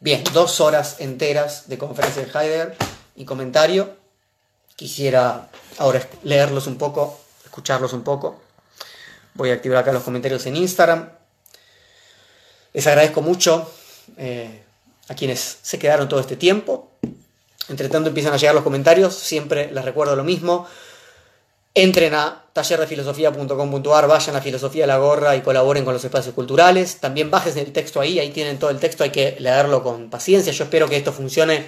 Bien, dos horas enteras de conferencia de Heidegger y comentario. Quisiera ahora leerlos un poco, escucharlos un poco. Voy a activar acá los comentarios en Instagram. Les agradezco mucho eh, a quienes se quedaron todo este tiempo. Entre tanto empiezan a llegar los comentarios, siempre les recuerdo lo mismo. Entren a tallerdefilosofía.com.ar, vayan a Filosofía de la Gorra y colaboren con los espacios culturales. También bajen el texto ahí, ahí tienen todo el texto, hay que leerlo con paciencia. Yo espero que esto funcione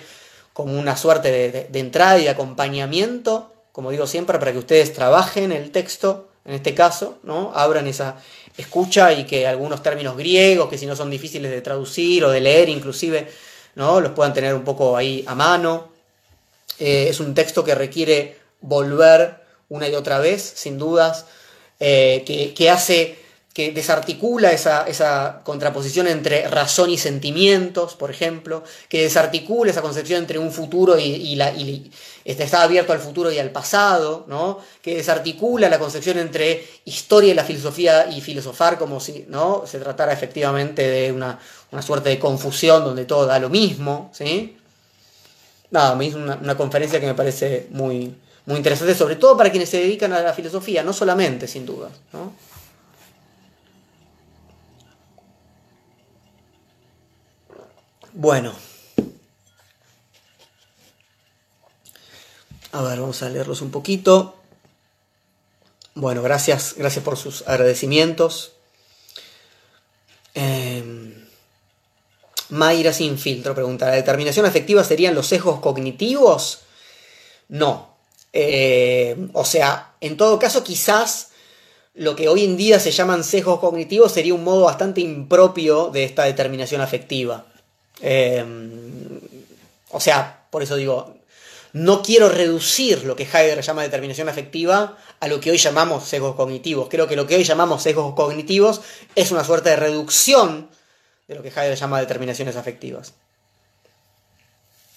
como una suerte de, entrada y de acompañamiento, como digo siempre, para que ustedes trabajen el texto, en este caso, ¿no? abran esa escucha y que algunos términos griegos, que si no son difíciles de traducir o de leer inclusive, ¿no? los puedan tener un poco ahí a mano. Eh, es un texto que requiere volver una y otra vez, sin dudas, eh, que, que hace que desarticula esa, contraposición entre razón y sentimientos, por ejemplo, que desarticula esa concepción entre un futuro y, la, este, está abierto al futuro y al pasado, ¿no? que desarticula la concepción entre historia y la filosofía y filosofar como si ¿no? se tratara efectivamente de una, suerte de confusión donde todo da lo mismo. ¿sí? Nada, me hizo una, una conferencia que me parece muy, muy interesante, sobre todo para quienes se dedican a la filosofía, no solamente, sin duda. ¿no? Bueno. A ver, vamos a leerlos un poquito. Bueno, gracias, gracias por sus agradecimientos. Eh, Mayra sin filtro pregunta, ¿la determinación afectiva serían los sesgos cognitivos? No. Eh, o sea, en todo caso, quizás lo que hoy en día se llaman sesgos cognitivos sería un modo bastante impropio de esta determinación afectiva. Em, o sea, por eso digo, no quiero reducir lo que Heidegger llama determinación afectiva a lo que hoy llamamos sesgos cognitivos. Creo que lo que hoy llamamos sesgos cognitivos es una suerte de reducción de lo que Heidegger llama determinaciones afectivas.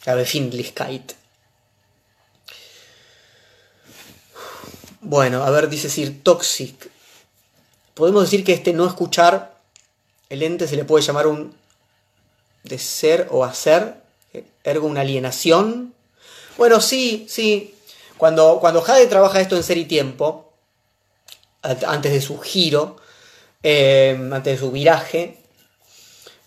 La Befindlichkeit. Bueno, a ver, dice Sir Toxic. Podemos decir que este no escuchar el ente se le puede llamar un de ser o hacer, ergo una alienación. Bueno, sí, sí. Cuando, cuando Jade trabaja esto en ser y tiempo, antes de su giro, eh, antes de su viraje,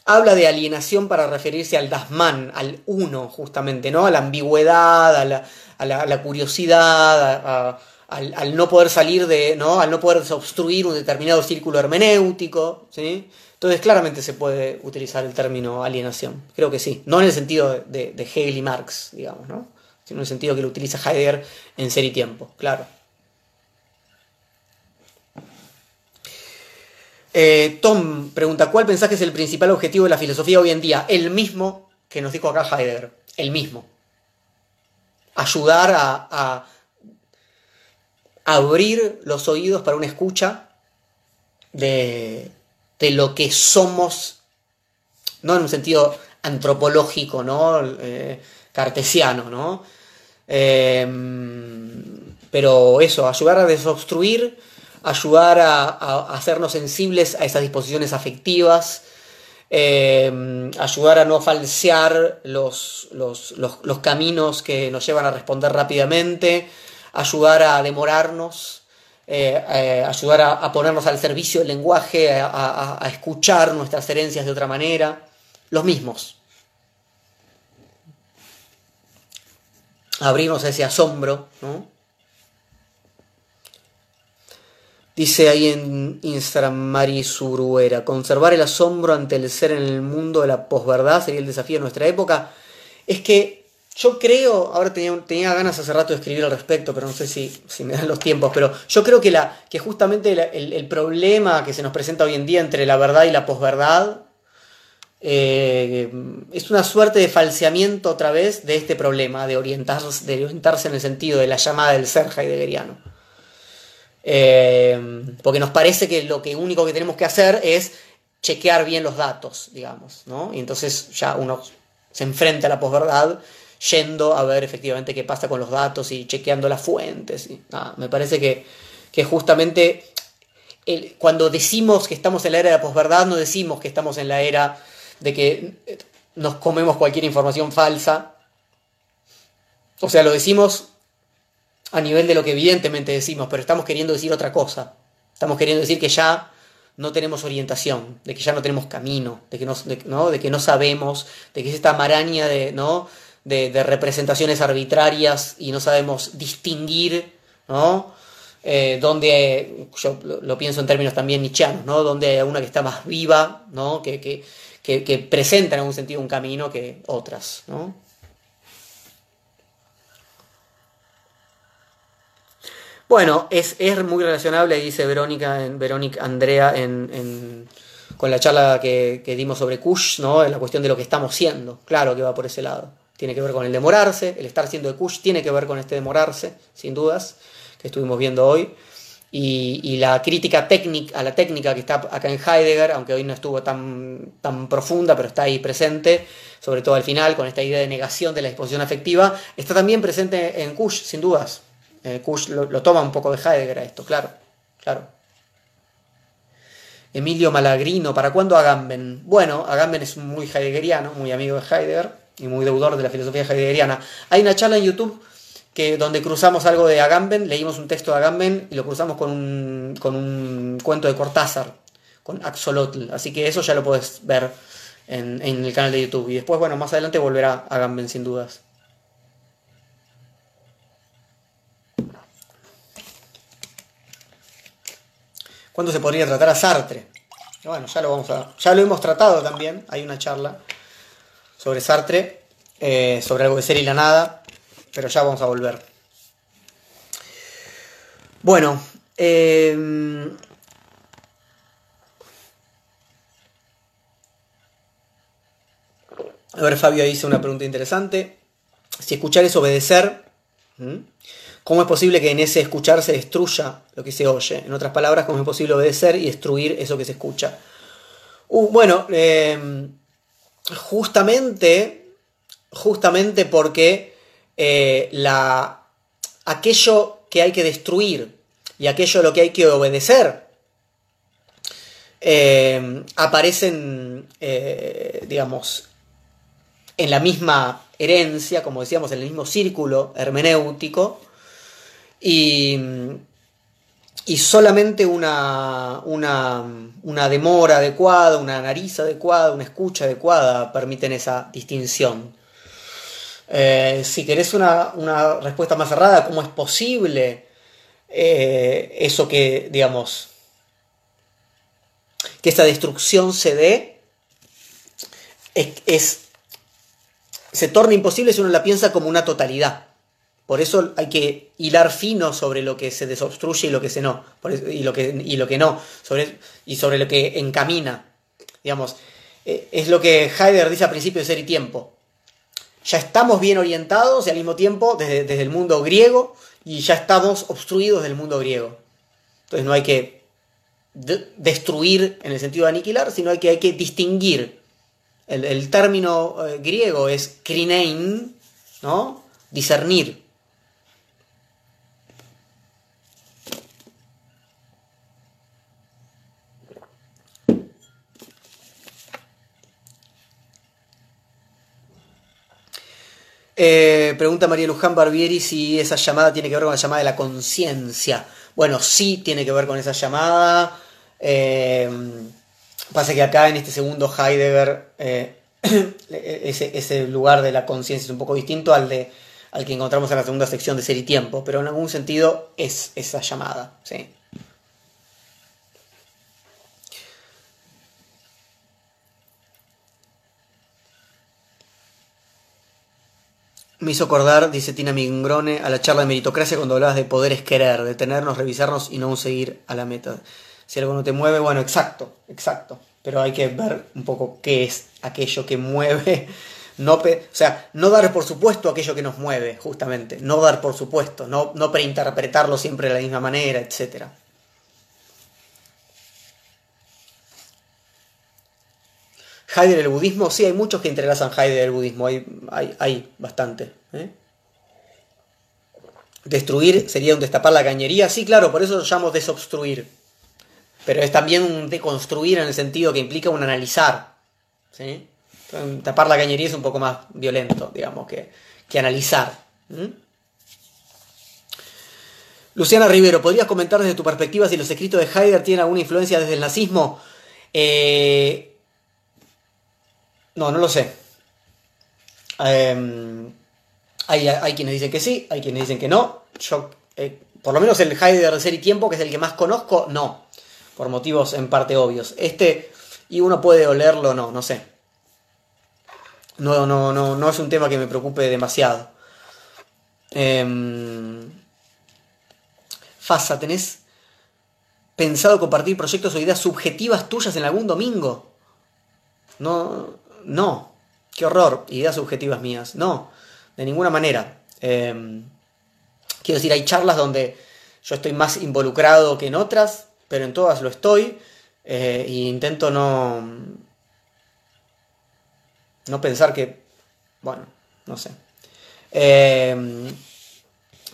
habla de alienación para referirse al Dasman, al uno, justamente, ¿no? A la ambigüedad, a la, curiosidad, al, al, no poder salir de, ¿no? Al no poder obstruir un determinado círculo hermenéutico, ¿sí? Entonces claramente se puede utilizar el término alienación, creo que sí, no en el sentido de, Hegel y Marx, digamos, ¿no? sino en el sentido que lo utiliza Heidegger en Ser y Tiempo, claro. Eh, Tom pregunta, ¿cuál pensás que es el principal objetivo de la filosofía hoy en día? El mismo que nos dijo acá Heidegger, el mismo. Ayudar a abrir los oídos para una escucha de, de lo que somos, no en un sentido antropológico, ¿no? Eh, cartesiano, ¿no? Em, pero eso, ayudar a desobstruir, ayudar a, hacernos sensibles a esas disposiciones afectivas, em, ayudar a no falsear los, los, caminos que nos llevan a responder rápidamente, ayudar a demorarnos, eh, eh, ayudar a, ponernos al servicio del lenguaje, a, escuchar nuestras herencias de otra manera, los mismos. Abrirnos a ese asombro, Dice ahí en Instagram Mari Suruera, conservar el asombro ante el ser en el mundo de la posverdad sería el desafío de nuestra época. Es que yo creo, ahora tenía, tenía ganas hace rato de escribir al respecto, pero no sé si, si me dan los tiempos, pero yo creo que, la, que justamente el, problema que se nos presenta hoy en día entre la verdad y la posverdad eh, es una suerte de falseamiento otra vez de este problema, de orientarse, de orientarse en el sentido de la llamada del ser heideggeriano. Eh, porque nos parece que lo que único que tenemos que hacer es chequear bien los datos, digamos, ¿no? Y entonces ya uno se enfrenta a la posverdad yendo a ver efectivamente qué pasa con los datos y chequeando las fuentes. Y, me parece que, que justamente cuando decimos que estamos en la era de la posverdad, no decimos que estamos en la era de que nos comemos cualquier información falsa. O sea, lo decimos a nivel de lo que evidentemente decimos, pero estamos queriendo decir otra cosa. Estamos queriendo decir que ya no tenemos orientación, de que ya no tenemos camino, de que no. De que no sabemos, de que es esta maraña de, ¿no? De, representaciones arbitrarias y no sabemos distinguir, ¿no? Eh, donde, yo lo, pienso en términos también nichianos, ¿no? Donde hay una que está más viva, ¿no? Que, que, que, presenta en algún sentido un camino que otras, ¿no? Bueno, es, es, muy relacionable, dice Verónica, en, Verónica Andrea, en, con la charla que, que, dimos sobre Kush, ¿no? En la cuestión de lo que estamos siendo. Claro que va por ese lado tiene que ver con el demorarse, el estar siendo de Kush tiene que ver con este demorarse, sin dudas, que estuvimos viendo hoy. Y, la crítica técnica, a la técnica que está acá en Heidegger, aunque hoy no estuvo tan, tan profunda, pero está ahí presente, sobre todo al final, con esta idea de negación de la disposición afectiva, está también presente en Kush, sin dudas. Eh, Kush lo, toma un poco de Heidegger a esto, claro, claro. Emilio Malagrino, ¿para cuándo Agamben? Bueno, Agamben es muy heideggeriano, muy amigo de Heidegger y muy deudor de la filosofía heideggeriana. Hay una charla en YouTube que, donde cruzamos algo de Agamben, leímos un texto de Agamben y lo cruzamos con un, con un cuento de Cortázar, con Axolotl. Así que eso ya lo puedes ver en, en, el canal de YouTube. Y después, bueno, más adelante volverá Agamben sin dudas. ¿Cuándo se podría tratar a Sartre? Bueno, ya lo vamos a. Ya lo hemos tratado también. Hay una charla sobre Sartre, eh, sobre algo de ser y la nada, pero ya vamos a volver. Bueno, eh, a ver, Fabio hizo una pregunta interesante. Si escuchar es obedecer, ¿cómo es posible que en ese escuchar se destruya lo que se oye? En otras palabras, ¿cómo es posible obedecer y destruir eso que se escucha? Uh, bueno, eh, justamente, justamente porque eh, la, aquello que hay que destruir y aquello a lo que hay que obedecer eh, aparecen, eh, digamos, en la misma herencia, como decíamos, en el mismo círculo hermenéutico, y, y solamente una, una, demora adecuada, una nariz adecuada, una escucha adecuada permiten esa distinción. Eh, si querés una, respuesta más cerrada, ¿cómo es posible eh, eso que, digamos, que esa destrucción se dé? es, se torna imposible si uno la piensa como una totalidad. Por eso hay que hilar fino sobre lo que se desobstruye y lo que se no, y, lo que, y lo que no, sobre, y sobre lo que encamina. Digamos, eh, es lo que Heidegger dice a principio de Ser y Tiempo. Ya estamos bien orientados y al mismo tiempo desde, desde el mundo griego y ya estamos obstruidos del mundo griego. Entonces no hay que destruir en el sentido de aniquilar, sino hay que, hay que distinguir. El, término eh, griego es krinein, ¿no? Discernir. Eh, pregunta María Luján Barbieri si esa llamada tiene que ver con la llamada de la conciencia. Bueno, sí tiene que ver con esa llamada. Eh, pasa que acá en este segundo Heidegger, eh, ese, lugar de la conciencia es un poco distinto al, de, al que encontramos en la segunda sección de Ser y Tiempo, pero en algún sentido es esa llamada. ¿sí? Me hizo acordar, dice Tina Mingrone, a la charla de meritocracia cuando hablabas de poder es querer, detenernos, revisarnos y no seguir a la meta. Si algo no te mueve, bueno, exacto, exacto. Pero hay que ver un poco qué es aquello que mueve. No o sea, no dar por supuesto aquello que nos mueve, justamente. No dar por supuesto, no, no preinterpretarlo siempre de la misma manera, etc. Heidegger el budismo, sí, hay muchos que entrelazan Heidegger el budismo, hay, hay, hay bastante. ¿eh? Destruir sería un destapar la cañería, sí, claro, por eso lo llamo desobstruir. Pero es también un deconstruir en el sentido que implica un analizar. ¿sí? Tapar la cañería es un poco más violento, digamos, que, que analizar. Luciana Rivero, ¿podrías comentar desde tu perspectiva si los escritos de Heidegger tienen alguna influencia desde el nazismo? Eh, no, no lo sé. Em, hay, quienes dicen que sí, hay quienes dicen que no. Yo, eh, por lo menos el Heidegger de Ser y Tiempo, que es el que más conozco, no. Por motivos en parte obvios. Este, y uno puede olerlo, no, no sé. No, no, no, no es un tema que me preocupe demasiado. Eh, Fasa, ¿tenés pensado compartir proyectos o ideas subjetivas tuyas en algún domingo? No, no, qué horror, ideas subjetivas mías, no, de ninguna manera. Em, quiero decir, hay charlas donde yo estoy más involucrado que en otras, pero en todas lo estoy e intento no, no pensar que, bueno, no sé. Em,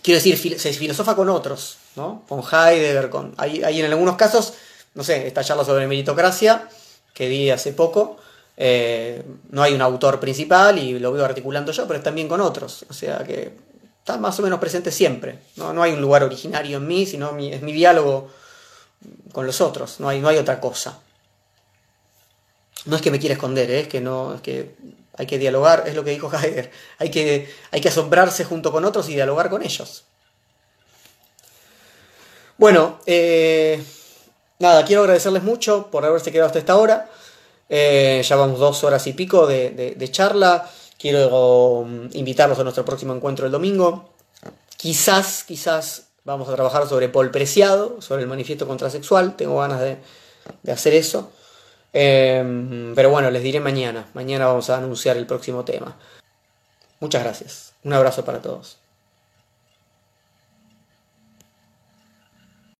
quiero decir, se filosofa con otros, ¿no? Con Heidegger, con... Hay, hay en algunos casos, no sé, esta charla sobre meritocracia que di hace poco, eh, no hay un autor principal y lo veo articulando yo, pero es también con otros. O sea que está más o menos presente siempre. No, no hay un lugar originario en mí, sino es mi diálogo con los otros. No hay, no hay otra cosa. No es que me quiera esconder, ¿eh? es que no, es que hay que dialogar, es lo que dijo Heidegger. Hay que, hay que asombrarse junto con otros y dialogar con ellos. Bueno, eh, nada, quiero agradecerles mucho por haberse quedado hasta esta hora. Eh, ya vamos dos horas y pico de, charla. Quiero um, invitarlos a nuestro próximo encuentro el domingo. Quizás, quizás vamos a trabajar sobre Paul Preciado, sobre el manifiesto contrasexual. Tengo ganas de, hacer eso. Em, pero bueno, les diré mañana. Mañana vamos a anunciar el próximo tema. Muchas gracias. Un abrazo para todos.